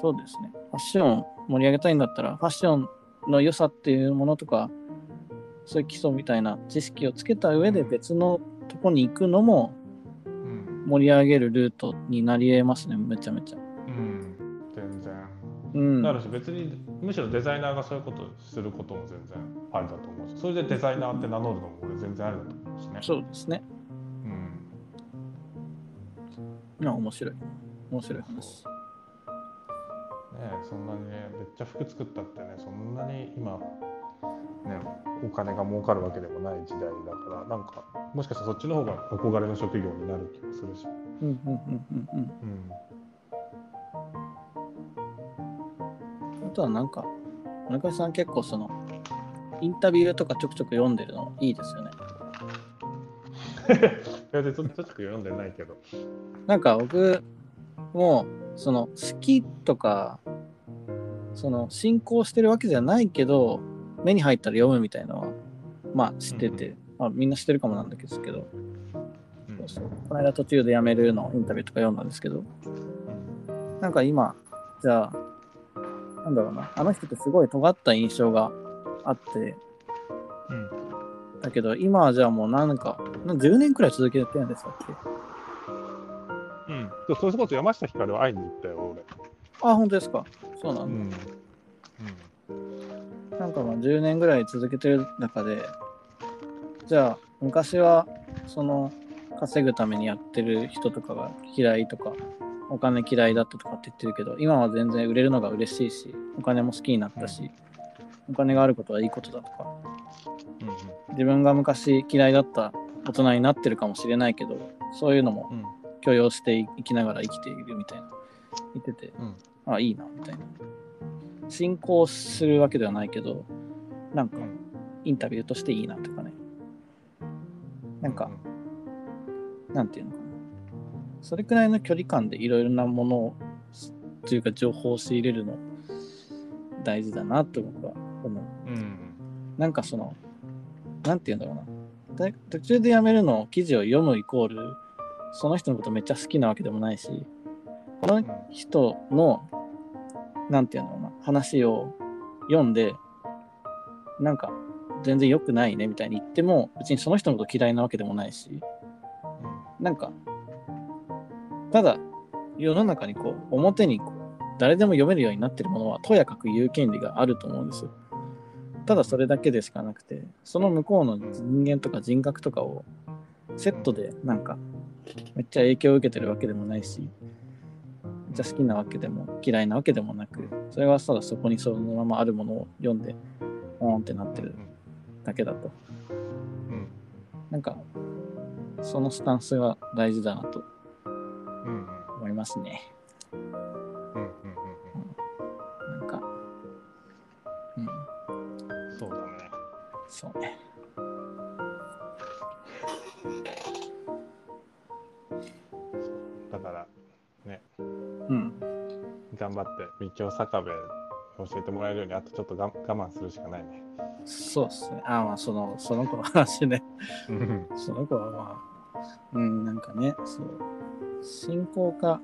そうですね。ファッションを盛り上げたいんだったらファッションの良さっていうものとかそういう基礎みたいな知識をつけた上で別のとこに行くのもうん。盛り上げるルートになり得ますねめちゃめちゃ。うん、全然。うん。なるし別にむしろデザイナーがそういうことすることも全然ありだと思うしそれでデザイナーって名乗るのも俺全然ありだと思うしね。そうですね。うん。いや面白い。面白い話。ねえそんなにねめっちゃ服作ったってねそんなに今ねお金が儲かるわけでもない時代だからなんかもしかしたらそっちの方が憧れの職業になる気がするし、うんうんうんうんうん。うん、あとはなんか中井さん結構そのインタビューとかちょくちょく読んでるのいいですよね。いやでちょちょっと読んでないけど。なんか僕もその好きとかその進行してるわけじゃないけど目に入ったら読むみたいなのはまあ知ってて、まあ、みんな知ってるかもなんだけど。うん。そうそう。この間途中で辞めるのインタビューとか読んだんですけど。なんか今じゃあなんだろうな。あの人ってすごい尖った印象があって。うん。だけど今はじゃあもうなんかな10年くらい続けてるんでしたっけ？うん、それこそ山下ひかる会いに行ったよ俺。あ本当ですか？そうなんだ、ん。なんかまあ10年ぐらい続けてる中で、じゃあ昔はその稼ぐためにやってる人とかが嫌いとか、お金嫌いだったとかって言ってるけど、今は全然売れるのが嬉しいし、お金も好きになったし、お金があることはいいことだとか、自分が昔嫌いだった大人になってるかもしれないけど、そういうのもうん。許容していきながら生きているみたいな。言ってて、うん。あいいなみたいな。進行するわけではないけどなんかうん。インタビューとしていいなとかね。なんか、なんていうのかな。それくらいの距離感でいろいろなものをというか情報を仕入れるの大事だなと僕は思ううん。なんかそのなんていうんだろうな。途中でやめるの記事を読むイコールその人のことめっちゃ好きなわけでもないしこの人のなんていうんだろうな話を読んでなんか全然良くないねみたいに言っても別にその人のこと嫌いなわけでもないしなんかただ世の中にこう表にこう誰でも読めるようになってるものはとやかく言う権利があると思うんですよ。ただそれだけでしかなくてその向こうの人間とか人格とかをセットでなんかめっちゃ影響を受けてるわけでもないしめっちゃ好きなわけでも嫌いなわけでもなくそれはただそこにそのままあるものを読んでポーンってなってるだけだと。うん。なんかそのスタンスが大事だなと思いますねそうね。だからね。うん。頑張って道を坂部教えてもらえるようにあとちょっとが我慢するしかないね。そうっすね。あまあそのその子の話ね。うん。その子はまあ、うん、なんかね、そう、信仰か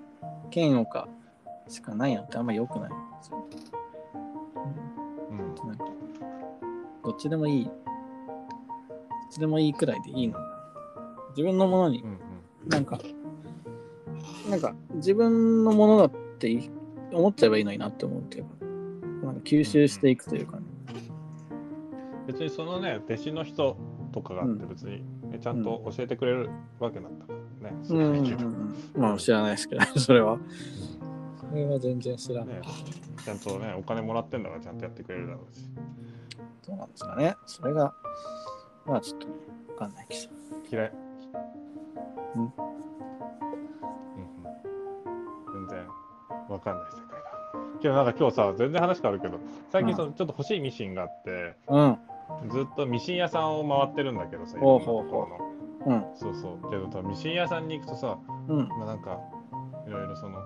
嫌悪かしかないのってあんま良くない。んですよ。う。んうん、なんか、どっちでもいい、どっちでもいいくらいでいいの。自分のものにう、んなんか、なんか、自分のものだってい思っちゃえばいいのになって思うっていうか、なんか吸収していくというかね。別にそのね弟子の人とかがあって別に、ねちゃんと教えてくれるわけなんだからね、すうん、うん。まあ知らないですけど、それは。それは全然知らないね。ちゃんとねお金もらってんだからちゃんとやってくれるだろうしどうなんですかね。それが、まあちょっとね、わかんないけど。嫌い。うん。うんうん。全然わかんない世界だけどなんか今日さ全然話変わるけど最近そのちょっと欲しいミシンがあって、うん、ずっとミシン屋さんを回ってるんだけどさ、ほの。うん、そうそう。けどさ、ミシン屋さんに行くとさ、うん、まあ、なんか、いろいろその、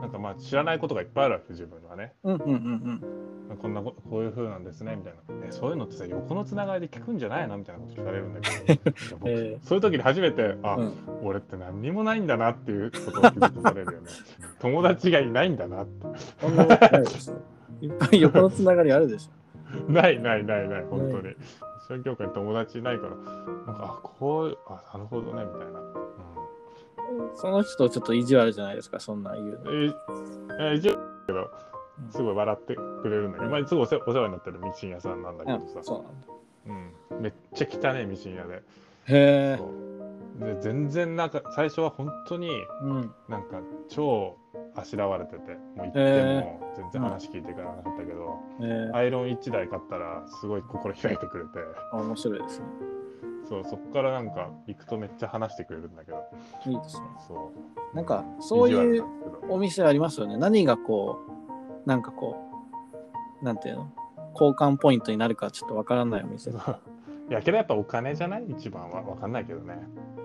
なんかまあ知らないことがいっぱいあるわけ、自分はね。うん、うん、うん、まあこんなこ、こういう風なんですね、みたいな。え、そういうのってさ、横のつながりで聞くんじゃないの？みたいなこと聞かれるんだけど、えそういう時に初めて、あ、うん。俺って何にもないんだなっていうことを気づかされるよね。友達がいないんだなって。いっぱい横のつながりあるでし ないないないない、本当に。一緒業界に友達いないから、なんか、あ、こういう、あ、なるほどね、みたいな。その人ちょっと意地悪じゃないですか、そんなん言うの。ええ一応けど、すごい笑ってくれるんだけど、まあ、すごいお世話になってるミシン屋さんなんだけうんどさ、そうなんだ。うん、めっちゃ汚いミシン屋でへえ。で全然なんか最初は本当にうん。なんか超あしらわれててもう行ってへも全然話聞いていかなかったけど、えアイロン1台買ったらすごい心開いてくれてー、面白いですね。そうそこからなんか行くとめっちゃ話してくれるんだけどいいですね。そうなんか、そういうお店ありますよね。何がこう、なんかこう、なんていうの？交換ポイントになるかちょっとわからないお店。いやけどやっぱお金じゃない？一番は分かんないけどね。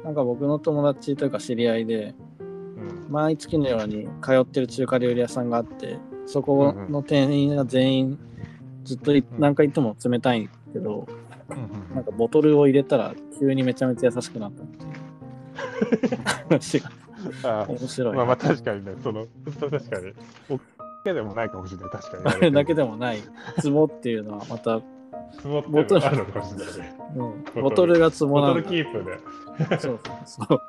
なんか僕の友達というか知り合いで、うん。毎月のように通ってる中華料理屋さんがあって、そこの店員が全員ずっと何回行っても冷たいけど、なんかボトルを入れたら急にめちゃめちゃ優しくなったっていう話があ面白い。まあまあ確かにね、その、確かに。おけでもないかもしれない、確かに。あ れだけでもないツボっていうのはまた、積もってるのあるのかもしれないね。うん、ボトルがツボボトルキープで。そうそうそう。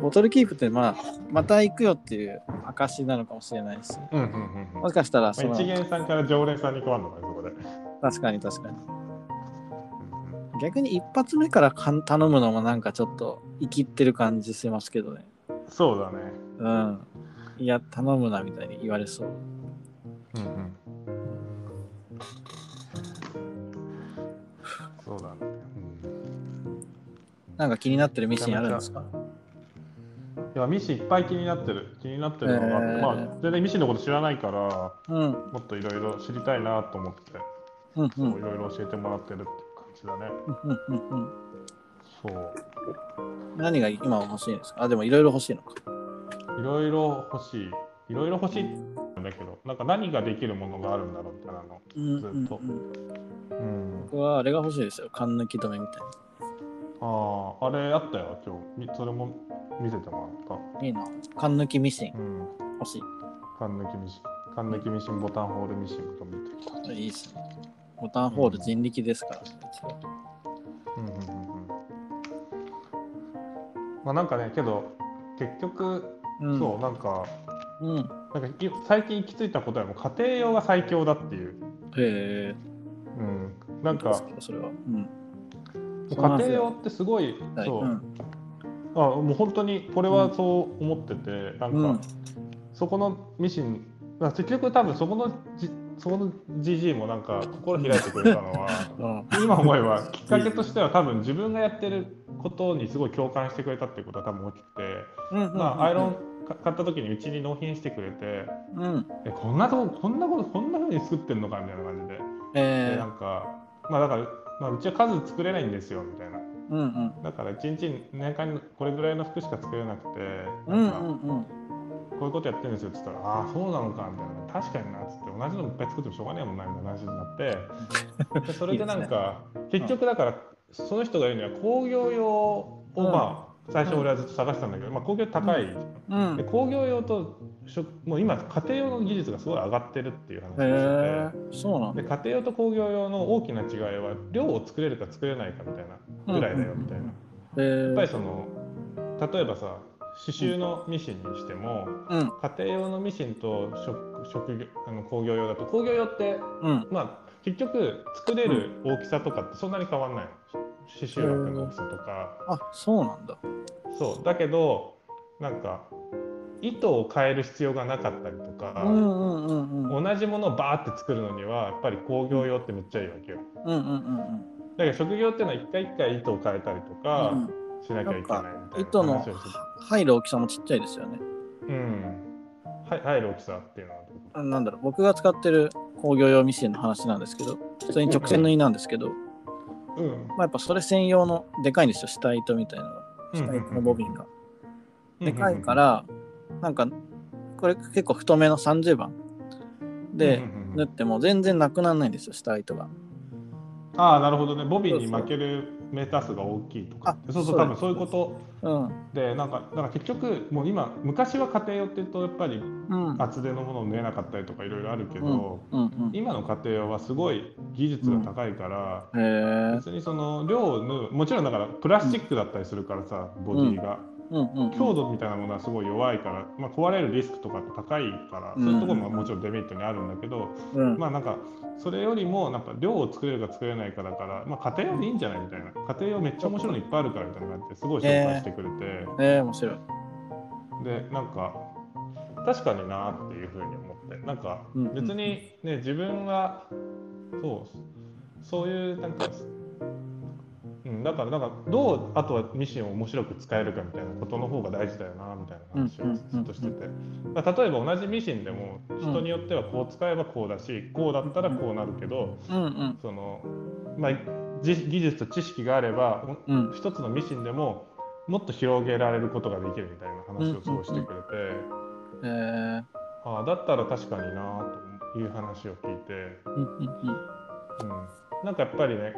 ボトルキープって、まあ、また行くよっていう証なのかもしれないし、うんうんうんうん。もしかしたらその、まあ一元さんから常連さんに変わるのかね、そこで。確かに確かに。うん逆に一発目からかん頼むのもなんかちょっと生きってる感じしますけどね。うんそうだね。うん。いや、頼むなみたいに言われそう。うんうん。そうだね。うんなんか気になってるミシンあるんですか？いや、ミシンいっぱい気になってる。気になってるのがあって、へーまあ、全然ミシンのこと知らないから、うん。もっといろいろ知りたいなと思って、うんうん。いろいろ教えてもらってるってじだね。そう。何が今欲しいんですか？あ、でもいろいろ欲しいのか。いろいろ欲しい。いろいろ欲しいんだけど、なんか何ができるものがあるんだろうみたいなの。ずっと。うん。僕はあれが欲しいですよ。缶抜き止めみたいああ、あれあったよ、今日。みそれも見せてもらっな。いいな。缶抜きミシンた。うん。欲しい。缶抜きミシン。缶抜きミシン、ボタンホールミシンと見てきた。いいですね。ボタンホール人力ですから、一応うんうんうんうん。まあなんかね、けど、結局、うん、そう、なんか、うん。なんかい最近行き着いたことはもう家庭用が最強だっていう。へえ。うん、なんかそれは。うん。家庭用ってすごい、そう、ん。あもう本当にこれはそう思ってて、なんか、うんそこのミシンまあ結局多分そこのじそこの GG もなんか心開いてくれたのは うん。今思えばきっかけとしては多分自分がやってることにすごい共感してくれたっていうことは多分大きくて、うんまあ、アイロンか買った時にうちに納品してくれてうん。えこんなとここんなことこんな風に作ってんのかみたいな感じででえなんかまあだから、まあ、うちは数作れないんですよみたいなー。うんうん。だから1日に年間にこれぐらいの服しか作れなくてうんうんうん。こういうことやってるんですよって言ったらああそうなのかみたいな確かになっつって同じのいっぱい作ってもしょうがないもんなみたいな話になって でそれでなんか結局だからその人が言うには工業用をうんまあ最初俺はずっと探してたんだけど、まあ、工業高い、うん。で工業用と食もう今家庭用の技術がすごい上がってるっていう話をしてて。そうなんだ。で家庭用と工業用の大きな違いは量を作れるか作れないかみたいなぐらいだよみたいな、えやっぱりー。その例えばさ刺繍のミシンにしても、うん家庭用のミシンと職職業あの工業用だと工業用ってうん。まあ結局作れる大きさとかってそんなに変わんないの刺繍枠の大きさとか、あ、そうなんだ。そうだけどなんか糸を変える必要がなかったりとか、うんうんうんうん。同じものをバーって作るのにはやっぱり工業用ってめっちゃいいわけようんうんうんだけど職業っていうのは一回一回糸を変えたりとかうん。しなきゃいけないみたいな話をして入る大きさもちっちゃいですよね。うん。はい入る大きさっていうのはあなんだろう、僕が使ってる工業用ミシンの話なんですけど、普通に直線縫いなんですけど、うん。まあ、やっぱそれ専用のでかいんですよ、下糸みたいなのが。下糸のボビンが。でかいから、なんか、これ結構太めの30番で縫っても全然なくならないんですよ、下糸が。ああなるほどね。ボビンに負けるメーター数が大きいとか。そうそう多分そういうことうん。でなんかだから結局もう今昔は家庭用って言うとやっぱりうん。厚手のものを縫えなかったりとかいろいろあるけうんど、うんうん。今の家庭用はすごい技術が高いから。別にその量を縫うもちろんだからプラスチックだったりするからさ、ボディが。強度みたいなものはすごい弱いから、まあ、壊れるリスクとか高いから、うんそういうところももちろんデメリットにあるんだけど、うん。まあなんかそれよりもなんか量を作れるか作れないかだから、まあ、家庭用でいいんじゃないみたいな。家庭用めっちゃ面白いのいっぱいあるからみたいな感じですごい紹介してくれて、えー、面白い。でなんか確かになっていうふうに思って。なんかうんうん別にね自分がそうそういうなんか、うん、だからなんかどうあとはミシンを面白く使えるかみたいなことの方が大事だよなみたいな話をずっとしてて、まあ例えば同じミシンでも人によってはこう使えばこうだしこうだったらこうなるけど。その、まあ、じ技術と知識があればうん。一つのミシンでももっと広げられることができるみたいな話をすごいしてくれて、えー。ああだったら確かになという話を聞いて。うん、なんかやっぱりね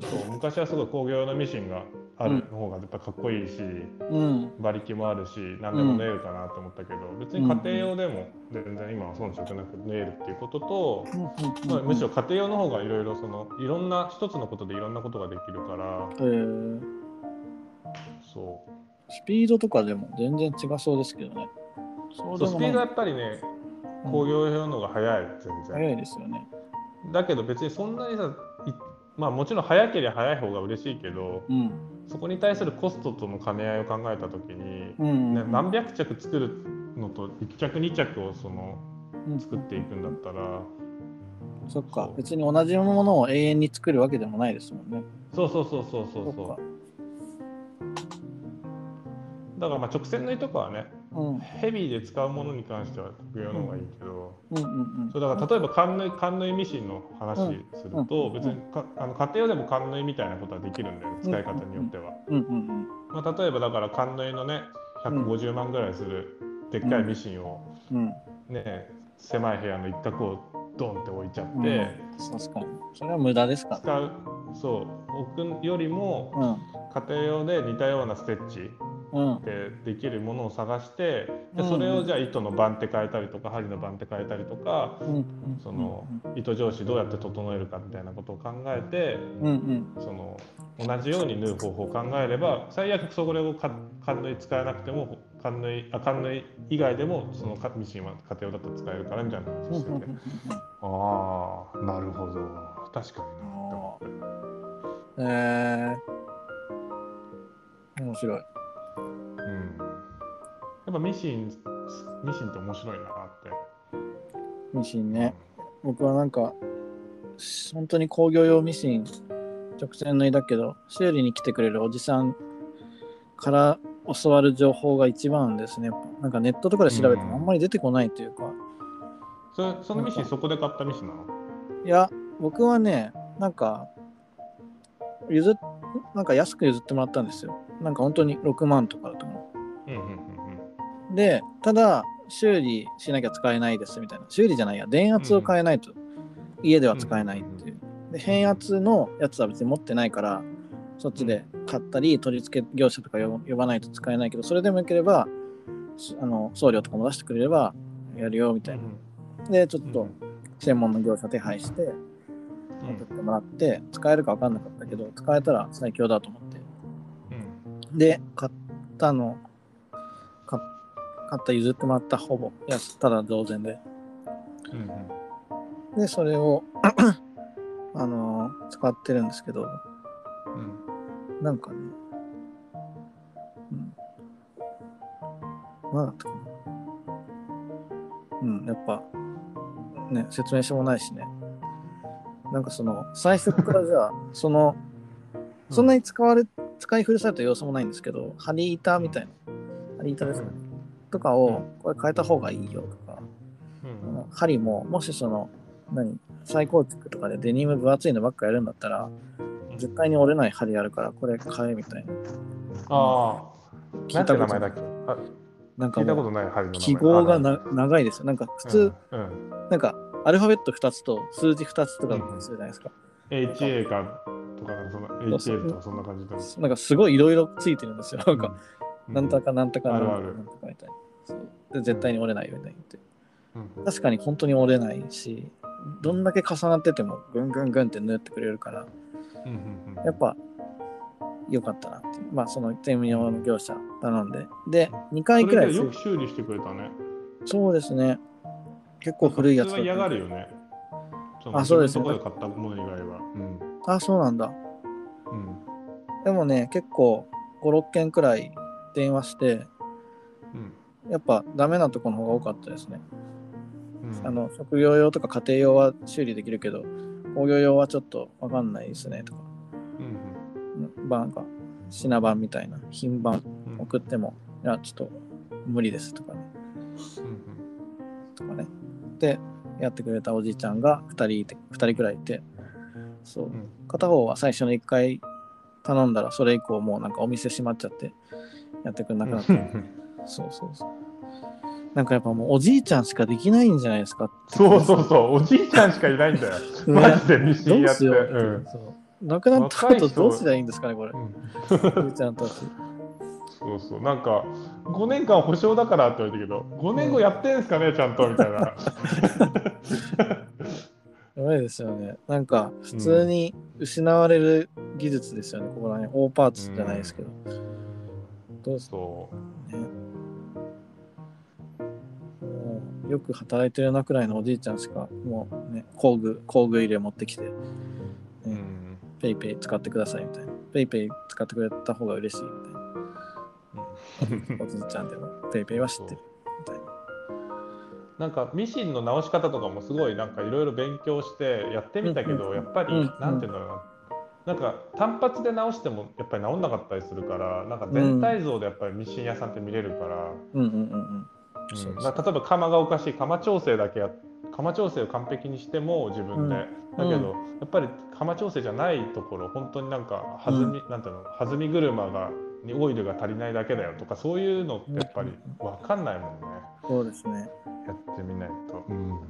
そう昔はすごい工業用のミシンがある方がやっぱかっこいいし、うん。馬力もあるし何でも縫えるかなと思ったけど、別に家庭用でも全然今は遜色なく縫えるっていうことと、まあ、むしろ家庭用の方がいろいろそのいろんな一つのことでいろんなことができるからえー、そうスピードとかでも全然違そうですけどね。そうスピードはやっぱりね工業用の方が速い全然。早いですよね。だけど別にそんなにさいまあもちろん早ければ早い方が嬉しいけどうん。そこに対するコストとの兼ね合いを考えた時に、うん。ね、何百着作るのと1着2着をそのうん作っていくんだったらそっか別に同じものを永遠に作るわけでもないですもんね。そうそうそうそうそうそうだからまあ直線縫いとかはねうん。ヘビーで使うものに関しては国用の方がいいけど、うんうんうん。そうだから例えば缶縫い缶縫いミシンの話すると、うん別にかあの家庭用でも缶縫いみたいなことはできるんだよね使い方によっては。うんうんまあ、例えばだから缶縫いのね150万ぐらいするでっかいミシンをうん。ね、狭い部屋の一角をドンって置いちゃって、うん。確かに。それは無駄ですか使うそう置くよりもら。家庭用で似たようなステッチでできるものを探してでうんそれをじゃあ糸の番手変えたりとか針の番手変えたりとかその糸上司どうやって整えるかみたいなことを考えてその同じように縫う方法を考えれば最悪それをか缶縫い使えなくても缶縫いあ缶縫い以外でもそのかミシンは家庭用だと使えるからみたいな話をしててああなるほど。確かになって思って。えー、面白い。うんやっぱミシンミシンって面白いなってミシンね。僕はなんか、本当に工業用ミシン直線縫いだけど、修理に来てくれるおじさんから教わる情報が一番ですね。やっぱなんかネットとかで調べてもあんまり出てこないというか、それそのミシンそこで買ったミシンなの？いや、僕はね、なんか、譲っ、なんか安く譲ってもらったんですよ。なんか本当に6万とかだと思うんうんうんう。で、ただ、修理しなきゃ使えないですみたいな。修理じゃないや、電圧を変えないと家では使えないっていう。で、変圧のやつは別に持ってないから、そっちで買ったり、取り付け業者とか呼呼ばないと使えないけど、それでもよければ、しあの送料とかも出してくれればやるよみたいな。で、ちょっと専門の業者手配して、うん送ってもらって、使えるか分かんなかったけど、使えたら最強だと思って。うんで、買ったの、買った譲ってもらったほぼ安、ただ同然で。うんで、それを、あのー使ってるんですけど、うんなんかね、うん。なんだったかな。うん、やっぱ、ね、説明書もないしね。なんかその、最初からじゃあ、その、そんなに使われ、使い古された要素もないんですけど、針板みたいな、針板ですかね。とかを、これ変えた方がいいよとか、うん。うん針も、もしその、何、再構築とかでデニム分厚いのばっかやるんだったら、絶対に折れない針あるから、これ買えみたいな。ああ。聞いたこと名前だっけ？あなんか聞いたことない針の名前。記号があな長いですよ。なんか普る通、うんうん。なんかアルファベット2つと数字2つとかするじゃないですか。HA かとかそのそう HL とかそんな感じだよなんかすごいいろいろついてるんですよ。なんか、うなんとかなんとかなんとかみたいな。そう。で絶対に折れないように言って。うん確かに本当に折れないし、どんだけ重なっててもぐんぐんぐんって縫ってくれるから、うんうんうん。やっぱ良かったなって。まあその専用の業者頼んで。で、2回くらいそれでよく修理してくれたね。そうですね。結構古いやつ嫌がるよね。あそうです。自分のとこで買ったもの以外は。あ、そうなんだ。うん。うんでもね、結構5、6件くらい電話して、うんやっぱダメなところの方が多かったですね。うんあの、職業用とか家庭用は修理できるけど、工業用はちょっとわかんないですねとか、うんまあなんか品番みたいな、品番うんうん送っても、いや、ちょっと無理ですとかね、うんとかね。で、やってくれたおじいちゃんが2人いて、2人くらいいて、そうう、ん片方は最初の1回頼んだら、それ以降もうなんかお店閉まっちゃって、やってくれなくなった。そうそうそう。なんかやっぱもうおじいちゃんしかできないんじゃないですかそうそうそう、おじいちゃんしかいないんだよ。ねマジでミシンやって。しようって、うんそう亡くなった後どうすりゃいいんですかね、これ。うんおじいちゃんたち。そうそう、なんか、5年間保証だからって言われたけど、5年後やってんすかね、ちゃんとみたいな。やばいですよね。なんか普通に失われる技術ですよね、ここら辺。大パーツじゃないですけど。どうすそう。ね。よく働いてるようなくらいのおじいちゃんしか、もうね、工具、工具入れ持ってきて、ねうんペイペイ使ってくださいみたいな。ペイペイ使ってくれた方が嬉しいみたいな。おじいちゃんでもペイペイは知ってるみたいな。なんかミシンの直し方とかもすごいなんかいろいろ勉強してやってみたけど、うんうんやっぱり、うんなんていうんだろうな。なんか単発で直してもやっぱり直んなかったりするからなんか全体像でやっぱりミシン屋さんって見れるから、うんうんうんうん。そううん例えば釜がおかしい釜調整だけや釜調整を完璧にしても自分で、だけど、うやっぱり釜調整じゃないところ本当になんか弾み、なんていうの弾み車がにオイルが足りないだけだよとかそういうのってやっぱり分かんないもんね、そうですね。やってみないと、うん、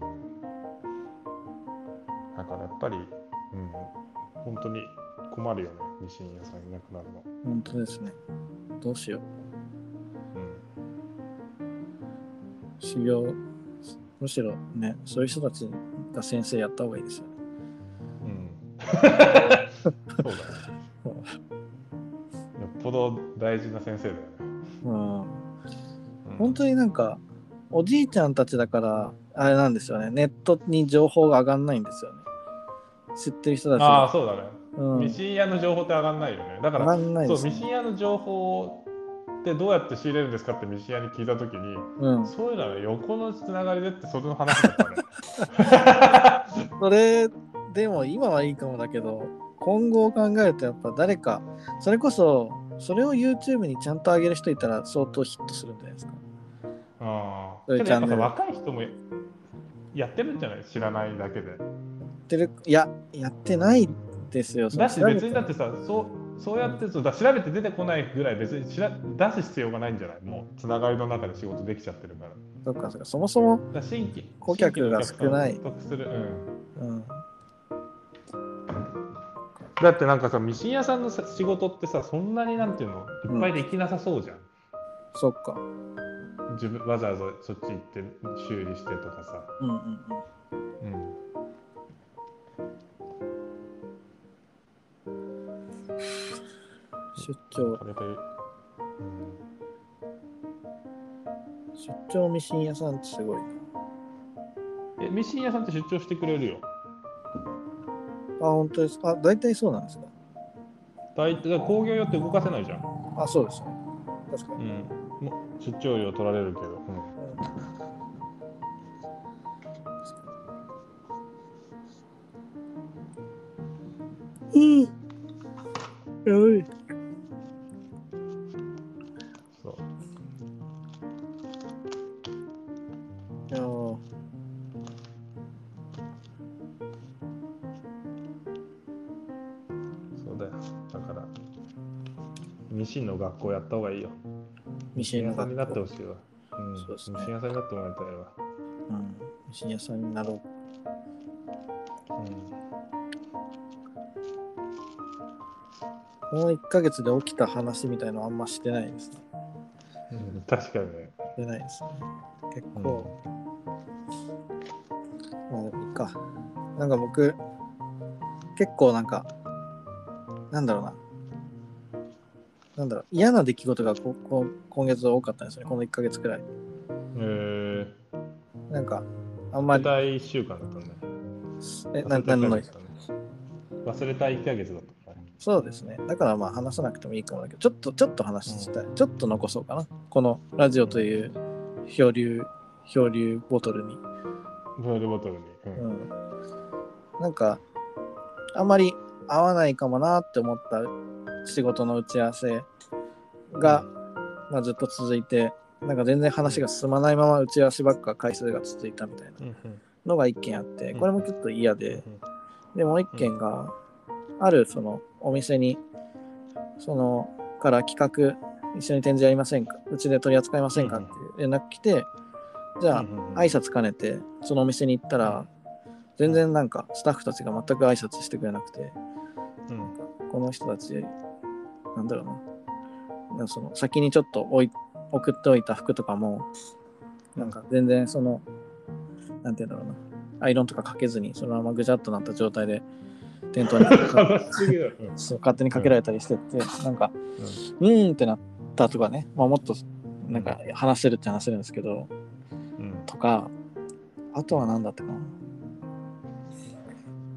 だからやっぱり、うん、本当に困るよね。ミシン屋さんいなくなるの、本当ですね。どうしよう。修行、むしろね、そういう人たちが先生やった方がいいですよね。うん、そうだねよっぽど大事な先生だよね、うん。うん本当になんか、おじいちゃんたちだから、あれなんですよね。ネットに情報が上がんないんですよね。知ってる人たちああ、が。そうだね。うん、ミシン屋の情報って上がんないよね。だか上ら、がんないです、そうミね。シン屋の情報ってどうやって仕入れるんですかってミシン屋に聞いたときに、うん、そういうのは横のつながりでってそれの話だったね。それでも今はいいかもだけど今後を考えるとやっぱ誰かそれこそそれを YouTube にちゃんと上げる人いたら相当ヒットするんじゃないですか。ああ。そういうけどやっぱさチャンネル若い人もやってるんじゃない？知らないだけで。やってるいややってないですよ。だし別にだってさ、そうそうやって調べて出てこないぐらい別にしら出す必要がないんじゃない？もうつながりの中で仕事できちゃってるから。そっかそっかそもそも、新規。顧客が少ない得する、うんうん、だってなんかさミシン屋さんのさ仕事ってさそんなになんていうの？いっぱいできなさそうじゃん、そっか。自分わざわざそっち行って修理してとかさ、うんうんうん。うん、出張うん、出張ミシン屋さんってすごいな。えミシン屋さんって出張してくれるよあ本当ですか。あ大体そうなんですか。大体工業用って動かせないじゃん、あそうですね。確かに。うん、もう出張料取られるけど、うんうん。やばい。そう。いやーそうだよ。だからミシンの学校やった方がいいよ。ミシンの屋さんになってほしいわ、うん、そうですねミシン屋さんになってもらいたいわ、うん。ミシン屋さんになろう。この1ヶ月で起きた話みたいのあんましてないですね。うんうん、確かにねしてないですね。結構。まあでもいいか。なんか僕、結構なんか、なんだろうな。なんだろう、嫌な出来事がここ今月は多かったんですよね、この1ヶ月くらい。えなんか、あんまー、り、大1週間だったんだねえ、な、なんの忘れたい1ヶ月だね忘れたい1ヶ月だったねそうですね。だからまあ話さなくてもいいかもだけど、ちょっと、ちょっと話したい。ちょっと残そうかな。このラジオという漂流、漂流ボトルに。ボールボトルに、うんうん。なんか、あんまり合わないかもなって思った仕事の打ち合わせが、まあ、ずっと続いて、なんか全然話が進まないまま打ち合わせばっか回数が続いたみたいなのが一件あって、これもちょっと嫌で、うんでもう一件が、あるそのお店に、そのから企画、一緒に展示やりませんか？うちで取り扱いませんか？っていう連絡来て、じゃあ、挨拶兼ねて、そのお店に行ったら、全然なんかスタッフたちが全く挨拶してくれなくて、うん。この人たち、なんだろうな、その先にちょっと置い送っておいた服とかも、なんか全然その、なんて言うんだろうな、アイロンとかかけずに、そのままぐちゃっとなった状態で、店頭に 勝手にかけられたりしてって、なんか、うーんってなったとかね、まあ、もっとなんか話せるって話せるんですけど、うんとか、あとは何だったかな。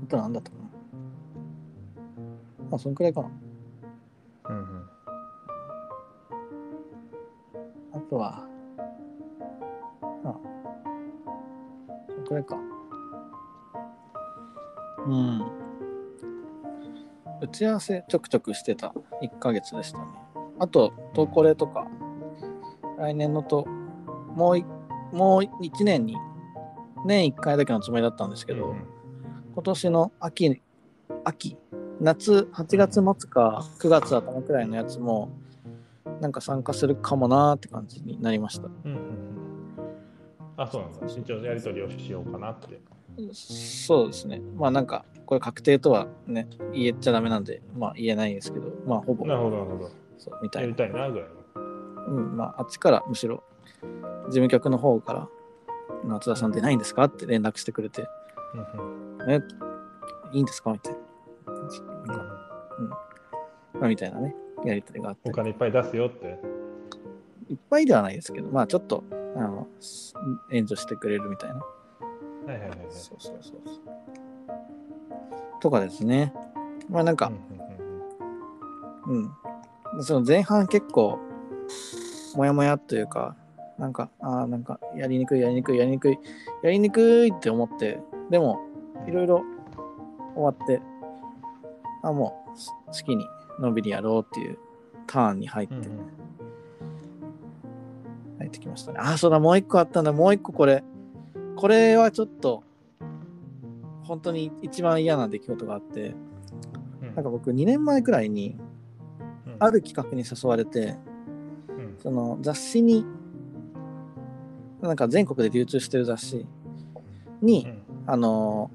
あとは何だったかな。まあ、そんくらいかな。うんうんあとは、あ、そんくらいか。うん。打ち合わせちょくちょくしてた1ヶ月でしたね。あと、トーコレとか、来年のと、もうい、もう1年に、年1回だけのつもりだったんですけど、うん今年の秋、秋、夏、8月末か9月頭くらいのやつも、なんか参加するかもなーって感じになりました。うんうんうんあ、そうなんだ。慎重なやり取りをしようかなって。そうですね。まあなんか、これ確定とはね、言えちゃダメなんで、まあ言えないんですけど、まあほぼなるほど、なるほど。そうみたいな。やりたいなぐらいの。うん、まああっちからむしろ、事務局の方から、松田さん出ないんですか？って連絡してくれて、うんえ、いいんですか？みたいな。うんまあみたいなね、やりとりがあってお。金いっぱい出すよって。いっぱいではないですけど、まあちょっと、あの、援助してくれるみたいな。はいはいはいはい。そうそうそうそう。とかですね。まあなんか、うん。その前半結構、もやもやというか、なんか、ああ、なんか、やりにくい、やりにくい、やりにくい、やりにくいって思って、でも、いろいろ終わって、あもうす好きにのんびりやろうっていうターンに入って、入ってきましたね。あ、そうだ、もう一個あったんだ、もう一個これ。これはちょっと、本当に一番嫌な出来事があって、なんか僕2年前くらいに、ある企画に誘われて、その雑誌に、なんか全国で流通してる雑誌に、あの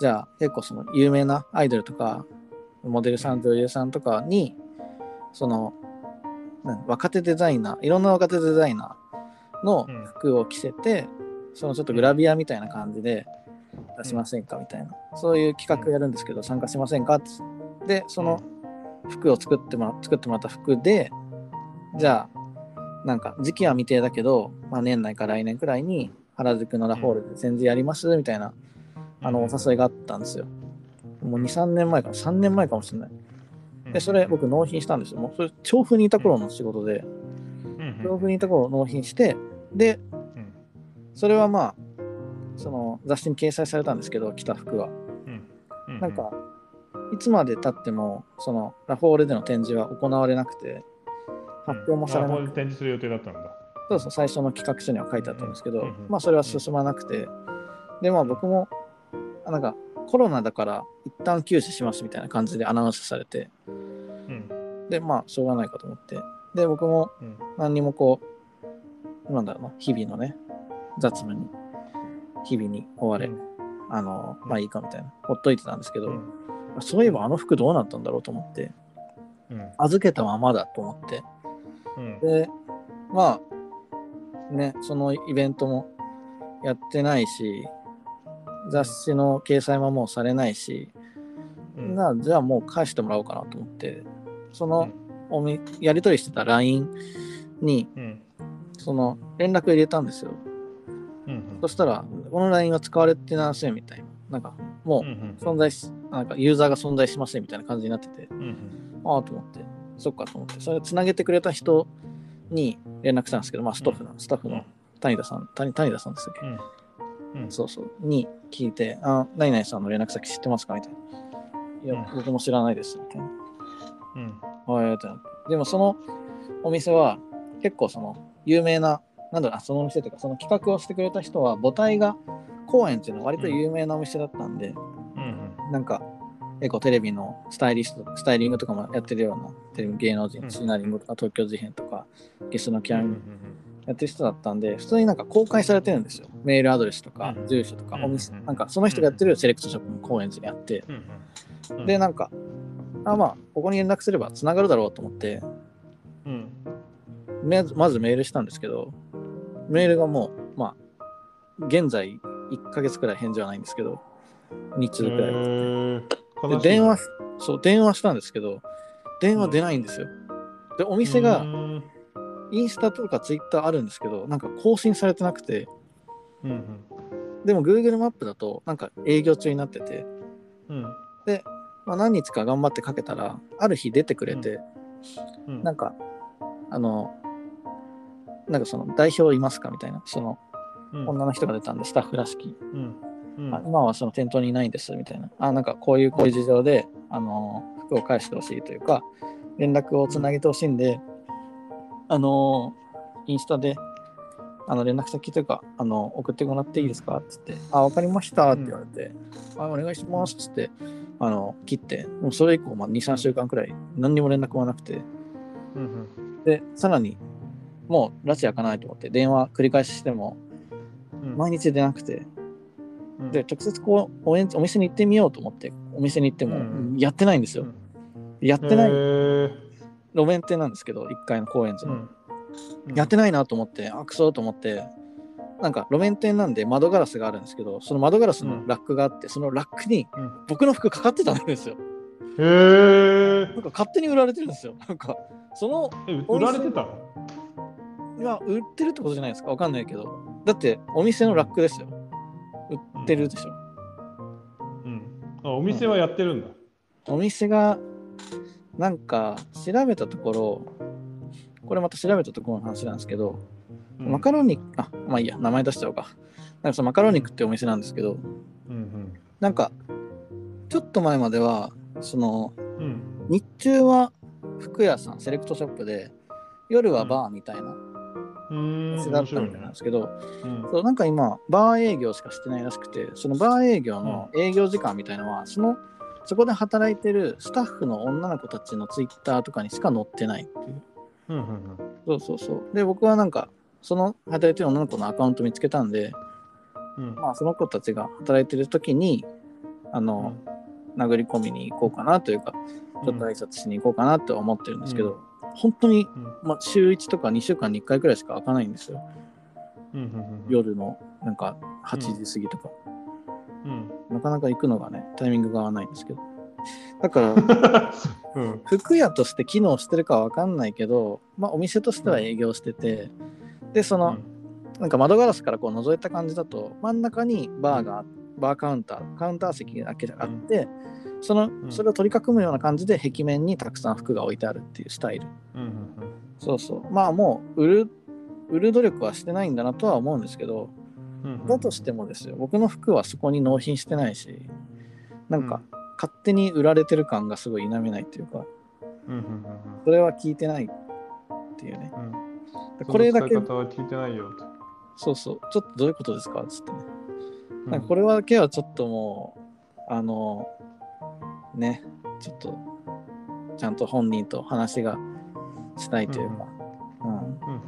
じゃあ結構その有名なアイドルとかモデルさん女優さんとかにその若手デザイナーいろんな若手デザイナーの服を着せて、そのちょっとグラビアみたいな感じで出しませんか？みたいな。そういう企画やるんですけど参加しませんか？ってでその服を作ってもら作ってもらった服でじゃあなんか時期は未定だけど、まあ、年内か来年くらいに原宿のラフォールで全然やりますみたいなあのお誘いがあったんですよ。もう2、3年前か、3年前かもしれない。で、それ僕納品したんですよ。もうそれ調布にいた頃の仕事で、調布にいた頃納品して、で、それはまあ、その雑誌に掲載されたんですけど、着た服は。なんか、いつまで経っても、そのラフォーレでの展示は行われなくて、発表もされなくて、展示する予定だったんだ。そうそう、最初の企画書には書いてあったんですけど、うん。うん。まあそれは進まなくて、で、まあ僕も、あなんかコロナだから一旦休止しますみたいな感じでアナウンスされて、うん。で、まあしょうがないかと思って、で、僕もうん。何にもこう、なんだろうな、日々のね、雑務に、日々に追われ、あの、まあいいかみたいな、ほっといてたんですけど、そういえばあの服どうなったんだろうと思って、うん。預けたままだと思って、うん。で、まあ、ね、そのイベントもやってないし、雑誌の掲載ももうされないし、うん。なじゃあもう返してもらおうかなと思って、そのおみやり取りしてた LINE に、うん。その連絡入れたんですよ。うんそしたら、この LINE は使われてませんみたいな。なんか、もうんうんう存在し、なんかユーザーが存在しませんみたいな感じになってて、うんああと思って、そっかと思って、それつなげてくれた人に連絡したんですけど、まあスタッフの、スタッフの谷田さん、谷谷田さんですよ、うん。うん。そうそう、に聞いて、あ、何々さんの連絡先知ってますか？みたいな。いや、うん。僕も知らないです、みたいな。うん。はい、でもそのお店は結構その有名な、なんだろう、あそのお店というか、その企画をしてくれた人は母体が公園っていうのは割と有名なお店だったんで、うんなんか結構テレビのスタイリスト、スタイリングとかもやってるようなテレビ芸能人、うんシナリングとか東京事変とかゲストのキャンうんやってる人だったんで、普通になんか公開されてるんですよ。メールアドレスとかうん住所とかうんお店、うん。なんかその人がやってるセレクトショップも高円寺にあって、で、なんか、あまあ、ここに連絡すれば繋がるだろうと思って、うん。めまずメールしたんですけど、メールがもう、まあ、現在1ヶ月くらい返事はないんですけど、2通くらい。へーで電話し、そう、電話したんですけど、電話出ないんですよ。で、お店うがん。インスタとかツイッターあるんですけど、なんか更新されてなくて、うんでも Google マップだとなんか営業中になってて、うん。まあ、何日か頑張ってかけたら、ある日出てくれて、うん。なんか、あの、なんかその代表いますかみたいな、そのうん。女の人が出たんで、スタッフらしき、うん。うん。あ今はその店頭にいないんですみたいな、あなんかこういうこういう事情で、あの、服を返してほしいというか、連絡をつなげてほしいんで、あの、インスタで、あの連絡先というか、あの送ってもらっていいですか？っつって、あ、わかりましたって言われて、あ、お願いしますっつって、あの、切って、もうそれ以降、まあ、2、3週間くらい、何にも連絡もなくて、うん。で、さらに、もう、拉致開かないと思って、電話繰り返ししても、うん。毎日出なくて、うん。で、直接こうおお店に行ってみようと思って、お店に行ってもうん、やってないんですよ。うん。やってない、路面店なんですけど、1階の高円寺の。うん。やってないなと思って、あ、くそと思って、なんか路面店なんで窓ガラスがあるんですけど、その窓ガラスのラックがあって、そのラックにうん。僕の服かかってたんですよ。へえなんか勝手に売られてるんですよ。なんか、その、え売られてたの？いや、売ってるってことじゃないですか。わかんないけど。だって、お店のラックですよ。売ってるでしょ。うんあお店はやってるんだ。お店がなんか調べたところこれまた調べたところの話なんですけど、マカロニあまあいいや名前出しちゃおうかなんかそのマカロニックってお店なんですけどうんなんかちょっと前まではそのうんうん日中は服屋さんセレクトショップで夜はバーみたいなうーん。店だ面白いねったみたいなんで。すけど、うんそうなんか今バー営業しかしてないらしくてそのバー営業の営業時間みたいなのはそのそこで働いてるスタッフの女の子たちのツイッターとかにしか載ってないっていう。うんうんそうそうそう。で僕はなんかその働いてる女の子のアカウント見つけたんでうん。まあその子たちが働いてる時にあの、殴り込みに行こうかなというかちょっと挨拶しに行こうかなとは思ってるんですけど、本当に、うん。まあ、週1とか2週間に1回くらいしか開かないんですよ。うんうんうん夜のなんか8時過ぎとか、うん。なかなか行くのがねタイミングが合わないんですけど。だから うん。服屋として機能してるかは分かんないけど、まあ、お店としては営業しててでその、なんか窓ガラスからこう覗いた感じだと真ん中にバーがバーカウンターカウンター席だけあって、そのん。それを取り囲むような感じで壁面にたくさん服が置いてあるっていうスタイル。うんうんそうそう。まあもう売る売る努力はしてないんだなとは思うんですけどうんうん。だとしてもですよ。僕の服はそこに納品してないしなんか勝手に売られてる感がすごい否めないっていうかうんうんうんそれは聞いてないっていうね。うん。でこれだけその使い方は聞いてないよ。と。そうそう。ちょっとどういうことですかっつってね。うん。これだけはちょっともうあのねちょっとちゃんと本人と話がしたいというか、うんうんうん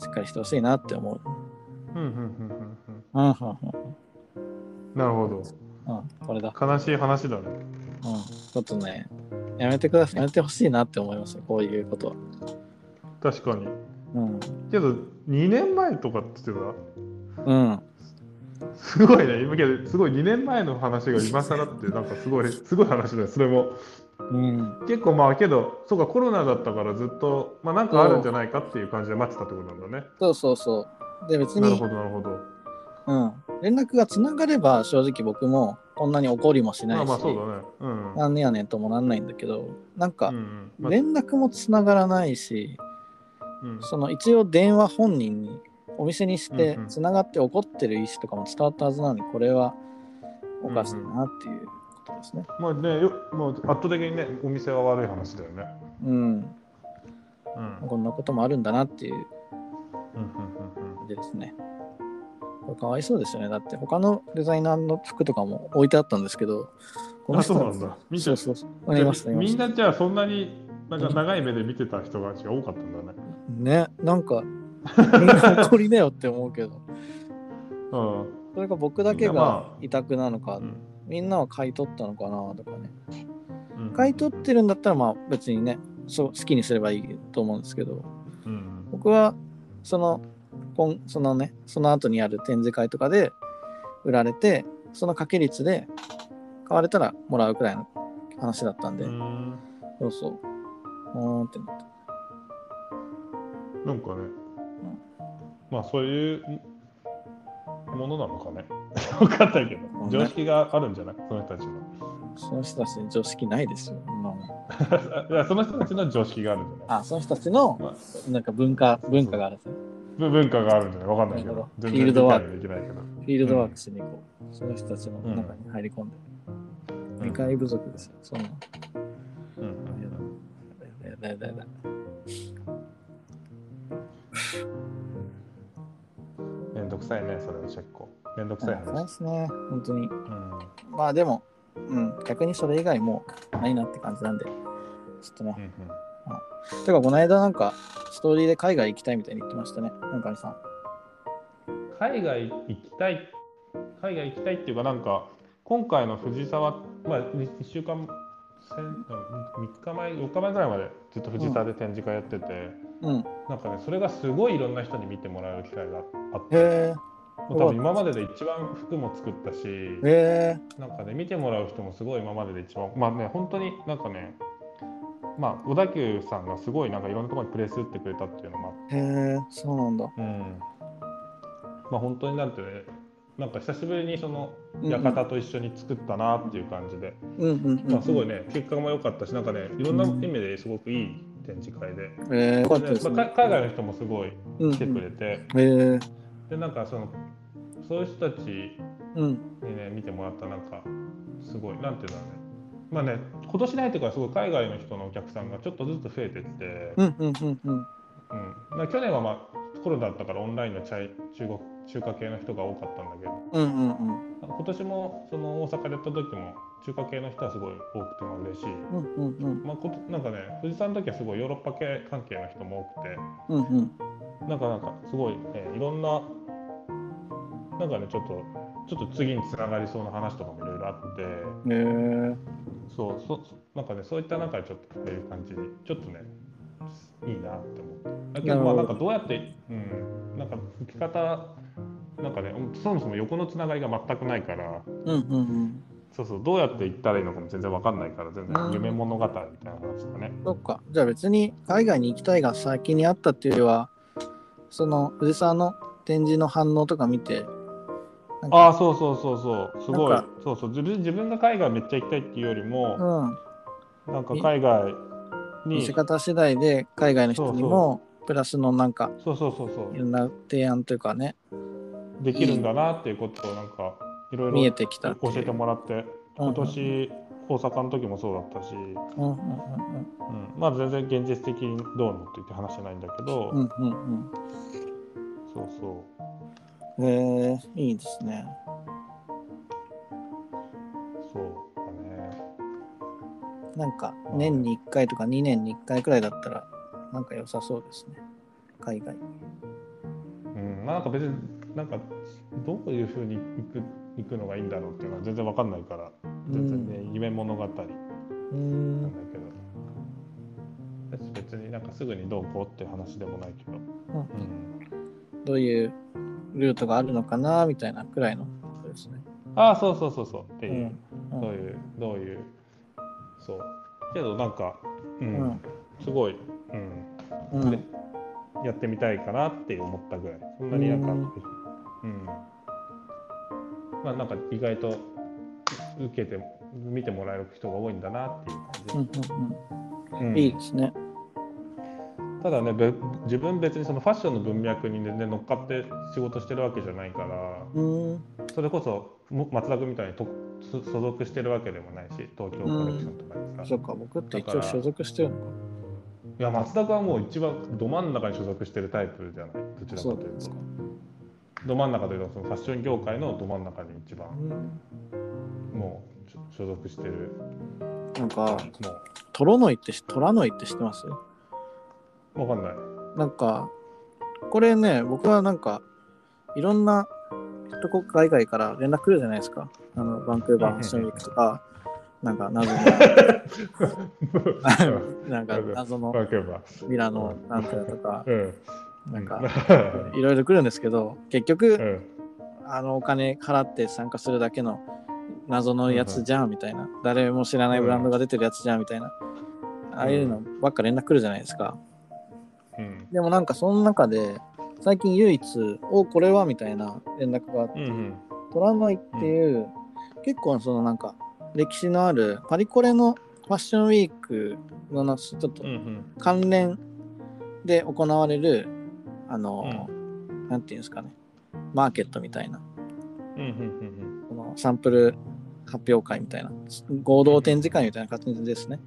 しっかりしてほしいなって思う。うんうんうんうんうんうんうんなるほど。うんうんこれだ、悲しい話だね。うん。ちょっとね、やめてください。やめてほしいなって思いますよ、こういうことは。確かに。うん。けど、2年前とかって言ってうん。たすごいね。今けど、すごい2年前の話が今更って、なんかすごい、すごい話だよ。それも。うん。結構まあ、けど、そうか、コロナだったからずっと、まあ、なんかあるんじゃないかっていう感じで待ってたってことなんだね。そうそうそう。で、別になるほ、ど、なるほど。うん。連絡がつながれば、正直僕もこんなに怒りもしないし、まあまあ、そうだね。うん。なんでやねんともなんないんだけど、なんか連絡もつながらないし、うんその一応電話本人にお店にしてうんうんつながって怒ってる意思とかも伝わったはずなのにこれはおかしいなっていうことですね。まあね、よもう圧倒的にね、お店は悪い話だよね。うん、うん。こんなこともあるんだなっていううんうんうん感じですね。これかわいそうですよね。だって他のデザイナーの服とかも置いてあったんですけど、こあそうなんだみんなじゃあそんなになんか長い目で見てた人が多かったんだね。た。ね、なんか、みんな怒りなよって思うけど、うん。それが僕だけが委託なのか、うん。みんなは買い取ったのかなとかね。うん。買い取ってるんだったらまあ別にねそう好きにすればいいと思うんですけど。うん。僕はその今そのねその後にある展示会とかで売られてその掛け率で買われたらもらうくらいの話だったんで、うん。そうそう。うーんってなってなんかね、まあそういうものなのかね。分かんないけど、ん常識があるんじゃない？その人たちの。その人たちに常識ないですよ。今も いやその人たちの常識があるんじゃない？あその人たちのまあ。なんか文化文化があるんですよぶ文化があるんじゃない？わかんないけど。フィールドワーク理解できないけど。フィールドワーク。しに行こう、その人たちの中に入り込んで、うん。未開部族ですよ。そんな。うん。うん。やだ。やだ。やだどくさいね、それは結構。めんどくさいそうで話。すね本当にうんまあでも、うん、逆にそれ以外もないなって感じなんで、ちょっとね。うんうんてか、この間なんか、ストーリーで海外行きたいみたいに言ってましたね、なんかにさん。海外行きたい、海外行きたいっていうか、なんか、今回の藤沢、まあ、1週間、先3日前、4日前ぐらいまでずっと藤沢で展示会やってて、うん。なんかね、それがすごいいろんな人に見てもらえる機会があって、多分今までで一番服も作ったしえ、、へえ、なんかね、見てもらう人もすごい今までで一番、まあね、本当になんかね、まあ、小田急さんがすごいなんかいろんなところにプレス打ってくれたっていうのもあって。へえ、そうなんだ。うん。まあ本当になんてね、なんか久しぶりにその館と一緒に作ったなっていう感じで、うんうん。うん。まあ、すごいね結果も良かったしなんかねいろんな意味ですごくいい展示会で、海外の人もすごいうんうん。来てくれて、えー、でなんかそのそういう人たちにうん。ね見てもらったなんかすごいなんていうんだろうね。まあね今年ないというかすごい海外の人のお客さんがちょっとずつ増えてって、うんうん去年はまあコロナだったからオンラインのチャイ中国中華系の人が多かったんだけどうんうんうん。今年もその大阪でやった時も中華系の人はすごい多くてまあ嬉しい、うんうんうん。まあ、ことなんかね富士山の時はすごいヨーロッパ系関係の人も多くてうんうん。なんかなんかすごい、えーいろんななんかねちょっとちょっと次につながりそうな話とかもいろいろあってえー、そうそなんかねそういった中でちょっとこういう感じにちょっとねいいなって思って。だけど。まあなんかどうやってうん。なんか受け方なんかねそもそも横のつながりが全くないから。うんうんうん。そうそうどうやって行ったらいいのかも全然わかんないから全うん。然夢物語みたいな話とかね。そっか。じゃあ別に海外に行きたいが先にあったっていうよりは、その藤沢の展示の反応とか見て、ああそうそうそうそう。すごい。そうそう。自分自分が海外めっちゃ行きたいっていうよりも、うん、なんか海外に見せ方次第で海外の人にもプラスのなんかそうそうそうそいろんな提案というかね。うできるんだなっていうことをなんかいろいろ見えてきた教えてもらって今年大阪の時もそうだったし、うんうんうん、まあ全然現実的にどうのって言って話してないんだけど、うんうんうん。そうそう。んへえいいですね。うそうなんか年に1回とか2年に1回くらいだったらなんか良さそうですね。海外。うん。まあなんか別になんかどういうふうに行く行くのがいいんだろうっていうのは全然わかんないから全然ね、夢物語。なんだけんど。別別になんかすぐにどうこうっていう話でもないけど、うん。うん、どういうルートがあるのかなみたいなくらいのことですね。ああそうそうそうそう。っていう、うん。どういうどういうそう。けどなんか、うん。うん。すごい、うん。やってみたいかなって思ったぐらい。そんなになんか、ううん。んまあなんか意外と受けて見てもらえる人が多いんだなっていううん感じ、うん。いいですね。ただねべ自分別にそのファッションの文脈に、ね、乗っかって仕事してるわけじゃないからそれこそも松田君みたいにと所所属してるわけでもないし東京コレクションとかにさ、そっか僕って一応所属してるのか。いや松田君はもう一番ど真ん中に所属してるタイプじゃない？どちらかというと。ど真ん中というとそのファッション業界のど真ん中に一番うん。もう所所属してる。なんかもトロノイってしトラノイって知ってます？うわかんない。なんかこれね僕はなんかいろんなとこ海外から連絡来るじゃないですか。あのバンクーバーファッションウィークとかなんか謎の。なんか謎の。ミラノなんとかとか。うん。なんかう いろいろ来るんですけど結局ん。あのお金払って参加するだけの謎のやつじゃんみたいな。誰も知らないブランドが出てるやつじゃんみたいな。ああいうのばっか連絡来るじゃないですか。うん。でもなんかその中で最近唯一「おこれは?」みたいな連絡があってうんうん。トラノイっていう、結構そのなんか歴史のあるパリコレのファッションウィークのなちょっとうんうん。関連で行われるあの、なんていうんですかね。マーケットみたいな。うんうんうんこのサンプル発表会みたいな。合同展示会みたいな感じですね。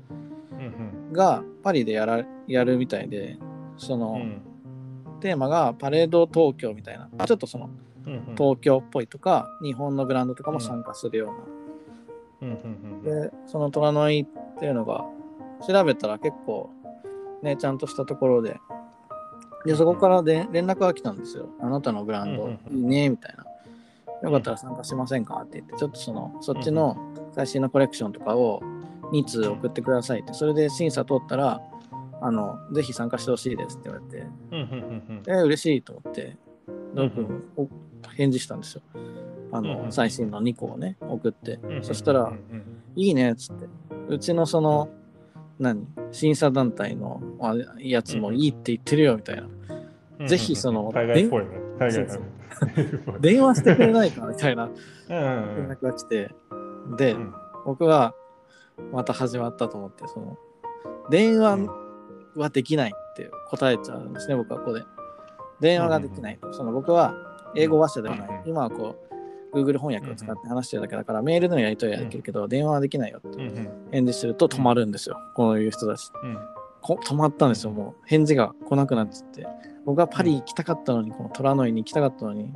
うんうん。がパリでやらやるみたいでその、うんテーマがパレード東京みたいな。ちょっとその東京っぽいとか日本のブランドとかも参加するような、でその虎の井っていうのが調べたら結構ねちゃんとしたところで。でそこからで連絡が来たんですよ。あなたのブランドうんいいねみたいな。よかったら参加しませんかって言ってちょっとそのそっちの最新のコレクションとかを2通送ってくださいって。それで審査通ったらあのぜひ参加してほしいですって言われて。うえ嬉しいと思ってどうくんお返事したんですよ。あのん最新の2個をね送って。そしたらいいねっつって。うちのその、何審査団体のあやつもいいって言ってるよみたいな。うんぜひその。電話してくれないかみたいな。うん連絡が来て、で、うん。僕はまた始まったと思って、その、電話はできないって答えちゃうんですね、僕はここで。電話ができない。その僕は英語話者ではない。うん今はこう、Google 翻訳を使って話してるだけだから、メールでのやり取りはできるけど、電話はできないよって返事すると止まるんですよ、こういう人たち。うんこ止まったんですよ、もう返事が来なくなっちゃって。僕はパリ行きたかったのに、このトラノイに行きたかったのに、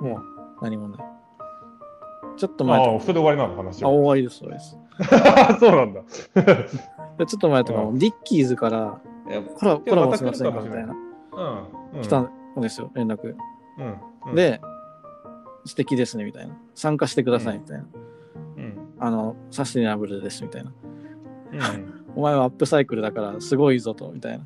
もう何もない。ちょっと前とああ、それで終わりなの話か、あ、は。終わりです、終わりです。そうなんだ。でちょっと前とかも、ディッキーズからコラコラボしませんかみたいな、うん。うん来たんですよ、連絡。うんうん、で、素敵ですね、みたいな。参加してください、みたいな。うんあの、サスティナブルです、みたいな。うん お前はアップサイクルだから、すごいぞと、みたいな。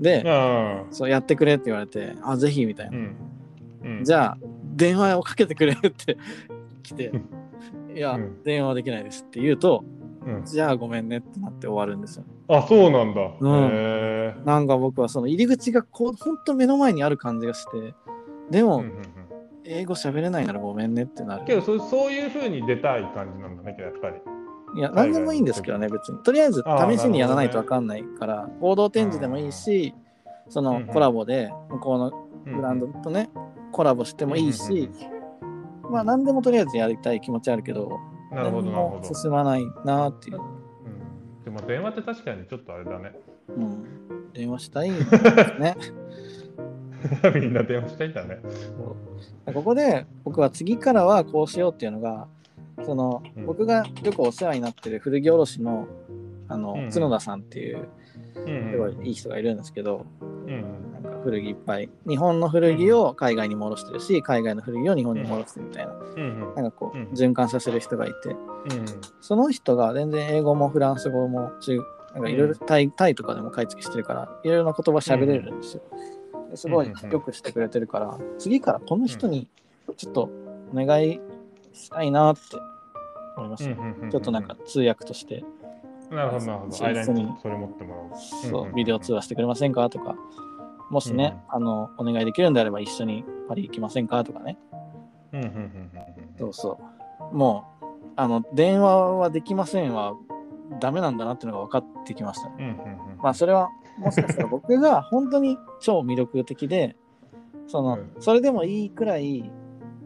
で、あそうやってくれって言われて、あ、ぜひ、みたいな。じゃあ、電話をかけてくれって 来て、いや、うん電話できないですって言うと、うん、じゃあごめんねってなって終わるんですよ。あそうなんだ。うんへえなんか僕はその入り口がこう、ほんと目の前にある感じがして、でも、うんうんうん英語喋れないならごめんねってなる。けどそそういうふうに出たい感じなんだねやっぱり。いや、何でもいいんですけどね、別に。とりあえず試しにやらないと分かんないから、合同展示でもいいし、そうんうんのコラボで向こうのブランドとね、コラボしてもいいし、まあ何でもとりあえずやりたい気持ちあるけど、なるほど何なるほど。も進まないなっていう。うん、でも電話って確かにちょっとあれだね。うん、電話したいですね。みんな電話したいんだね。ここで僕は次からはこうしようっていうのが、その、うん僕がよくお世話になってる古着卸のあの、うん角田さんっていううんすごいいい人がいるんですけど、うんなんか古着いっぱい。日本の古着を海外に戻してるし海外の古着を日本に戻してるみたいな,、うんなんかこう、うん。循環させる人がいて。うんその人が全然英語もフランス語も中なんかいろいろタイタイとかでも買い付けしてるからいろいろな言葉喋れるんですよ。ですごいうんよくしてくれてるから次からこの人にちょっとお願いしたいなって思いました。うん。ちょっとなんか通訳として、なるほどなるほど。間にそれ持ってもらう。そううんうんビデオ通話してくれませんか？とか、もしね、あの、お願いできるんであれば一緒にパリ行きませんか？とかね。うんうんうんうんそうそう。もう、あの、電話はできませんはダメなんだなっていうのが分かってきましたね。うんうんうんまあ、それは、もしかしたら僕が本当に超魅力的で、その、うんそれでもいいくらい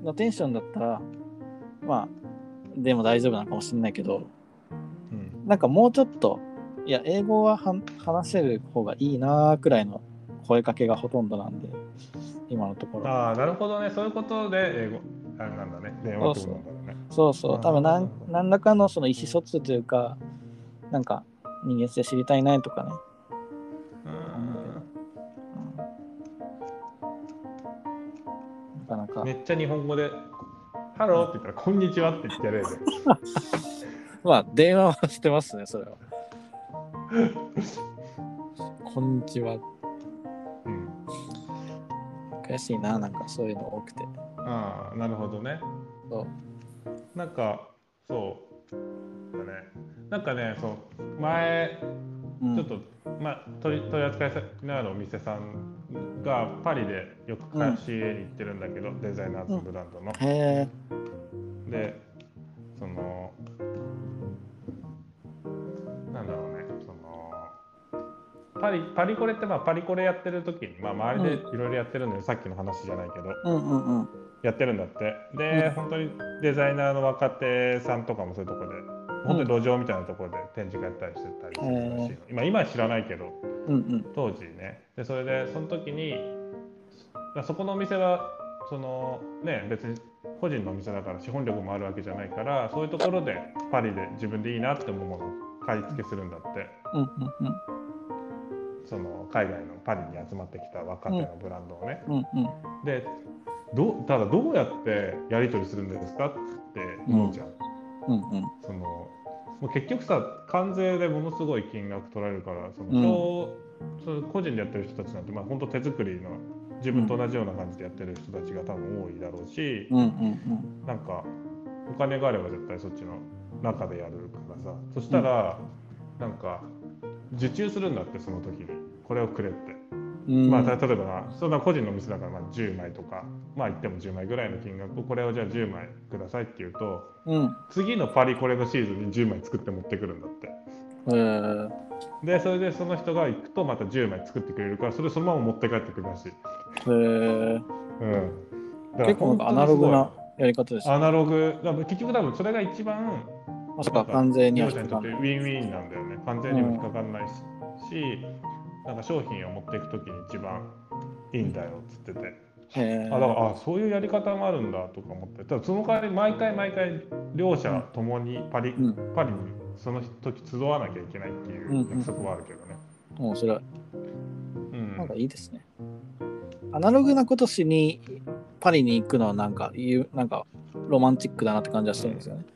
のテンションだったら、まあ、でも大丈夫なのかもしれないけど、うんなんかもうちょっと、いや、英語はは話せる方がいいなーくらいの声かけがほとんどなんで、今のところ。ああ、なるほどね。そういうことで英語、あれなんだね。電話ってことなんだろうね。そうそう、多分なん何らかのその意思疎通というか、なんか人間性知りたいなとかね。なかなかめ。っちゃ日本語で、ハローって言ったら、こんにちはって言ってやれる。まあ、電話はしてますね、それは。こんにちは。うん。悔しいな、なんかそういうの多くて。ああ、なるほどね。そうなんか、そう。だね。なんかね、そう、前、うんちょっと、まあ、取り取り扱いのあるお店さんがパリでよく貸し入れに行ってるんだけど、デザイナーズブランドの。へえ。で、その、パリパリコレって、まあ、パリコレやってる時に、まあ、周りでいろいろやってるんだよ、さっきの話じゃないけど、うんうんうん。やってるんだって。で、うん本当にデザイナーの若手さんとかもそういうとこで、本当に路上みたいなところで展示会やったりしてたりするらしいの。今、今は知らないけど、うんうん。当時ねでそれでその時にそそこのお店はそのね別に個人のお店だから資本力もあるわけじゃないからそういうところでパリで自分でいいなって思うものを買い付けするんだってうんうんその海外のパリに集まってきた若手のブランドをね、うん。うんうん。でどうただどうやってやり取りするんですかって思うじゃん、うんうん。そのもう結局さ関税でものすごい金額取られるからその、うん個人でやってる人たちなんて、まあ、本当手作りの自分と同じような感じでやってる人たちが多分多いだろうし、うんうんなんかお金があれば絶対そっちの中でやるからさそしたら、なんか受注するんだってその時に。これをくれって。まあ、た例えば、まあ、そんな個人の店だからまあ10枚とか、まあ言っても10枚ぐらいの金額をこれをじゃあ10枚くださいって言うとうん。次のパリコレのシーズンに10枚作って持ってくるんだって。え。ー、でそれでその人が行くとまた10枚作ってくれるからそれそのまま持って帰ってくるらしい、え。ー、うん、結構なんかアナログなやり方ですね。アナログ。だ結局多分それが一番まさか完全には利用者にとってウィンウィンなんだよね完全にも引っかかんないし,、なんか商品を持っていくときに一番いいんだよっつってて。へあだからあそういうやり方もあるんだとか思ってただその代わり毎回毎回両者ともにパリ,、うんパリにその時集わなきゃいけないっていう約束はあるけどね。面白い。うんなんかいいですね。アナログなことしにパリに行くのはなんかいうなんかロマンチックだなって感じはしてるんですよね。なん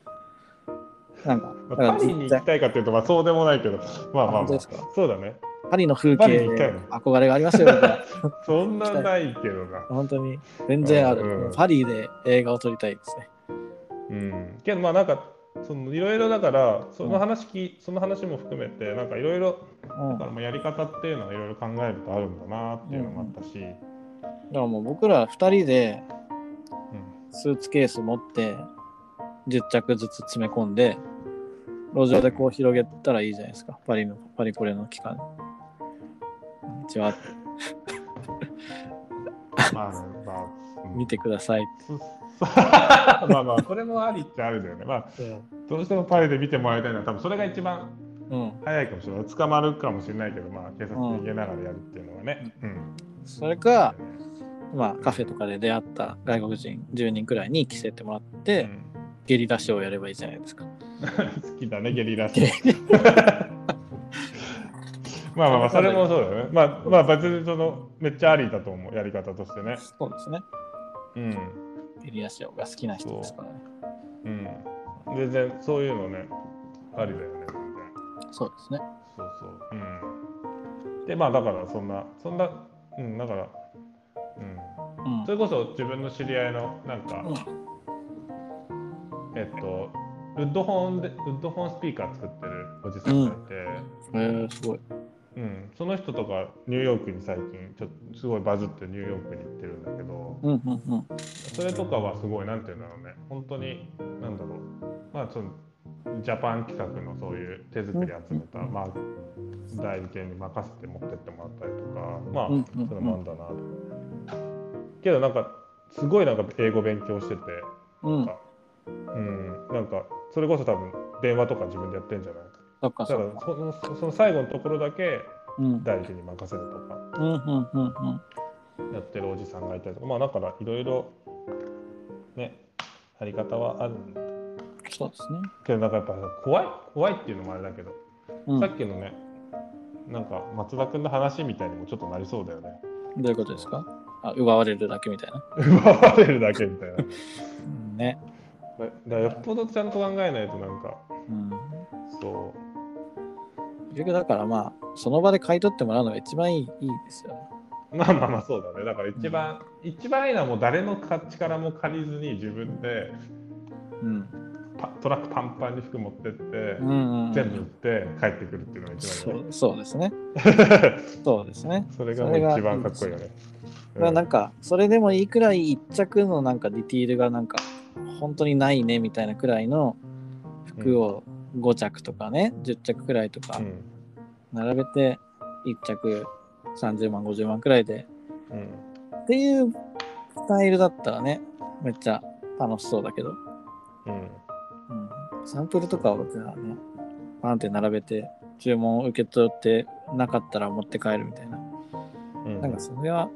か、だかパリに行きたいかっていうとまあそうでもないけどまあまあ、まあ本当ですか、そうだね。パリの風景憧れがありますよ、そんなないけどな。本当に。全然ある、うんうん。パリで映画を撮りたいですね。うん、けどまあなんかそのいろいろだからその話き、その話も含めてなんかいろいろうん、だかだからまあやり方っていうのはいろいろ考えるとあるんだなっていうのもあったし、らもう僕ら2人でうん。スーツケース持って10着ずつ詰め込んで路上でこう広げたらいいじゃないですか。パリのパリコレの期間。こんにちはまあ、まあ、うん。見てください。そ まあまあそれもありっちゃあるんだよね。まあどうしてもパリで見てもらいたいのは多分それが一番うん。早いかもしれない。捕まるかもしれないけど、まあ警察に逃げながらやるっていうのはね。うん。それかまあカフェとかで出会った外国人10人くらいに着せてもらって、うん。ゲリラショーをやればいいじゃないですか 好きだね、ゲリラショー。まあまあまあ、それもそうだよね。まあまあ、別にその、めっちゃありだと思う、やり方としてね。そうですねうん。ゲリラショーが好きな人ですからねうん。全然、そういうのね、ありだよね。そうですねそうそう。うん。で、まあ、だから、そんな、そんな、うん、だから、うん。うんそれこそ自分の知り合いの、なんか、うんえっと、ウッドホンで、ウッドホンスピーカー作ってるおじさんがいて、えー、すごい。うん、その人とかニューヨークに最近ちょっとすごいバズってニューヨークに行ってるんだけど。うんうんうん。それとかはすごいなんていうんだろうね。本当になんだろう。まあそのジャパン企画のそういう手作り集めた、うんまあ、代理店に任せて持ってってもらったりとか。まあうんうんうん。それもあんだなと。けどなんかすごいなんか英語勉強してて。うんうんなんかそれこそ多分電話とか自分でやってんじゃない？そっかだかからそのその最後のところだけうん。代理店に任せるとかうんうんうんうん。やってるおじさんがいたりとかまあだからいろいろねやり方はあるんだそうですね。けどなんかやっぱ怖い怖いっていうのもあれだけど、うん。さっきのねなんか松田君の話みたいにもちょっとなりそうだよね。どういうことですか？あ奪われるだけみたいな。奪われるだけみたいな。ね。だからよっぽどちゃんと考えないとなんかうん。そ結局だからまあ、その場で買い取ってもらうのが一番いいいいですよね。うまあまあまあそうだねだから一番、一番いいのはもう誰の力も借りずに自分でうん。パトラックパンパンに服持ってって、うんうんうん、全部売って帰ってくるっていうのが一番いいねそうですね。そうですね。それがもう一番かっこいいよね。だからなんか、それでもいいくらい一着のなんかディティールがなんか、本当にないねみたいなくらいの服を5着とかね、10着くらいとかうん。並べて、1着30万、50万くらいで。うん。っていうスタイルだったらね、めっちゃ楽しそうだけど、うん。うん、サンプルとかをじゃあね、パンって並べて、注文を受け取ってなかったら持って帰るみたいな。うん。なんかそれは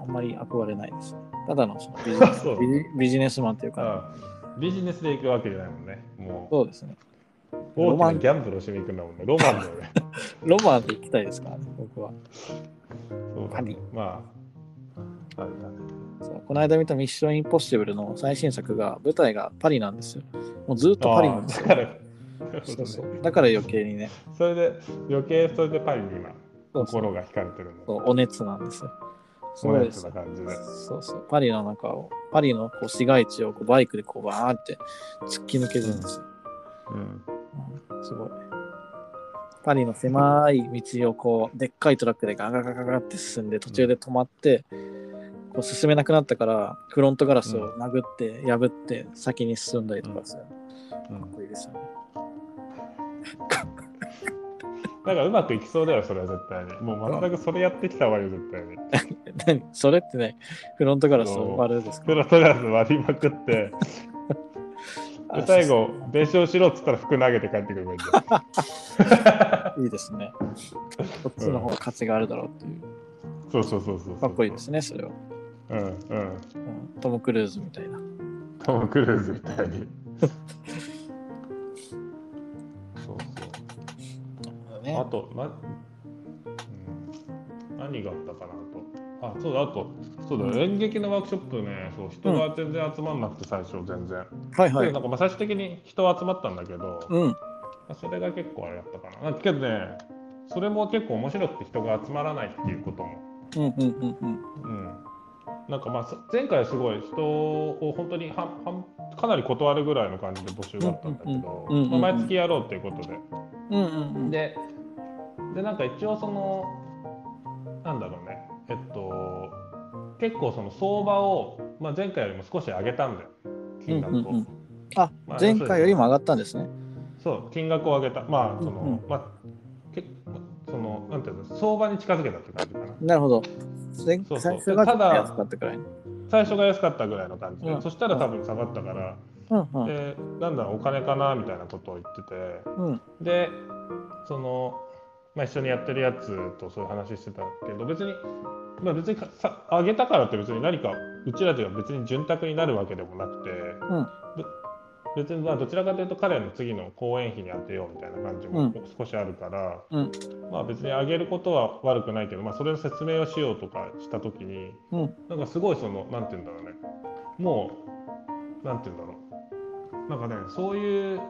あんまり憧れないですね。ただのそのビジネス ビジネスマンというか、あビジネスで行くわけじゃないもんね。もうそうですね。大きロマンなギャンブルをしに行くんだもんね。ロマンだよね。ロマンで行きたいですからね、僕は。そう。まあ、あれだね。そうこの間見たミッションインポッシブルの最新作が、舞台がパリなんですよ。もうずっとパリなんですよ。そうそうだから余計にね、それで余計それでパリに今心が惹かれてるんだ。そうお熱なんですよ。すそうですな感じで。そうそう。パリの中を、パリのこう市街地をこうバイクでこうバーって突き抜けるんですよ。うん。うんすごい。パリの狭い道をこうでっかいトラックでガガガガガって進んで途中で止まって、こう進めなくなったからフロントガラスを殴って破って先に進んだりとかさ、うんかっこいいですよね。なんかうまくいきそうだよ、それは絶対に。もう全くそれやってきたわよ、絶対に。何それってね、フロントガラスを割るんですか？プロトラス割りまくって、で最後、弁償しろっつったら服投げて帰ってくれば いいですね。こっちの方が価値があるだろうっていう。そうそうそうそう。かっこいいですね、それは。うんうん。うんトム・クルーズみたいな。トム・クルーズみたいに。ねあと、な、うん、何があったかなと。あ、そうだ、あと、そうだ、演劇のワークショップね、そう、人が全然集まんなくて、最初、全然。はいはいでなん。かまあ最終的に人は集まったんだけど、まうん。あそれが結構あれだったかな。なんかけどね、それも結構面白くて人が集まらないっていうことも。うんうんうんうん。うん。なんかまあさ前回はすごい人を本当にははかなり断るぐらいの感じで募集だったんだけど、うんうんうんうんまあ毎月やろうっていうことで。うんうんうん。で、でなんか一応その、なんだろうね、えっと、結構その相場を、まあ、前回よりも少し上げたんだよ、金額を。うんうんうんあまあ、前回よりも上がったんですね。そう、金額を上げた。まあ、その、うんうんまあ、けその、なんていうの、相場に近づけたって感じかな。なるほど。前そうそう最初が安かったくらい。最初が安かったぐらいの感じで、うんそしたら多分下がったから、うんうんで、なんだろう、お金かなみたいなことを言ってて、うんで、その、まあ、一緒にやってるやつとそういう話してたけど、別に、まあ、別にかさ上げたからって別に何か、うちらでは別に潤沢になるわけでもなくて、うん。べ別にまあどちらかというと彼の次の公演費に当てようみたいな感じもうん。少しあるから、うん。まあ別に上げることは悪くないけど、まあ、それの説明をしようとかした時にうん。なんかすごいそのなんて言うんだろうね。もうなんて言うんだろう。なんかねそういう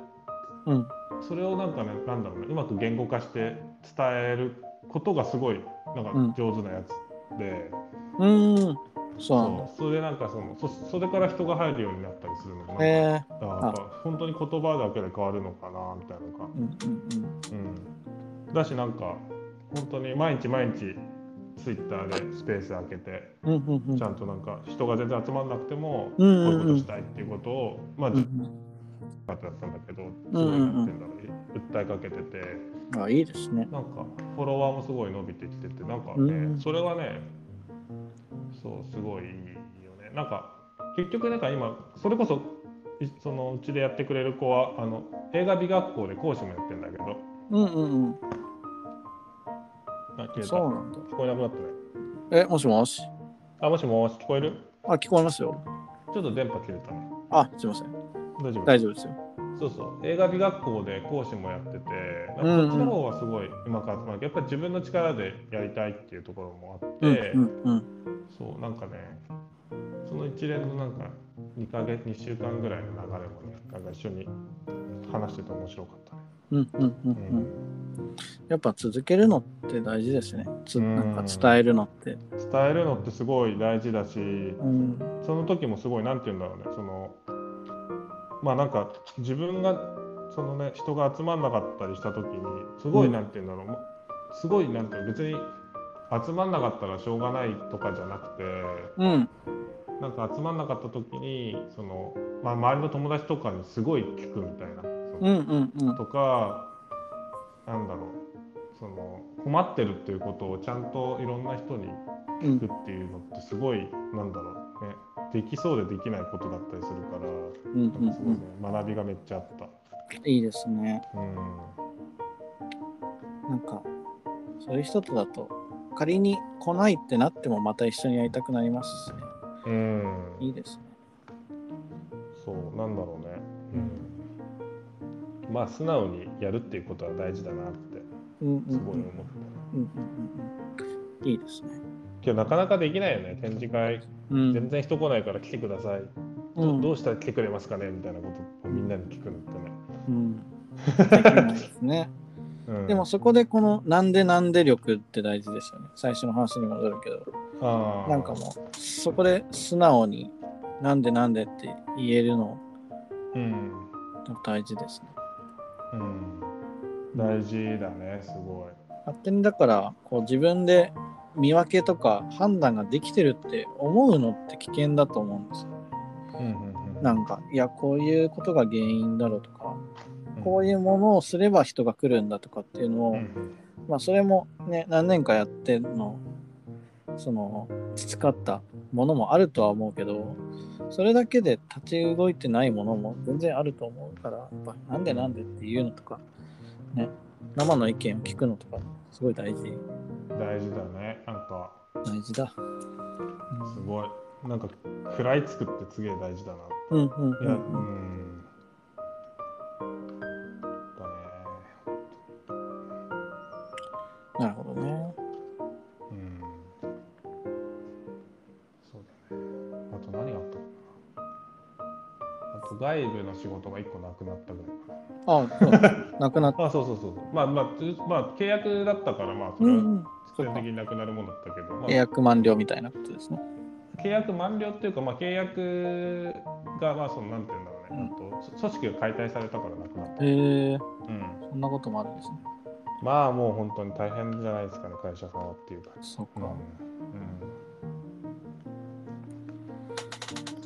うん。それをなんかねなんだろうねうまく言語化して伝えることがすごいなんかうん。上手なやつで、うーんそうなんだ。そう。それでなんかそのそそれから人が入るようになったりするのがな。んかへえあやっぱ本当に言葉だけで変わるのかなみたいなのが、うんうんうん、だしなんか本当に毎日毎日ツイッターでスペース開けてうんうんうん。うんちゃんとなんか人が全然集まんなくてもこううん。いううんことしたいっていうことをまあうんずっとだったんだけどすごいなんてんだろう。訴えかけてて。うんあいいですね。なんかフォロワーもすごい伸びてきててなんかうん。ねそれはねそうすごいいいよね。なんか結局なんか今それこそいそのうちでやってくれる子はあの映画美学校で講師もやってんだけど。うんうんうん。あ消えた。そうなんだ。聞こえなくなったね。えもしもし？あもしもし。聞こえる？あ聞こえますよ。ちょっと電波切れたね。あすいません。大丈夫。大丈夫ですよそうそう。映画美学校で講師もやっててうんうん。こっちの方はすごいうまく集まるけどやっぱり自分の力でやりたいっていうところもあって、うんうんうん。そうなんかねその一連のなんか2ヶ月2週間ぐらいの流れもねなんか一緒に話してて面白かったね。うんうんうんううん。んやっぱ続けるのって大事ですね。つうん。なんか伝えるのって。伝えるのってすごい大事だしうん。その時もすごいなんて言うんだろうねそのまあなんか自分がそのね人が集まんなかったりした時にすごいうんなんて言うんだろう、もすごいなんて別に集まんなかったらしょうがないとかじゃなくてうん。なんか集まんなかった時にその、まあ、周りの友達とかにすごい聞くみたいな。うんうんうん。とかなんだろうその困ってるっていうことをちゃんといろんな人にうん聞くっていうのってすごいなんだろうねできそうでできないことだったりするからうんうんなんかすごいね学びがめっちゃあった。いいですね。うん。なんかそういう人とだと仮に来ないってなってもまた一緒にやりたくなりますしね。うん。いいですね。そうなんだろうね。うん。まあ素直にやるっていうことは大事だなってすごい思った。うんうんうんうん。いいですねけどなかなかできないよね。展示会。うん。全然人来ないから来てください、うん。どうしたら来てくれますかね？みたいなことをみんなに聞くのってね。うん。できないですね。うん。でもそこでこのなんでなんで力って大事ですよね。最初の話に戻るけど。なんかもうそこで素直になんでなんでって言えるの。うん。大事ですね。うん。大事だね、すごい。勝手にだからこう自分で見分けとか判断ができてるって思うのって危険だと思うんですよ。うんうんうん、なんかいやこういうことが原因だろうとかこういいうものをすれば人が来るんだとかっていうのを、うんうん。まあそれもね何年かやってのその培ったものもあるとは思うけどそれだけで立ち動いてないものも全然あると思うからやっぱなんでなんでっていうのとかね生の意見を聞くのとかすごい大事大事だね。なんか、大事だ。すごい。なんか、食らいつくってすげえ大事だな。うんうんうんいや、ううんん。だね。なるほどね。うん。そうだね。あと何があったかな。あと外部の仕事が1個なくなったぐらいかな。あそうなくなった。あそうそうそうそう。まあまあ、つまあ、契約だったから、まあ、それはうんうん。必然的になくなるものだったけど、まあ契約満了みたいなことですね。契約満了っていうか、まあ、契約が、まあ、その、なんていうんだろうね、うんあと組織が解体されたからなくなった。へえうん。そんなこともあるんですね。まあ、もう本当に大変じゃないですかね、会社さんはっていう感じ。そっか。うん。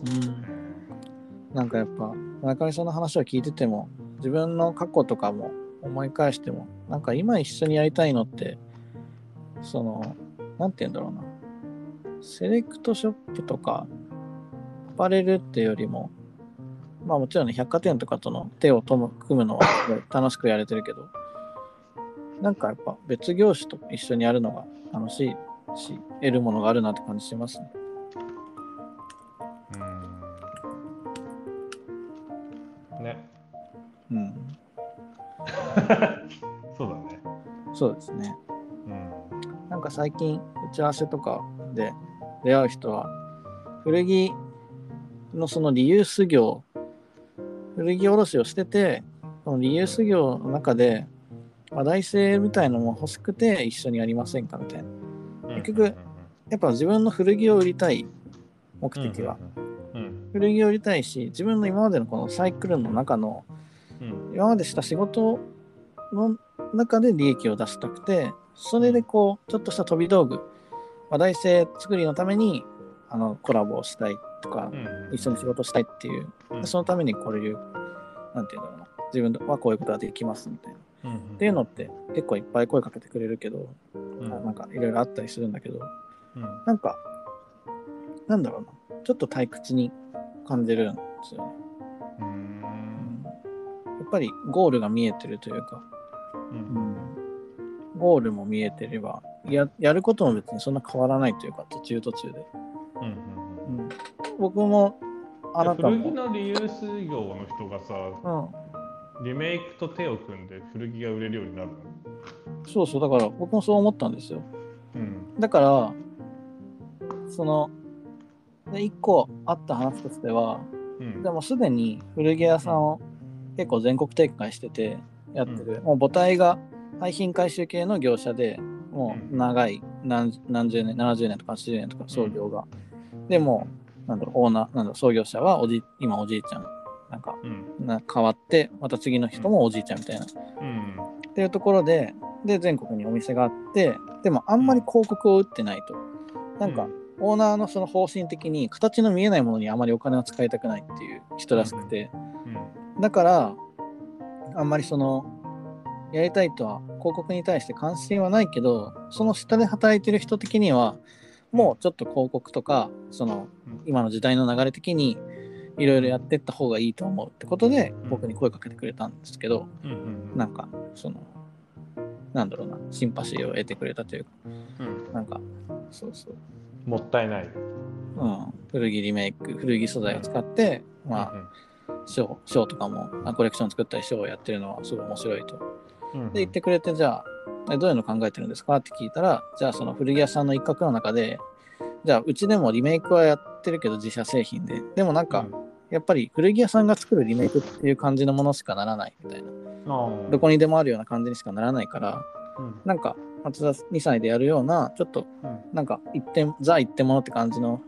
うん。なんかやっぱ、中見さんの話を聞いてても、自分の過去とかも思い返しても、なんか今一緒にやりたいのって、その、なんて言うんだろうな。セレクトショップとか、アパレルっていうよりも、まあもちろんね、百貨店とかとの手を組むのは楽しくやれてるけど、なんかやっぱ別業種と一緒にやるのが楽しいし、得るものがあるなって感じしますね。うん。ね。うん。そうだね。そうですね。か最近打ち合わせとかで出会う人は古着のそのリユース業古着卸をしててそのリユース業の中で話題性みたいのも欲しくて一緒にやりませんかみたいな結局やっぱ自分の古着を売りたい目的は、うん。古着を売りたいし自分の今までのこのサイクルの中のうん。今までした仕事の中で利益を出したくて、それでこう、ちょっとした飛び道具、話題性作りのためにあのコラボをしたいとか、うん。一緒に仕事したいっていう、うんでそのためにこういう、なんていうんだろうな、自分はこういうことができますみたいな。うん。っていうのって結構いっぱい声かけてくれるけど、うん。なんかいろいろあったりするんだけど、うん。なんか、なんだろうな、ちょっと退屈に感じるんですよね。やっぱりゴールが見えてるというか、う。うんんゴールも見えてればや、やることも別にそんな変わらないというか、途中途中で。うん。うん僕も、あなた古着も、のリユース業の人がさ、うん、リメイクと手を組んで古着が売れるようになるの？そうそう、だから僕もそう思ったんですよ。うん。だから、その、で一個あった話としては、うん。でもすでに古着屋さんを結構全国展開しててやってる、もう母体が廃品回収系の業者でもう長い何何十年70年とか80年とか創業が、でもなんだろうオーナーなんだろう創業者はおじ今おじいちゃんなんかうん。な変わってまた次の人もおじいちゃんみたいな、っうん。ていうところでで全国にお店があってでもあんまり広告を打ってないと。なんか、オーナーのその方針的に形の見えないものにあまりお金を使いたくないっていう人らしくて、うん。だからあんまりそのやりたいとは広告に対して関心はないけどその下で働いてる人的にはもうちょっと広告とかそのうん今の時代の流れ的にいろいろやってった方がいいと思うってことでうん僕に声かけてくれたんですけどうん。うん。なんかそのなんだろうなシンパシーを得てくれたというかうん。なんかそうそうもったいない。うん、古着リメイク古着素材を使って、まあ、ショーショーとかもあコレクション作ったりショーをやってるのはすごい面白いと。うん。で言ってくれてじゃあえどういうの考えてるんですか？って聞いたらじゃあその古着屋さんの一角の中でじゃあうちでもリメイクはやってるけど自社製品ででもなんか、やっぱり古着屋さんが作るリメイクっていう感じのものしかならないみたいなうん、どこにでもあるような感じにしかならないからうん。なんか松田2歳でやるようなちょっとうん。なんか一点ザ一点ものって感じの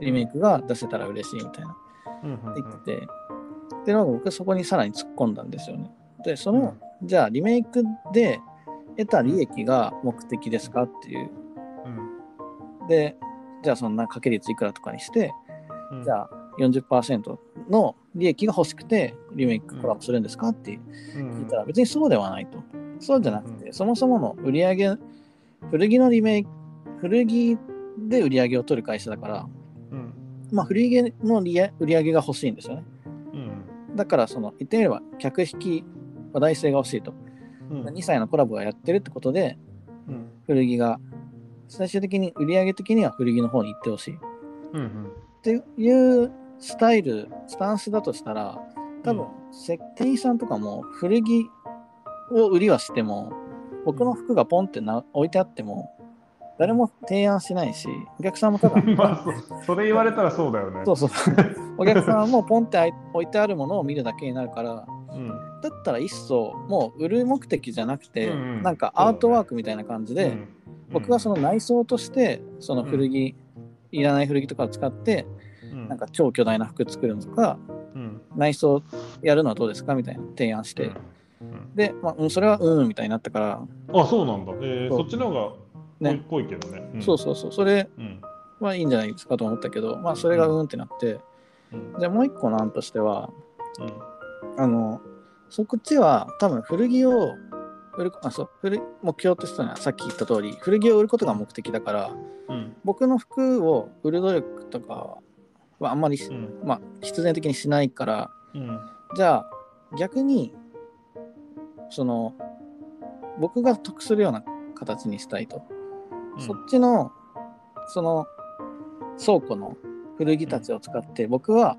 リメイクが出せたら嬉しいみたいなうん。言っててでなんか僕そこにさらに突っ込んだんですよねで、その、じゃあリメイクで得た利益が目的ですかっていう。うん。で、じゃあそんな掛け率いくらとかにして、うん。じゃあ40%の利益が欲しくてリメイクコラボするんですかってう。ん。聞いたら別にそうではないと。そうじゃなくて、うん。そもそもの売り上げ、古着のリメイク、古着で売り上げを取る会社だから、うん。まあ古着の利売り上げが欲しいんですよね。うん。だからその言ってみれば客引き話題性が欲しいと。うん。2歳のコラボがやってるってことでうん。古着が最終的に売り上げ的には古着の方に行ってほしい。っうん。ていうスタイルスタンスだとしたら多分、せ店員さんとかも古着を売りはしても僕の服がポンってな置いてあっても誰も提案しないしお客さんもただうん まあそそれ言われたらそうだよね。そうそう。お客さんもポンって置いてあるものを見るだけになるからうんだったら一層もう売る目的じゃなくて、うんうん。なんかアートワークみたいな感じで、うん僕はその内装としてその古着、いらない古着とかを使ってうん。なんか超巨大な服作るのとかうん。内装やるのはどうですかみたいな提案して、うん。で、まあ、うんそれはうんみたいになったから、あそうなんだ。えーそっちの方がね。濃いけどね。うん。そうそうそう。それうんはいいんじゃないですかと思ったけどまあそれがうん。ってなって。うん。じゃあもう一個の案としてはうん。あのそこっちは多分古着を売るあそう古目標としてはさっき言った通り古着を売ることが目的だからうん。僕の服を売る努力とかはあんまりし、うん。まあ必然的にしないからうん。じゃあ逆にその僕が得するような形にしたいと、そっちのその倉庫の古着たちを使って僕は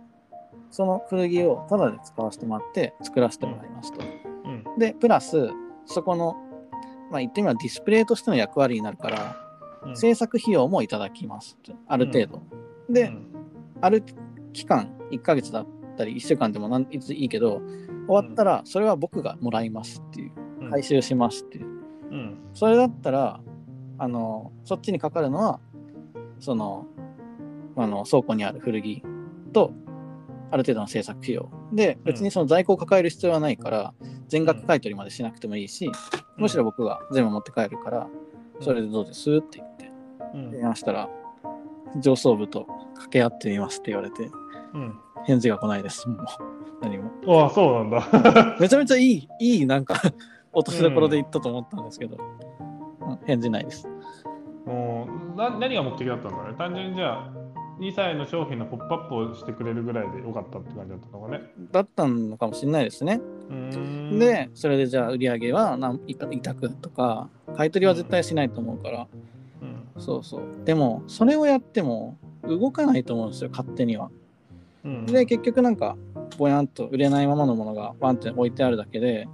その古着をタダで使わせてもらって作らせてもらいますと。うん。でプラスそこのまあ言ってみればディスプレイとしての役割になるからうん。制作費用もいただきます。とある程度。で、うん。ある期間1ヶ月だったり1週間でもなんいついいけど終わったらそれは僕がもらいますっていう。うん。回収しますっていう。うん。それだったらあのそっちにかかるのはそのあの倉庫にある古着とある程度の制作費用。で別にその在庫を抱える必要はないから全額買い取りまでしなくてもいいしむしろ僕が全部持って帰るからそれでどうですって言ってうん。電話したら上層部と掛け合ってみますって言われてうん。返事が来ないですもう。何も。ああそうなんだ。めちゃめちゃいいいいなんか 落としどころで言ったと思ったんですけど、うん返事ないです。もうな何が目的だったんだろうね。単純にじゃあ2歳の商品のポップアップをしてくれるぐらいでよかったって感じだったのかね。だったのかもしれないですね。で、それでじゃあ売り上げは何委託とか、買い取りは絶対しないと思うから、うん。そうそう。でも、それをやっても動かないと思うんですよ、勝手には。うん。で、結局なんか、ぼやんと売れないままのものがワンって置いてあるだけで、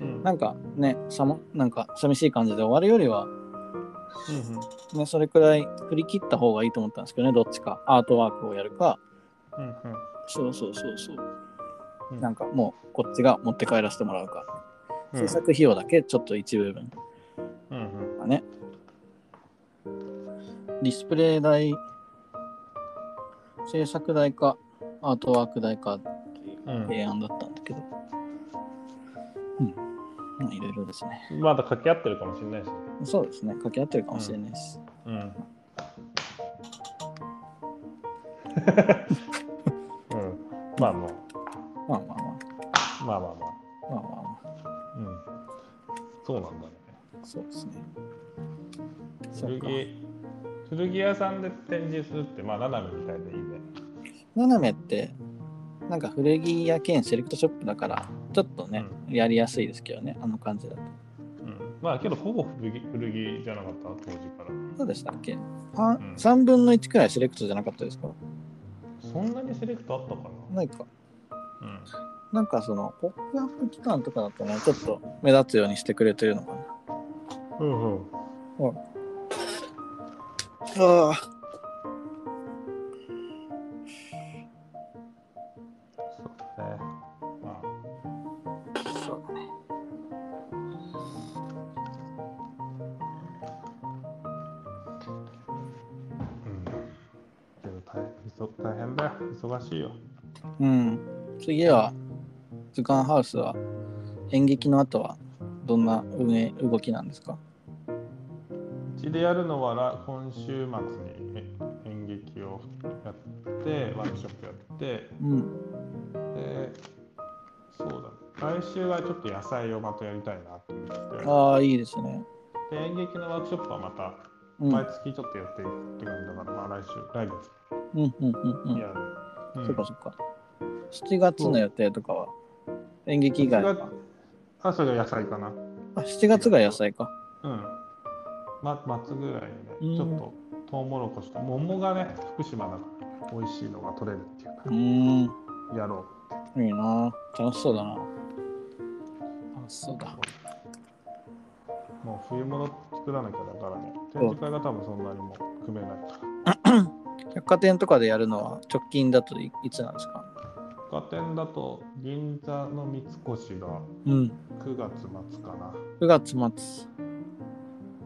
うんなんかね、さもなんか寂しい感じで終わるよりは、うんね、それくらい振り切った方がいいと思ったんですけどね、どっちか。アートワークをやるか、うんうんそうそうそうそう。うんなんかもうこっちが持って帰らせてもらうか。うん制作費用だけちょっと一部分うんうんがね。ディスプレイ代、制作代か、アートワーク代かっていううん提案だったんだけど。うん。まあいろいろですね。まだ掛け合ってるかもしれないしね。そうですね。掛け合ってるかもしれないし。うん。うん。まあまあ、まあまあままあまあまあ。まあまあまあ。あ。うん。そうなんだね。そうですね。古着、古着屋さんで展示するって、まあ、斜めみたいでいいね。斜めって、なんか古着屋兼セレクトショップだから、ちょっとね、やりやすいですけどね、あの感じだと。うん。まあ、けど、ほぼ古着古着じゃなかった、当時から。そうでしたっけ、はうん3分の1くらいセレクトじゃなかったですか？そんなにセレクトあったかな？ないか。うん。なんかその、ポップアップ期間とかだとね、ちょっと目立つようにしてくれてるのかな。うんうん。ああ。忙しいよ。うん。次は、図鑑ハウスは演劇の後はどんな運営動きなんですか？うちでやるのはら今週末にえ演劇をやってワークショップやってうん。でそうだ来週はちょっと野菜をまたやりたいなと思ってああ、いいですね。で演劇のワークショップはまたうん。毎月ちょっとやっていくって感じだから、まあ来週来月うんうんうんうん。やる、うんそっかそっか。7月の予定とかは？演劇以外7月あそれが野菜かなあ、7月が野菜か。うん。ま、末ぐらいうんにね、ちょっとトウモロコシと桃がね、福島だから美味しいのが取れるっていうかう、ーん。やろいいな楽しそうだな。楽しそうだ。う。もう冬物作らなきゃだからね、展示会が多分そんなにも組めないから。百貨店とかでやるのは直近だといいつなんですか？百貨店だと銀座の三越がうん。9月末かな。9月末。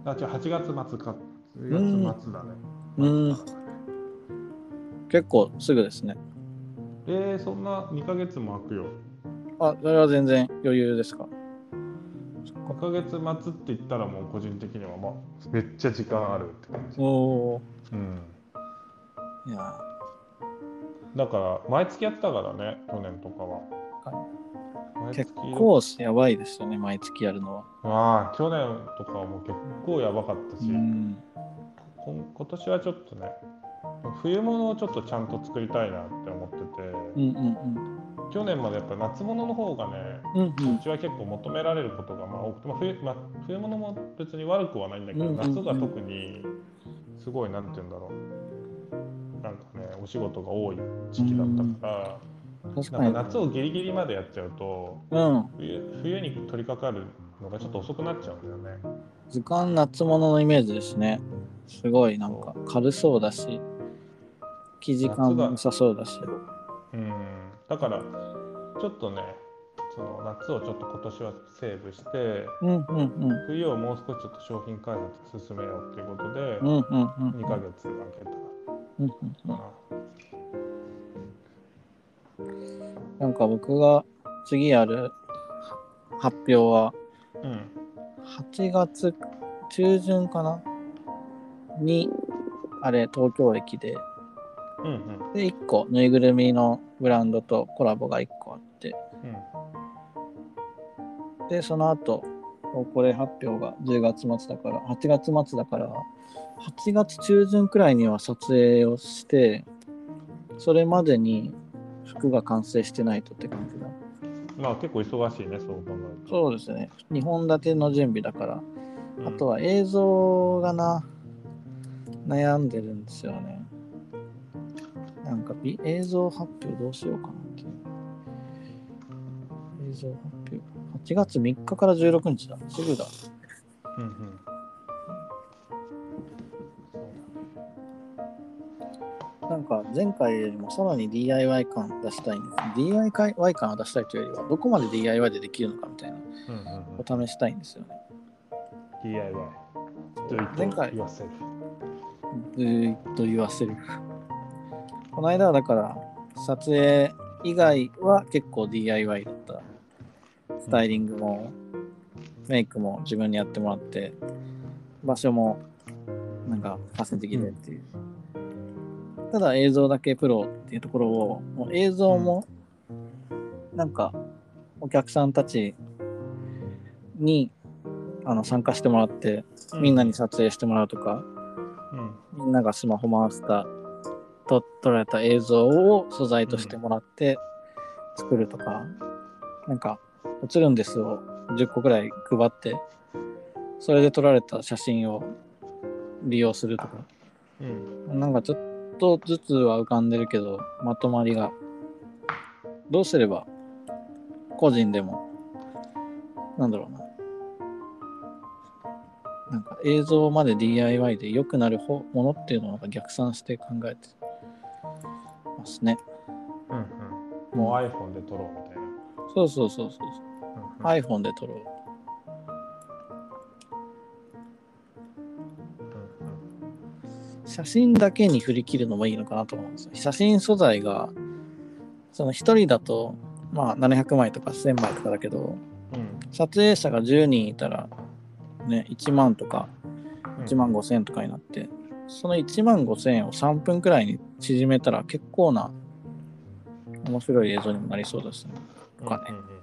あ、違う、8月末か。9月末だね。うん。結構すぐですね。えー、そんな2ヶ月も空くよ。あ、それは全然余裕ですか？2ヶ月末って言ったらもう個人的には、まあ、めっちゃ時間あるって感じ。おおうん。や。だから毎月やってたからね去年とかは。毎結月構やばいですよね、毎月やるのは。ああ去年とかはもう結構やばかったし、うん。今年はちょっとね冬物をちょっとちゃんと作りたいなって思ってて、うんうん去年までやっぱ夏物の方がねうん。うんうん。うちは結構求められることがまあ多くて、まあ冬まあ、冬物も別に悪くはないんだけど、うんうんうん。夏が特にすごいなんて言うんだろうなんかねお仕事が多い時期だったから、確かに。なんか夏をギリギリまでやっちゃうとうん。冬冬に取り掛かるのがちょっと遅くなっちゃうんだよね。図鑑夏物のイメージですね。すごいなんか軽そうだし、生地感も良さそうだし。うん、だからちょっとねその夏をちょっと今年はセーブしてうんうんうん。冬をもう少しちょっと商品開発進めようっていうことで、うんうんうん。2ヶ月空けたうんうんかな。なんか僕が次やる発表はうん8月中旬かな？にあれ東京駅で。うんうん。で1個ぬいぐるみのブランドとコラボが1個あって。うん。でその後これ発表が10月末だから8月末だから8月中旬くらいには撮影をしてそれまでに服が完成してないとって感じだまあ結構忙しいねそう考えると。そうですね2本立ての準備だからうんあとは映像がな、悩んでるんですよね。なんかビ映像発表どうしようかなって。映像発表。8月3日から16日だ。すぐだ。うんうんなんか前回よりもさらに DIY 感出したいんです。DIY 感を出したいというよりは、どこまで DIY でできるのかみたいなうんうんうんを試したいんですよね。DIY。Do it 前回 yourself ずーっと言わせる。この間はだから、撮影以外は結構 DIY だった。スタイリングも、メイクも自分にやってもらって、場所もなんかパス的でっていう。ただ映像だけプロっていうところを、もう映像もなんかお客さんたちにあの参加してもらって、みんなに撮影してもらうとか、うん。みんながスマホ回したと撮られた映像を素材としてもらって作るとか、なんか映るんですを10個くらい配ってそれで撮られた写真を利用するとか。うん。なんかちょっとずつは浮かんでるけどまとまりがどうすれば個人でもなんだろうななんか映像まで DIY で良くなる方ものっていうのを逆算して考えてますね。うんうんもう iPhone で撮ろうみたいな。そうそうそうそううんうん iPhone で撮ろう。写真だけに振り切るのもいいのかなと思うんですよ。写真素材が、その一人だと、まあ700枚とか1000枚とかだけど、うん撮影者が10人いたら、ね、1万とかうん1万5千円とかになって、その1万5千円を3分くらいに縮めたら結構な面白い映像にもなりそうですね。とかねうんうん映像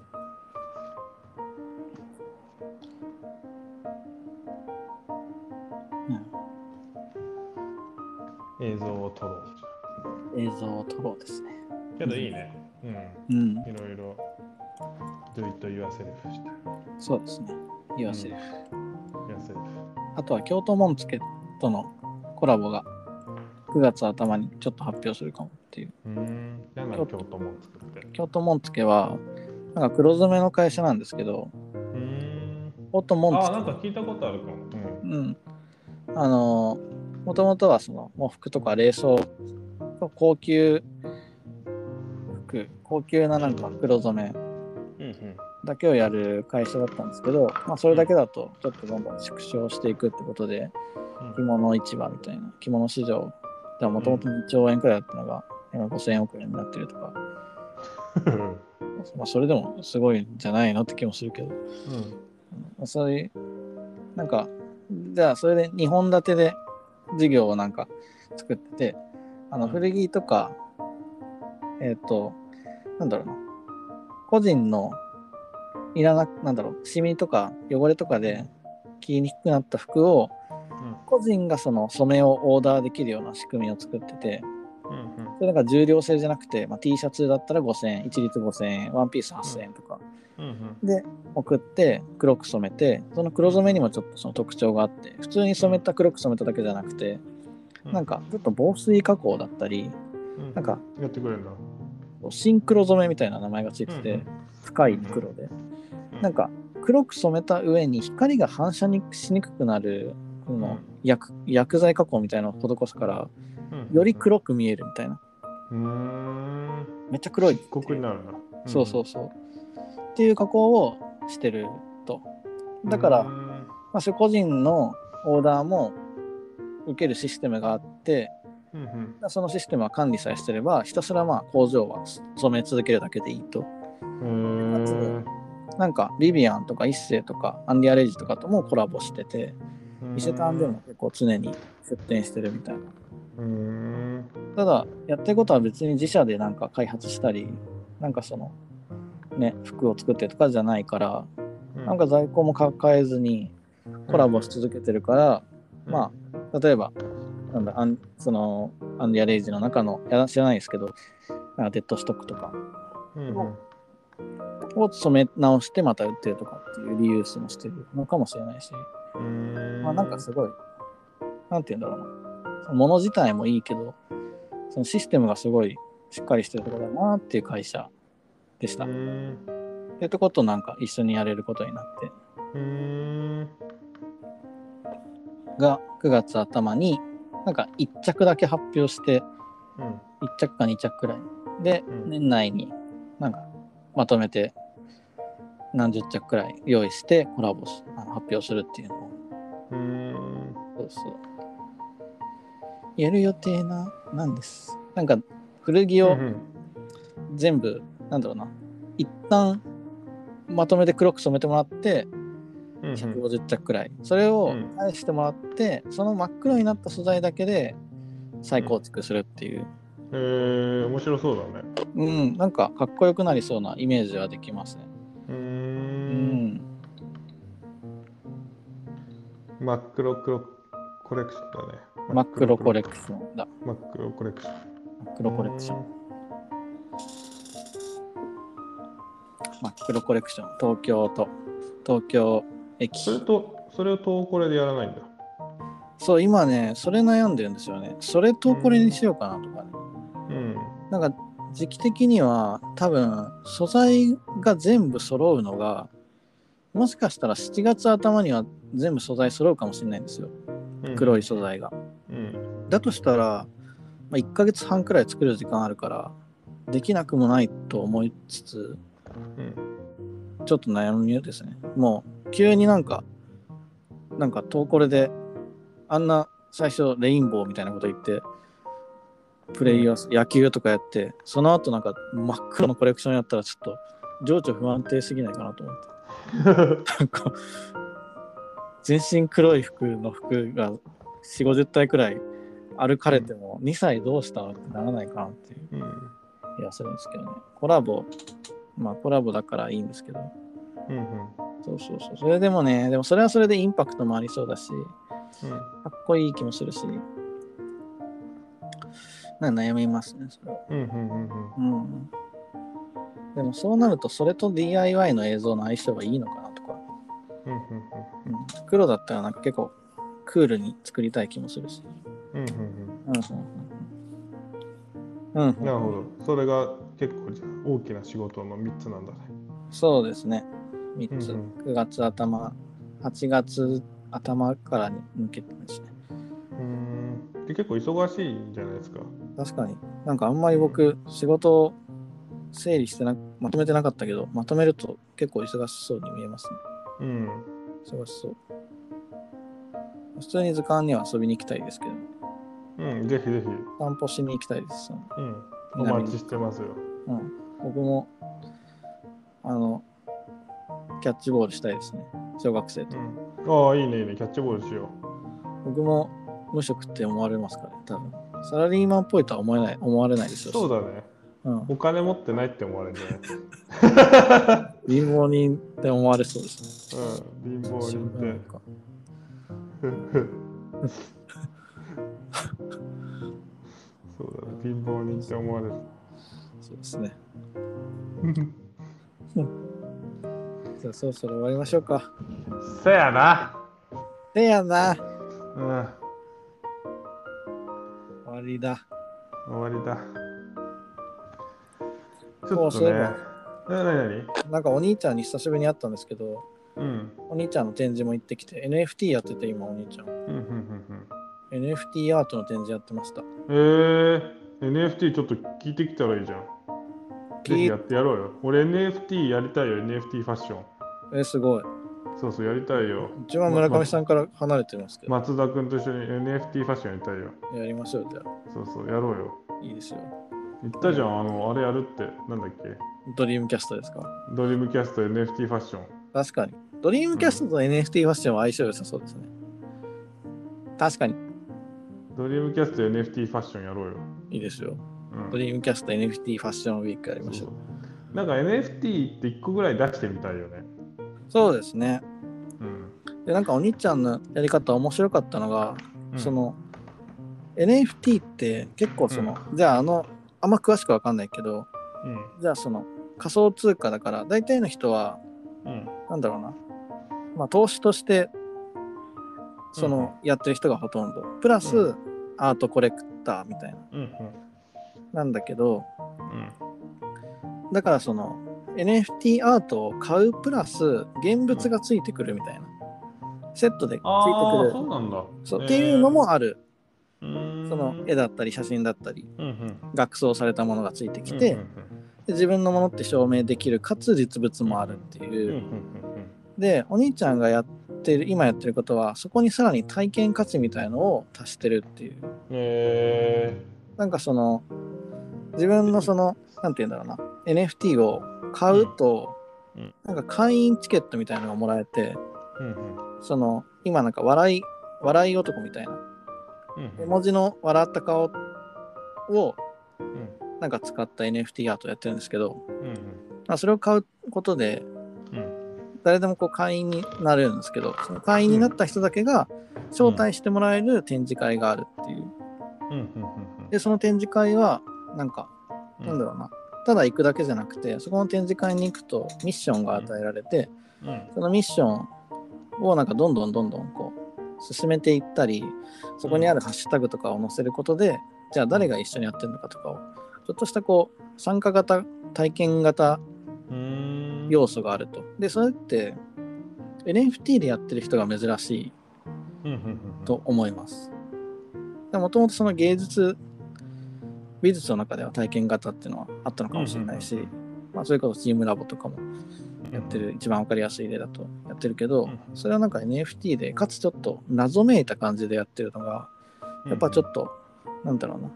像を撮ろうですね。けどいいね。うん。うん、いろいろ Do it yourself してそうですね。言わせる。yourself あとは京都モンツケとのコラボが9月頭にちょっと発表するかもっていう。うーん。なん京都も作って。京都モンツケは、なんか黒染めの会社なんですけど、うーん。京都モンツあなんか聞いたことあるかも。ケ、うん。あの、もともとはその喪服とか冷装、高級服、高級ななんか黒染めうんうん。だけをやる会社だったんですけど、まあ、それだけだとちょっとどんどん縮小していくってことで、着物市場みたいな着物市場でもともと2兆円くらいだったのが今5000億円になってるとか、まあ、それでもすごいんじゃないのって気もするけど、まあそういうなんかじゃあそれで2本立てで事業をなんか作っててあのうん。古着とか、えっ、となんだろうな。個人のいらななんだろうシミとか汚れとかで着にくくなった服を個人がその染めをオーダーできるような仕組みを作ってて、うんうん。それなんか重量制じゃなくて、まあ、T シャツだったら5000円、一律5000円、ワンピース8000円とか。うんうん。で送って黒く染めて、その黒染めにもちょっとその特徴があって、普通に染めた黒く染めただけじゃなくて、うんなんかちょっと防水加工だったり、うん。なんかやってくれるんだ。シンクロ染めみたいな名前がついててうんうん、深い黒で、なんか黒く染めた上に光が反射にしにくくなる、この薬薬剤加工みたいなのを施すから、より黒く見えるみたいな。うーんめっちゃ黒い。っていう。漆黒になるんだそうそうそう。っていう加工をしてると。だから、まうん。あ、それ個人のオーダーも受けるシステムがあって、うんうん。そのシステムは管理さえしてれば、ひたすらまあ工場は染め続けるだけでいいと。へーなんか、リビアンとか一世とか、アンディアレイジとかともコラボしてて、伊勢丹でも結構常に出店してるみたいな。ただ、やってることは別に自社でなんか開発したり、なんかその、ね、服を作ってとかじゃないから、なんか在庫も抱えずにコラボし続けてるから、まあ、例えば、なんだ、アンその、アンディアレイジの中の、いや知らないですけど、なんかデッドストックとか。うんうん。を染め直してまた売ってるとかっていうリユースもしてるのかもしれないし、まあなんかすごい、なんて言うんだろうな、その物自体もいいけど、そのシステムがすごいしっかりしてるところだなっていう会社でした。っていうとことなんか一緒にやれることになって、うー。んが9月頭になんか1着だけ発表して、うん。1着か2着くらい。で、うん。年内になんかまとめて何十着くらい用意してコラボしあの発表するっていうのを。うーん。そうそう。やる予定ななんです。なんか古着をうん全部、なんだろうな、一旦まとめて黒く染めてもらってうんうん150着くらい。それをうん返してもらって、その真っ黒になった素材だけで再構築するっていう。えー、面白そうだねうん、なんかかっこよくなりそうなイメージはできますね。うん。真っ黒黒コレクションだね真っ黒コレクションだ。真っ黒コレクション真っ黒コレクション。真っ黒コレクション。東京と東京駅。それとそれをトーコレでやらないんだそう、今ね、それ悩んでるんですよね。それとこれにしようかなとかね。うんなんか時期的には多分素材が全部揃うのがもしかしたら7月頭には全部素材揃うかもしれないんですよ。黒い素材が。うんだとしたら、まあ、1ヶ月半くらい作る時間あるからできなくもないと思いつつうんちょっと悩みですね。もう急になんかなんかトーコレであんな最初レインボーみたいなこと言ってプレイヤー、野球とかやってその後なんか真っ黒のコレクションやったらちょっと情緒不安定すぎないかなと思って。なんか全身黒い服の服が4 5 0体くらい歩かれても2歳どうしたってならないかなっていう。うん。気がするんですけどね。コラボまあコラボだからいいんですけど。うんうん。そうそうそう。それでもね、でもそれはそれでインパクトもありそうだし、うん、かっこいい気もするし、な悩みますね、それは。うん。でもそうなるとそれと DIY の映像の相性がいいのかなとか、うんうんうん、黒だったらなんか結構クールに作りたい気もするし。うんうんうん。うん、うん、なるほど。それが結構じゃ大きな仕事の3つなんだね。そうですね。3つ、うん9月頭8月頭からに向けてですねうーん。で結構忙しいんじゃないですか？確かになんかあんまり僕仕事を整理してなまとめてなかったけどまとめると結構忙しそうに見えますねうん。忙しそう普通に図鑑には遊びに行きたいですけどうん、ぜひぜひ。散歩しに行きたいですうん。お待ちしてますよ。うん僕もあのキャッチボールしたいですね小学生と、うん。ああ、いいね、いいね。キャッチボールしよ僕も無職って思われますからね多分サラリーマンっぽいとは思えない思われないでしょう。そうだね。うん、お金持ってないって思われるんじゃない貧乏人って思われそうですねうん。貧乏人って。かそうだね。貧乏人って思われる。そうですね じゃあそろそろ終わりましょうかせやな。せやなうん。終わりだ終わりだ。ちそうょっとね。ななになんかお兄ちゃんに久しぶりに会ったんですけどうん。お兄ちゃんの展示も行ってきて NFT やってて今お兄ちゃんうんうんうん NFT アートの展示やってましたうん。えー、NFT ちょっと聞いてきたらいいじゃん。ぜひやってやろうよ。俺 NFT やりたいよ、NFT ファッション。えすごいそうそう、やりたいよ。一番村上さんから離れてますけど、松田君と一緒に NFT ファッションやりたいよ。やりましょうじゃあそうそう、やろうよ。いいですよ言ったじゃん、あの、あれやるって、なんだっけ？ドリームキャストですか？ドリームキャスト NFT ファッション。確かにドリームキャストと NFT ファッションは相性良さそうですね確かにドリームキャスト NFT ファッションやろうよ。いいですようんドリームキャスト NFT ファッションウィークやりましょうなんか NFT って1個ぐらい出してみたいよね。そうですね。うん。でなんかお兄ちゃんのやり方面白かったのが、うん。その NFT って結構その、じゃああのあんま詳しくわかんないけどうん。じゃあその仮想通貨だから大体の人はうん。なんだろうな。まあ投資としてその、やってる人がほとんど。プラス、うアートコレクターみたいな。うん。なんだけどうん。だからその NFT アートを買うプラス現物がついてくるみたいな、セットでついてくる。そうなんだ。そうっていうのもある、えー、その絵だったり写真だったりうんうん、額装されたものがついてきて、うんうんで自分のものって証明できるかつ実物もあるってう。んうんいう、うん。でお兄ちゃんがやってる今やってることはそこにさらに体験価値みたいのを足してるっていう。えなんかその自分のそのなんて言うんだろうな。NFT を買うと、うん。うんなんか会員チケットみたいなのがもらえてーうんうん。その今なんか笑い笑い男みたいな。うん絵文字の笑った顔をうん。なんか使った NFT アートやってるんですけど、うんまあ、それを買うことでうん。誰でもこう会員になれるんですけどその会員になった人だけが招待してもらえる展示会があるっていう。うんうんうん。でその展示会はなんかうん。なんだろうな。ただ行くだけじゃなくてそこの展示会に行くとミッションが与えられてうん。そのミッションをなんかどんどんどんどんこう進めていったりそこにあるハッシュタグとかを載せることでじゃあ誰が一緒にやってるのかとかをちょっとしたこう参加型体験型要素があると。でそれって NFT でやってる人が珍しいと思います。もともとその芸術美術の中では体験型っていうのはあったのかもしれないし、うんうんまあ、それこそチームラボとかもやってる一番わかりやすい例だとやってるけど、うんそれはなんか NFT でかつちょっと謎めいた感じでやってるのがやっぱちょっと、なんだろうな。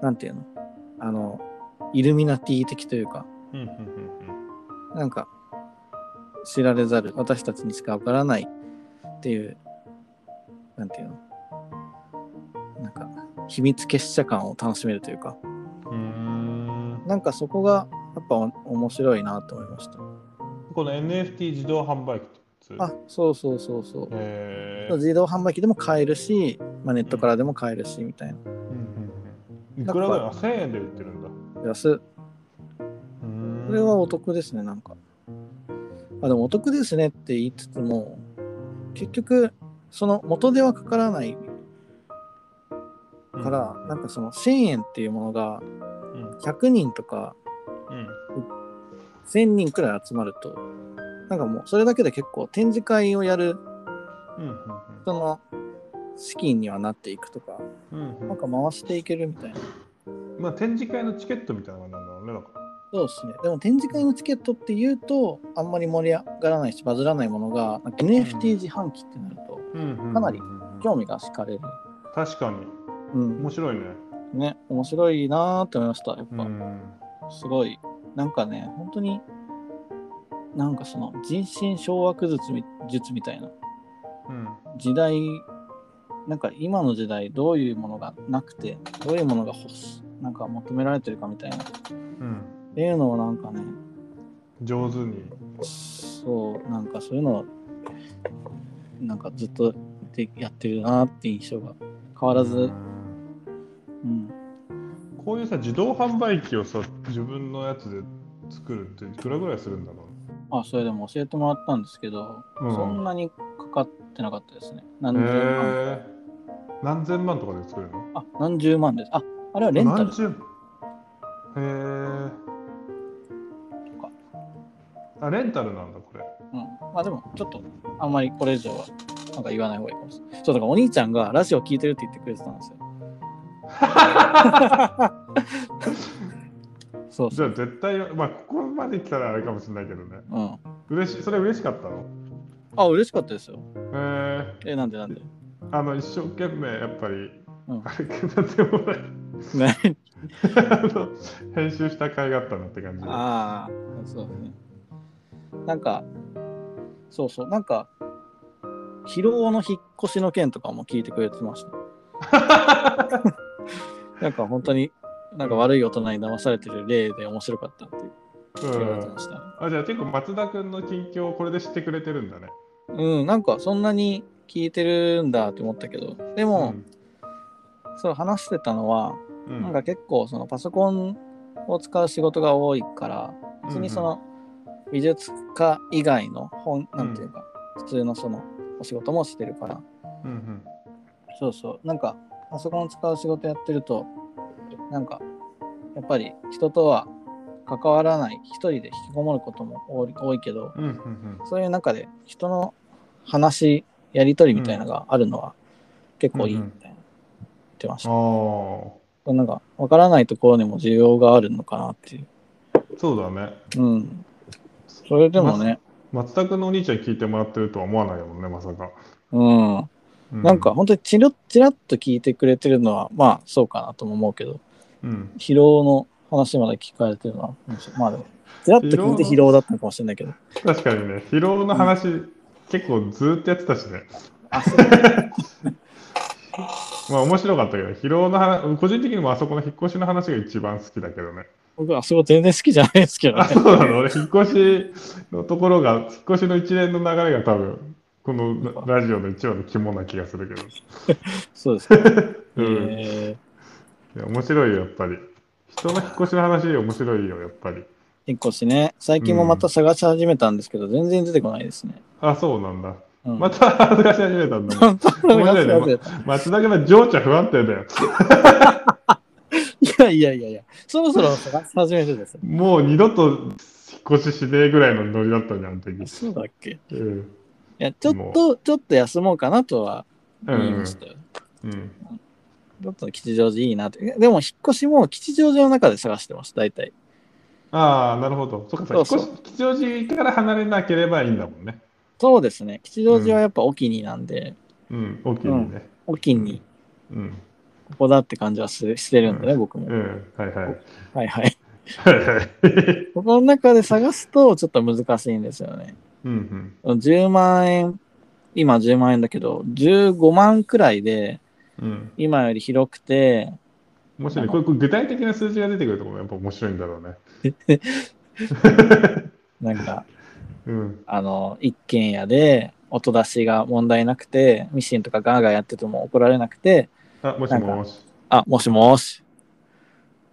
なんていうの？あのイルミナティ的というか。うんうんうんなんか知られざる、私たちにしかわからないっていう、なんていうの？秘密結社感を楽しめるというか、うーんなんかそこがやっぱお面白いなと思いました。この NFT 自動販売機あ、そうそうそうそう。自動販売機でも買えるし、まあ、ネットからでも買えるしみたいな。うんうんうんいくらぐらいあ ?1000 円で売ってるんだ。安これはお得ですね、なんか。あ、でもお得ですねって言いつつも、結局、その元手はかからないから、なんかその1000円っていうものがうん。100人とかうん。1000人くらい集まると、なんかもうそれだけで結構展示会をやるうんうんその資金にはなっていくとか、うんうん。なんか回していけるみたいな。まあ展示会のチケットみたいなのがなんだろうねだから。そうですね。でも展示会のチケットっていうと、あんまり盛り上がらないし、バズらないものが、NFT 自販機ってなると、かなり興味が惹かれる。確かにうん。面白いねね、面白いなーって思いました。やっぱ、うんすごい。なんかね、本当に、なんかその人心掌握術み術みたいなうん時代、なんか今の時代どういうものがなくて、どういうものが欲しなんか求められてるかみたいな。っうんていうのをなんかね、上手にそう、なんかそういうのを、なんかずっとでやってるなって印象が変わらず、うんうん。こういうさ自動販売機をさ自分のやつで作るっていくらぐらいするんだろあ、それでも教えてもらったんですけど、うんそんなにかかってなかったですね。何う十万。何千万とかで作るの？あ、何十万です。あ、あれはレンタル何。十へえあレンタルなんだこれうん。まあでも、ちょっと、あんまりこれ以上は、なんか言わない方がいいかもしれない。そう、だからお兄ちゃんがラジオ聞いてるって言ってくれてたんですよ。そう。じゃあ絶対まあここまで来たらあれかもしれないけどねうん。嬉しいそれ嬉しかったの？あ、嬉しかったですよ。へええ、なんでなんで？あの一生懸命やっぱり、うんあれなんでもないね。編集した甲斐があったなって感じでああ、そうね。なんか、そうそう、なんか、疲労の引っ越しの件とかも聞いてくれてました。なんか本当に、なんか悪い大人に騙されてる例で面白かったって言われてました。ね。あじゃあ結構松田君の近況をこれで知ってくれてるんだね。うん、なんかそんなに聞いてるんだって思ったけど、でも、そう話してたのは、うん、なんか結構そのパソコンを使う仕事が多いから、別にその美術家以外の本、なんていうか、普通のそのお仕事もしてるから、うんうん。そうそう、なんかパソコン使う仕事やってると、なんかやっぱり人とは関わらない、一人で引きこもることも多いけど、うんうんうんそういう中で人の話、やりとりみたいなのがあるのは結構いいみたいな言ってました。なんか分からないところにも需要があるのかなっていう。そうだね。うん。それでもね、松田君のお兄ちゃんに聞いてもらってるとは思わないもんね、まさか。うん。うなんか、本当にチラッチラッと聞いてくれてるのは、まあそうかなとも思うけど、うん、疲労の話まで聞かれてるのは、まあでも、チラッと聞いて疲労だったのかもしれないけど。確かにね、疲労の話、結構ずーっとやってたしね。あ、そう まあ面白かったけど、疲労の話、個人的にもあそこの引っ越しの話が一番好きだけどね。僕はあそこ全然好きじゃないですけどあ、ね。そうなの？俺、引っ越しのところが、引っ越しの一連の流れが多分、このラジオの一番の肝な気がするけど。そうですか。うん面白いよ、やっぱり。人の引っ越しの話面白いよ、やっぱり。ー、引っ越しね、最近もまた探し始めたんですけど、全然出てこないですね。あ、そうなんだ。うん、また恥ずかし始めたんだ ね。面白いね松田君は情緒不安定だよ。いやいやいやいや、そろそろ探し始めてですね。もう二度と引っ越ししねえぐらいのノリだったじゃん、あの時。そうだっけいうん。や、ちょっと、ちょっと休もうかなとはうん言いましたよ。うん。ちょっと吉祥寺いいなって。でも、引っ越しも吉祥寺の中で探してます、大体。ああ、なるほど。そっか、そうそう吉祥寺から離れなければいいんだもんね。そうですね。吉祥寺はやっぱお気になんで、うん、大きいね。お気にうん。ここだって感じはすしてるんでね、僕も。うん、はいはい。はいはい。はいはい。ここの中で探すとちょっと難しいんですよね。うんうん10万円、今10万円だけど、15万くらいで、うん。今より広くて、面白い。これこれ具体的な数字が出てくるところがやっぱ面白いんだろうね。なんか、うん。あの、一軒家で音出しが問題なくて、ミシンとかガーガーやってても怒られなくて、あ、もしもし。あ、もしもし。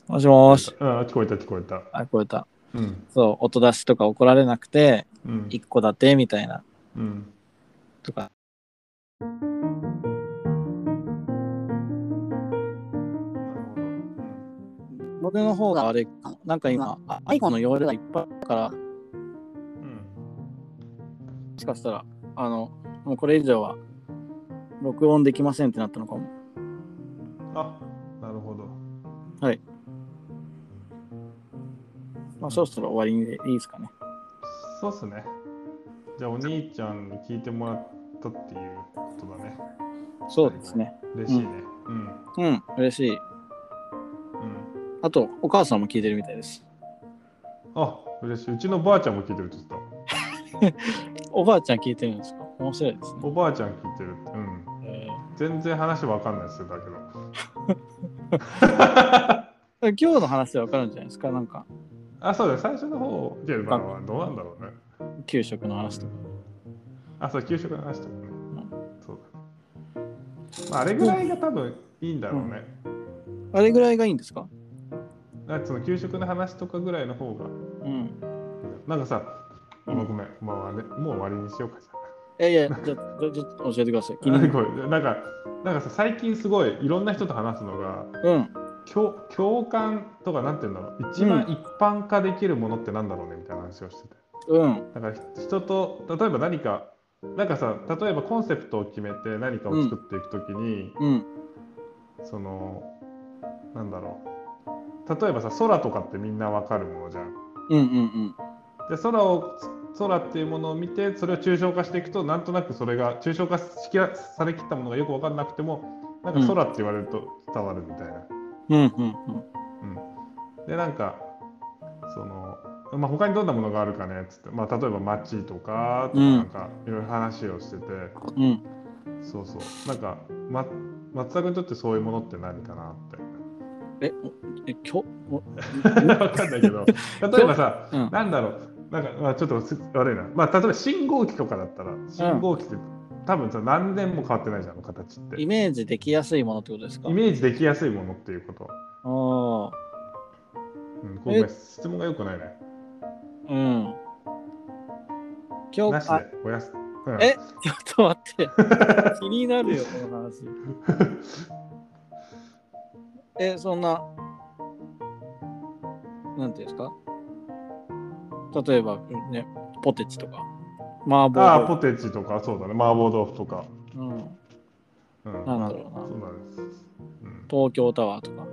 もしもし。あ、聞こえた聞こえた。あ、こえた。うん。そう、音出しとか怒られなくて、うん。一戸建てみたいな、うん。とか。僕の方があれなんか今、あ iPhone の容量がいっぱいあるから、うん。もしかしたら、あの、もうこれ以上は、録音できませんってなったのかも。あ、なるほど。まあ、そろそろ終わりにでいいですかね。そうっすね。じゃあお兄ちゃんに聞いてもらったっていうことだね。そうですね。嬉しいね。うん。うん、嬉しい。うん。あと、お母さんも聞いてるみたいです。あ、嬉しい。うちのばあちゃんも聞いてるって言って おばあちゃん聞いてるんですか？面白いですねた。。おばあちゃん聞いてる。うん。え全然話わかんないですよ、だけど。ー 今日の話でわかるんじゃないですか？なんか、あ、そうだよ。最初の方、いや、まあ、どうなんだろうね。給食の話とか。あ、そう、給食の話とかね。そうだ。まあ、あれぐらいが多分いいんだろうね。あれぐらいがいいんですか？だってその給食の話とかぐらいの方が、うん。なんかさ、うんごめん、まあ、あれもう終わりにしようかじゃあ。えいや、じゃあ、じゃあちょっと教えてください。気にな なんか、なんかさ、最近すごいいろんな人と話すのが、うん。共共感とか、なんていうんだろう、一番一般化できるものってなんだろうねみたいな話をしてて。うん。だから人と、例えば何か、なんかさ、例えばコンセプトを決めて何かを作っていくときに、うん。その、なんだろう、例えばさ、空とかってみんなわかるものじゃん。うんうんうん。で空を空っていうものを見てそれを抽象化していくとなんとなくそれが抽象化しきらされきったものがよく分かんなくてもなんか空って言われると伝わるみたいな。うんうんうん、でなんかその、まあ、他にどんなものがあるかねっつって、まあ、例えば街とかとかうんなんかいろいろ話をしてて、うん。うん。そうそうなんか、ま、松田君にとってそういうものって何かなって。え、おえ、今日、お分 かんないけど 例えばさうん。なんだろう、なんか、まあ、ちょっとす悪いな。まあ、例えば信号機とかだったら、信号機って、多分さ、何年も変わってないじゃん、あの形って。イメージできやすいものってことですか？イメージできやすいものっていうこと。あうん、ごめん、質問がよくないね。あ。うん。今日、あなしで、おやす。うん、え？ちょっと待って。気になるよ、この話。え、そんな、なんていうんですか？例えば、ね、ポテチとか、麻婆ああ、ポテチとか、そうだね、麻婆豆腐とか。うん、うん、なんだろうなそうなんです。うん東京タワーとか、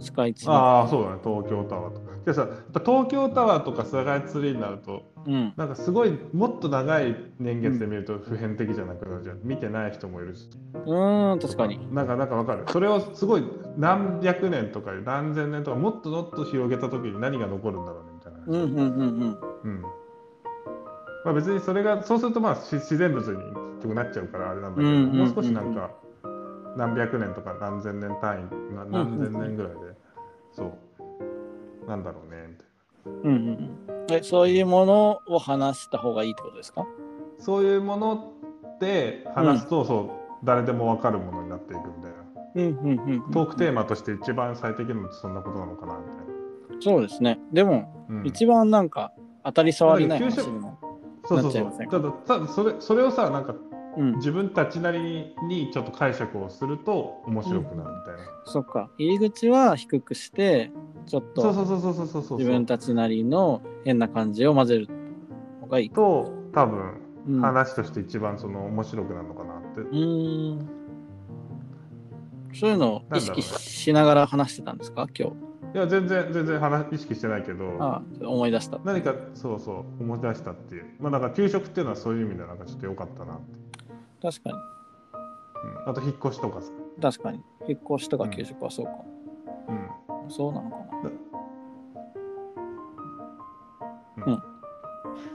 スカイツリー。ああ、そうだね、東京タワーとか。でさ、やっぱ東京タワーとかスカイツリーになると、うん。なんかすごい、もっと長い年月で見ると普遍的じゃなくなるじゃん。見てない人もいるし。うーん、確かに。なんか、なんかわかる。それをすごい何百年とか何千年とかもっともっと広げた時に何が残るんだろうねみたいな話。うん、うん、うん、うん。うんまあ、別にそれがそうするとまあし自然物に結局なっちゃうからあれなんだけど、うんうんうんうんもう少しなんか何百年とか何千年単位な何千年ぐらいで、そうなんだろうねみたいうん、うんうん。え、そういうものを話した方がいいってことですか？なそういうもので話すと、そう誰でも分かるものになっていくみたいなうん、うん、うん。トークテーマとして一番最適なのってそんなことなのかなみたいな。そうですね。でも、うん一番なんか、当たり障りない話にも。そうそうそうただただそれそれをさなんかうん。自分たちなりにちょっと解釈をすると面白くなるみたいな、そっか。入り口は低くして、ちょっと自分たちなりの変な感じを混ぜる方がいい。と多分うん、話として一番その面白くなるのかなって、うーん。そういうのを意識しながら話してたんですか？今日。いや全然全然話意識してないけどああ、思い出した。何かそうそう思い出したっていうまあだから給食っていうのはそういう意味でなんかちょっと良かったなって、確かに。うん、あと引っ越しとかさ、確かに。引っ越しとか給食はそうか。うん、そうなのかな。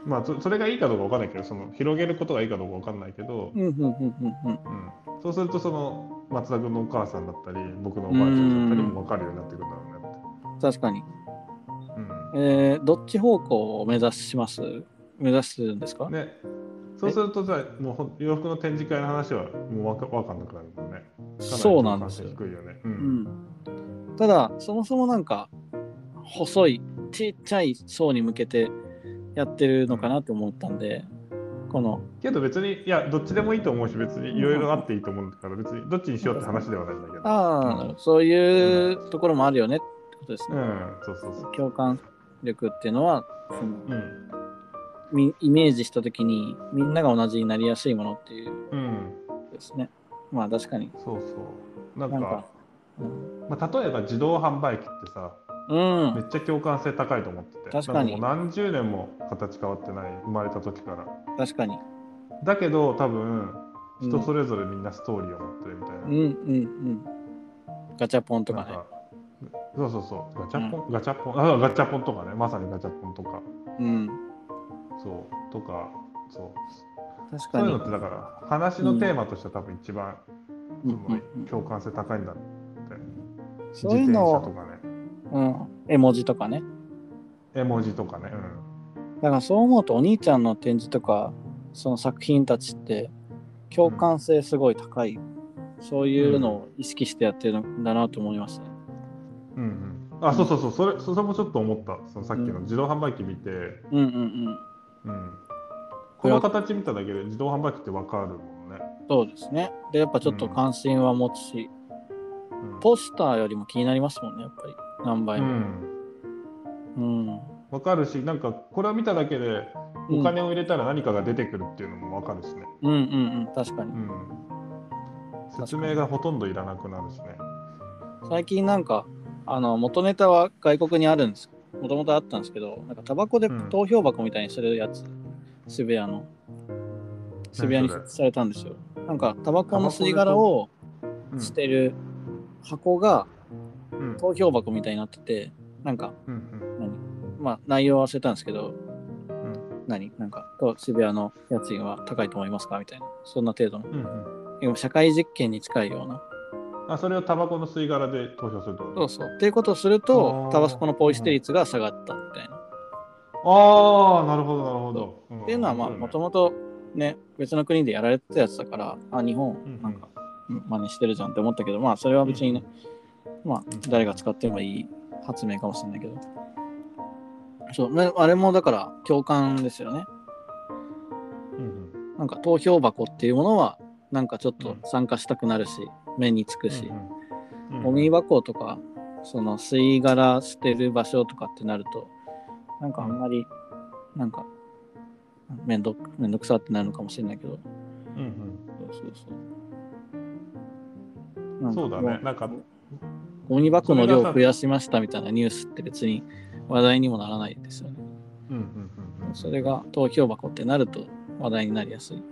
まあそそれがいいかどうかわかんないけどその広げることがいいかどうかわかんないけど、うんうんうんうんうんうん、そうするとその松田君のお母さんだったり僕のおばあちゃんだったりも分かるようになってくるんだろうね。確かに。うんえー、どっち方向を目指します？目指すんですか、ね、そうするとさもうほん洋服の展示会の話はもうわかわかんなくなるもんね。そうなんですよ低いよね。う。うんん。ただ、そもそもなんか、細い、ちっちゃい層に向けてやってるのかなって思ったんで、この、けど別にいやどっちでもいいと思うし別にいろいろあっていいと思うから別にどっちにしようって話ではないんだけど。ああ、そういうところもあるよねってことですね。うん、そうそうそう。共感力っていうのは、そのうん。みイメージしたときにみんなが同じになりやすいものっていうですね。まあ確かに。そうそう。なんか、なんか、うんまあ、例えば自動販売機ってさ、うんめっちゃ共感性高いと思ってて。確かに何十年も形変わってない、生まれた時から。確かに。だけど多分うん人それぞれみんなストーリーを持ってるみたいな。うんうんうん。ガチャポンとかね。そうそうそう。ガチャポン、ガチャポン。あガチャポンとかね。まさにガチャポンとか。うん。そう。とかそう。確かに。そういうのっ。てだから話のテーマとしては多分一番、共感性高いんだって。そういうのとかね。うん、絵文字とかね。絵文字とかね。だからそう思うとお兄ちゃんの展示とかその作品たちって共感性すごい高い、そういうのを意識してやってるんだなと思いますね。うんうんうんあそうそうそうそれそれもちょっと思ったそのさっきの自動販売機見て、うんうんうん。うんこの形見ただけで自動販売機ってわかるもんね、そうですね。で、やっぱちょっと関心は持つし、うんポスターよりも気になりますもんね、やっぱり。何倍も。うんうん。わかるし、なんかこれを見ただけでお金を入れたら何かが出てくるっていうのもわかるしね、うんうんうん、確かにう。ん。説明がほとんどいらなくなるしね。最近なんか、あの、元ネタは外国にあるんです。もともとあったんですけど、なんかタバコでうん投票箱みたいにするやつ、渋谷の。渋谷にされたんですよ。なんか、タバコの吸い殻をうん捨てる箱がうん投票箱みたいになってて、なんか、うん何？まあ、内容は忘れたんですけど、うん何？なんか、と渋谷の家賃は高いと思いますか？みたいな。そんな程度の。うんうん今社会実験に近いような。あそれをタバコの吸い殻で投票するってこと？そうそう。っていうことをするとタバコのポイ捨て率が下がったみたいな。ああなるほどなるほど。んっていうのは、まあ、もともとね、別の国でやられてたやつだから、あ、日本なんか、真似してるじゃんって思ったけど、まあ、それは別にね、まあ、誰が使ってもいい発明かもしれないけど。そう、ねあれもだから共感ですよね。うんうんなんか投票箱っていうものは、なんかちょっと参加したくなるし、目につくし、うんうんゴミ箱とか、その吸い殻捨てる場所とかってなると、なんかあんまり、なんか、めんどくめんどくさってなるのかもしれないけど、うんうんそうそうそう。そうだね。なんか、ゴミ箱の量を増やしましたみたいなニュースって別に話題にもならないですよね。うんうんうんうんそれが投票箱ってなると話題になりやすい。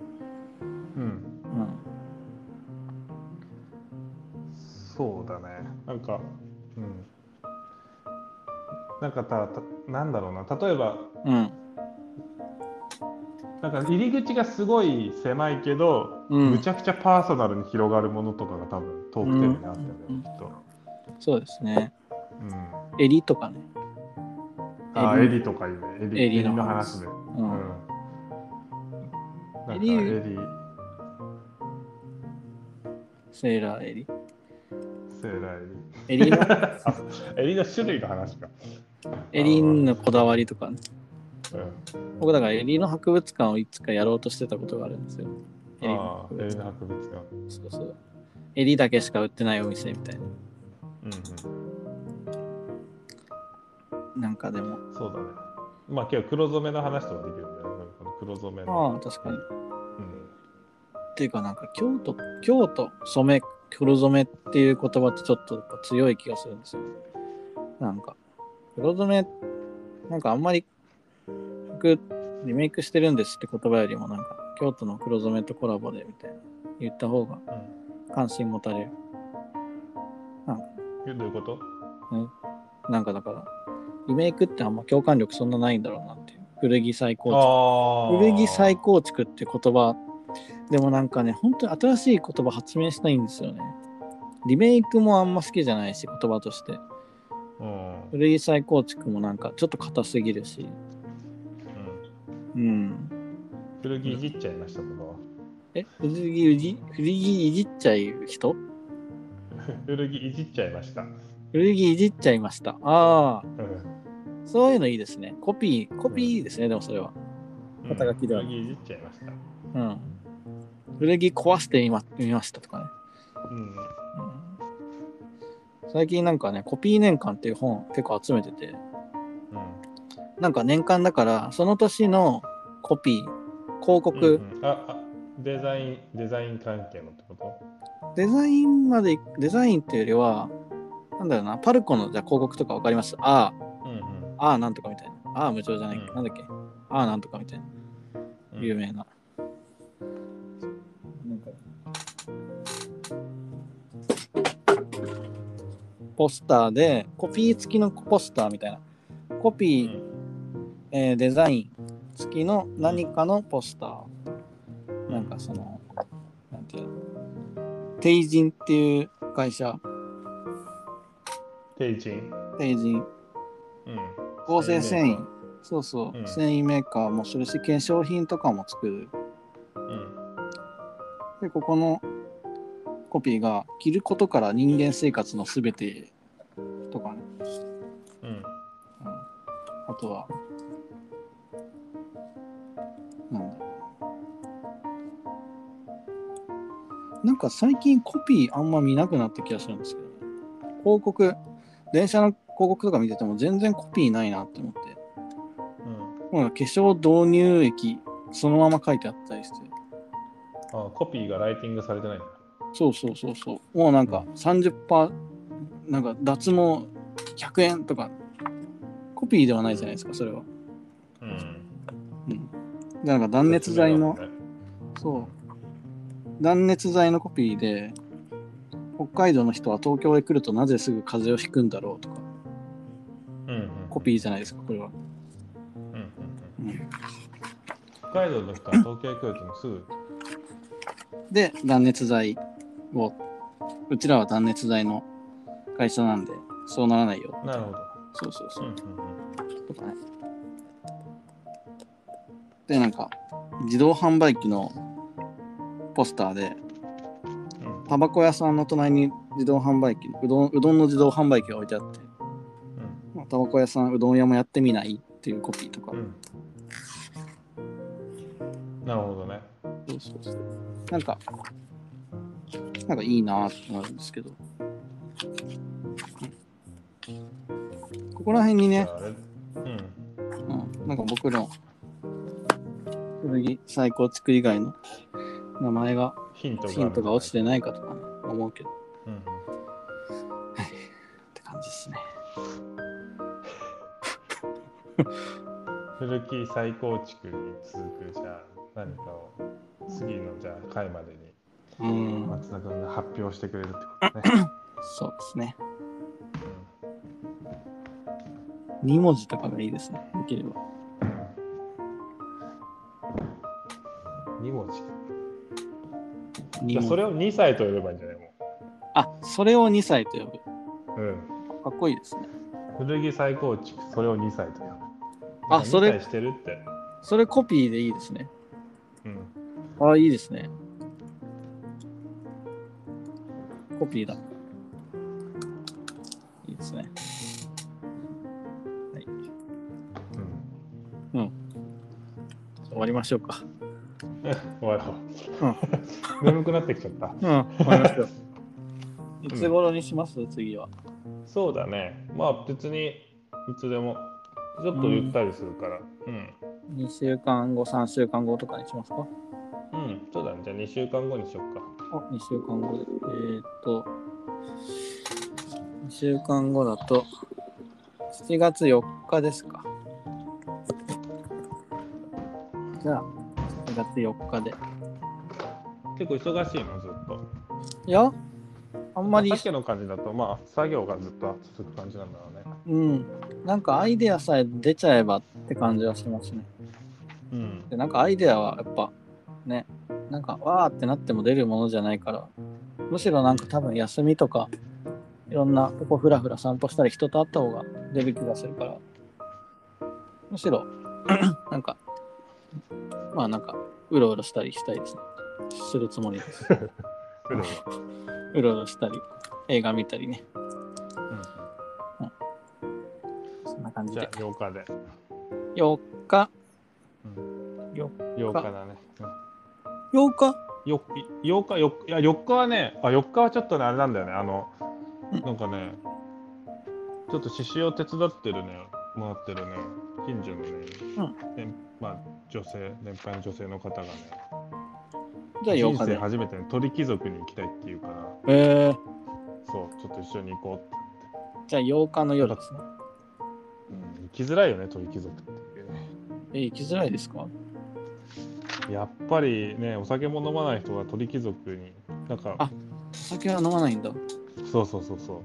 うんそうだね。なんか、うん。なんかた、たなんだろうな、例えば、うん。なんか入り口がすごい狭いけど、うんむちゃくちゃパーソナルに広がるものとかが多分トークテーマにあったよね、うんきっと。そうですね。うん。襟とかね。あ、襟エリとかいうね、エリエリの話で。う。うんん。なんかエエリリ、セーラー襟。セーラーエ襟の、リ。あ、エリ の種類の話か。襟のこだわりとかね。うん。僕だから襟の博物館をいつかやろうとしてたことがあるんですよ。エリの博物館。そうそう。襟だけしか売ってないお店みたいな。うんなんかでも。うん。そうだね。まあ、今日黒染めの話とかできるんだよね。この黒染めの。ああ、確かに。うん。っていうかなんか京都、京都染め、黒染めっていう言葉ってちょっとやっぱ強い気がするんですよ。なんか、黒染め、なんかあんまり服リメイクしてるんですって言葉よりもなんか京都の黒染めとコラボでみたいな言った方が関心持たれる。えどういうこと？なんかだから、リメイクってあんま共感力そんなないんだろうなっていう。古着再構築。あ古着再高構築って言葉、でもなんかね、本当に新しい言葉発明したいんですよね。リメイクもあんま好きじゃないし、言葉として。うんうん古着再構築もなんかちょっと硬すぎるし。うん。古着いじっちゃいましたことはえ、古着いじ、古着いじっちゃう人？古着いじっちゃいました、古着いじっちゃいました。ああ、うんそういうのいいですね。コピー、コピーいいですね、でもそれは。肩書きでは古着いじっちゃいましたうん。古着壊してみまみましたとかね。うん。うん最近なんかね、コピー年間っていう本結構集めてて、うんなんか年間だから、その年のコピー、広告、うんうん。ああデザインデザイン関係のってこと？デザインまで、デザインっていうよりは、なんだろうな、パルコのじゃあ広告とかわかります？あうんうん。あ、ああなんとかみたいな。ああ無償じゃない、うん。なんだっけ？ああなんとかみたいな。うん。有名な。なんポスターで、コピー付きのポスターみたいな。コピー、えーデザイン付きの何かのポスター。なんかその、なんていうの、テイジンっていう会社、テイジン？テイジン、うん。合成繊維、そうそう、うん。繊維メーカーもするし、化粧品とかも作る。うん。で、ここのコピーが、着ることから人間生活のすべてとかね、うんうん、あとは、なんだなんか最近コピーあんま見なくなった気がするんですけどね。広告、電車の広告とか見てても全然コピーないなって思って。うんなんか化粧導入液そのまま書いてあったりして。あコピーがライティングされてないんだそうそうそうそう。もうなんか30%、なんか脱毛100円とか、コピーではないじゃないですか、それは。うんうん。で、なんか断熱材の、そう。断熱材のコピーで、北海道の人は東京へ来るとなぜすぐ風邪をひくんだろうとか、うんうんコピーじゃないですか、これは。うんうんうんうん、北海道の人は東京へ来るとすぐで、断熱材を、うちらは断熱材の会社なんで、そうならないよ。なるほどそうそうそうう。んうんとかね。で、なんか、自動販売機のポスターで、うんタバコ屋さんの隣に自動販売機、うどんうどんの自動販売機が置いてあって、まあタバコ屋さん、うどん屋もやってみないっていうコピーとか、うんうんなるほどねそうそうそう。なんか、なんかいいなってなるんですけど。ここら辺にね。うん。うん、なんか僕の古着最高作り以外の名前がヒントが落ちてないかとかね、思うけど、っうん。て感じですね。古着再構築に続くじゃあ何かを次のじゃあ回までにうん、松田君が発表してくれるってことね、そうですね。2文字とかがいいですね、できれば。うん、2文字二文字じゃあそれを2歳と呼べばいいんじゃない？もあ、それを2歳と呼ぶ。う、うん、かっこいいですね。古着再構築それを2歳と呼ぶあそれ2歳してるって、それコピーでいいですね。うん、あ、いいですね。コピーだ。いいですね。はい。うん終わりましょうか。終わろうん。う 眠くなってきちゃったうん、終わりましょう。いつ頃にします？次は。そうだねまあ別にいつでもちょっとゆったりするからうん2週間後、3週間後とかにしますか？うん、そうだねじゃあ2週間後にしよっかあ、2週間後で。えー、っと、2週間後だと、7月4日ですか。じゃあ、7月4日で。結構忙しいの？ずっといや、あんまりさっ、きの感じだとまあ作業がずっと続く感じなんだろうねうん、なんかアイデアさえ出ちゃえばって感じはしますね。うんでなんかアイデアはやっぱねなんかわーってなっても出るものじゃないからむしろなんか多分休みとかいろんなとこふらふら散歩したり人と会った方が出る気がするからむしろ なんかまあなんかうろうろしたりしたいですね。するつもりです。うろうろ。したり映画見たりね。そんな感じで。じゃあ8日で、4日。うん、よ8日だね、8日よ8日よいや4日はねあ4日はちょっとねあれなんだよね。あのうんなんかねちょっと獅子を手伝ってるねもらってるね近所のね、ねまあ女性年配の女性の方がねじゃあ8人日で生初めて、ね、鳥貴族に行きたいって言うから。え。ー、そうちょっと一緒に行こうって、じゃあ8日の夜ですね。うん、行きづらいよね鳥貴族って。え行きづらいですか？やっぱりねお酒も飲まない人が鳥貴族になんかあお酒は飲まないんだ。そうそうそうそう。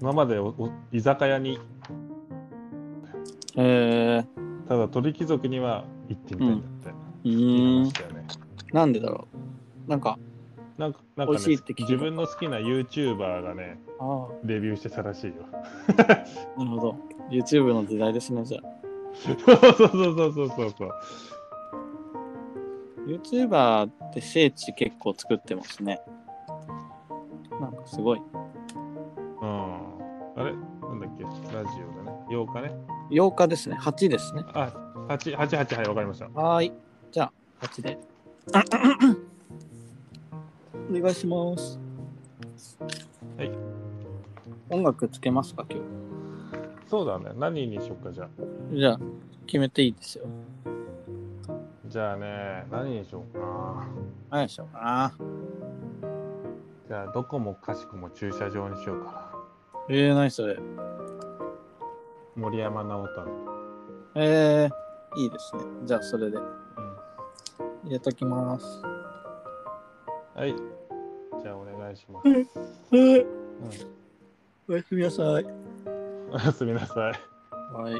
今までおお居酒屋に。えただ鳥貴族には行ってみたいんだって、ー、うんね。なんでだろう。なんかなんかなんか、美ね、自分の好きな YouTuber がねああ。レビューしてたらしいよ。なるほど。YouTube の時代ですねじゃあそうそうそうそうそうそう。YouTuber って聖地結構作ってますね。なんかすごい。うんあれ？なんだっけ？ラジオだね。8日ね。8日ですね。8ですね。あ八八八はいわかりました。はーい。じゃあ8で。お願いします。はい。音楽つけますか？今そうだね。何にしよっかじゃあ。日じゃあ決めていいですよ。じゃあね何にしようかな。何でしょうかな。じゃあどこもかしこも駐車場にしようかえー、何それ。な森山直太朗。えー、いいですね。じゃあそれで。うん。入れときます。はい。じゃあお願いします、えうん、おやすみなさいおやすみなさい。はい。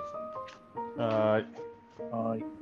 はーい。はい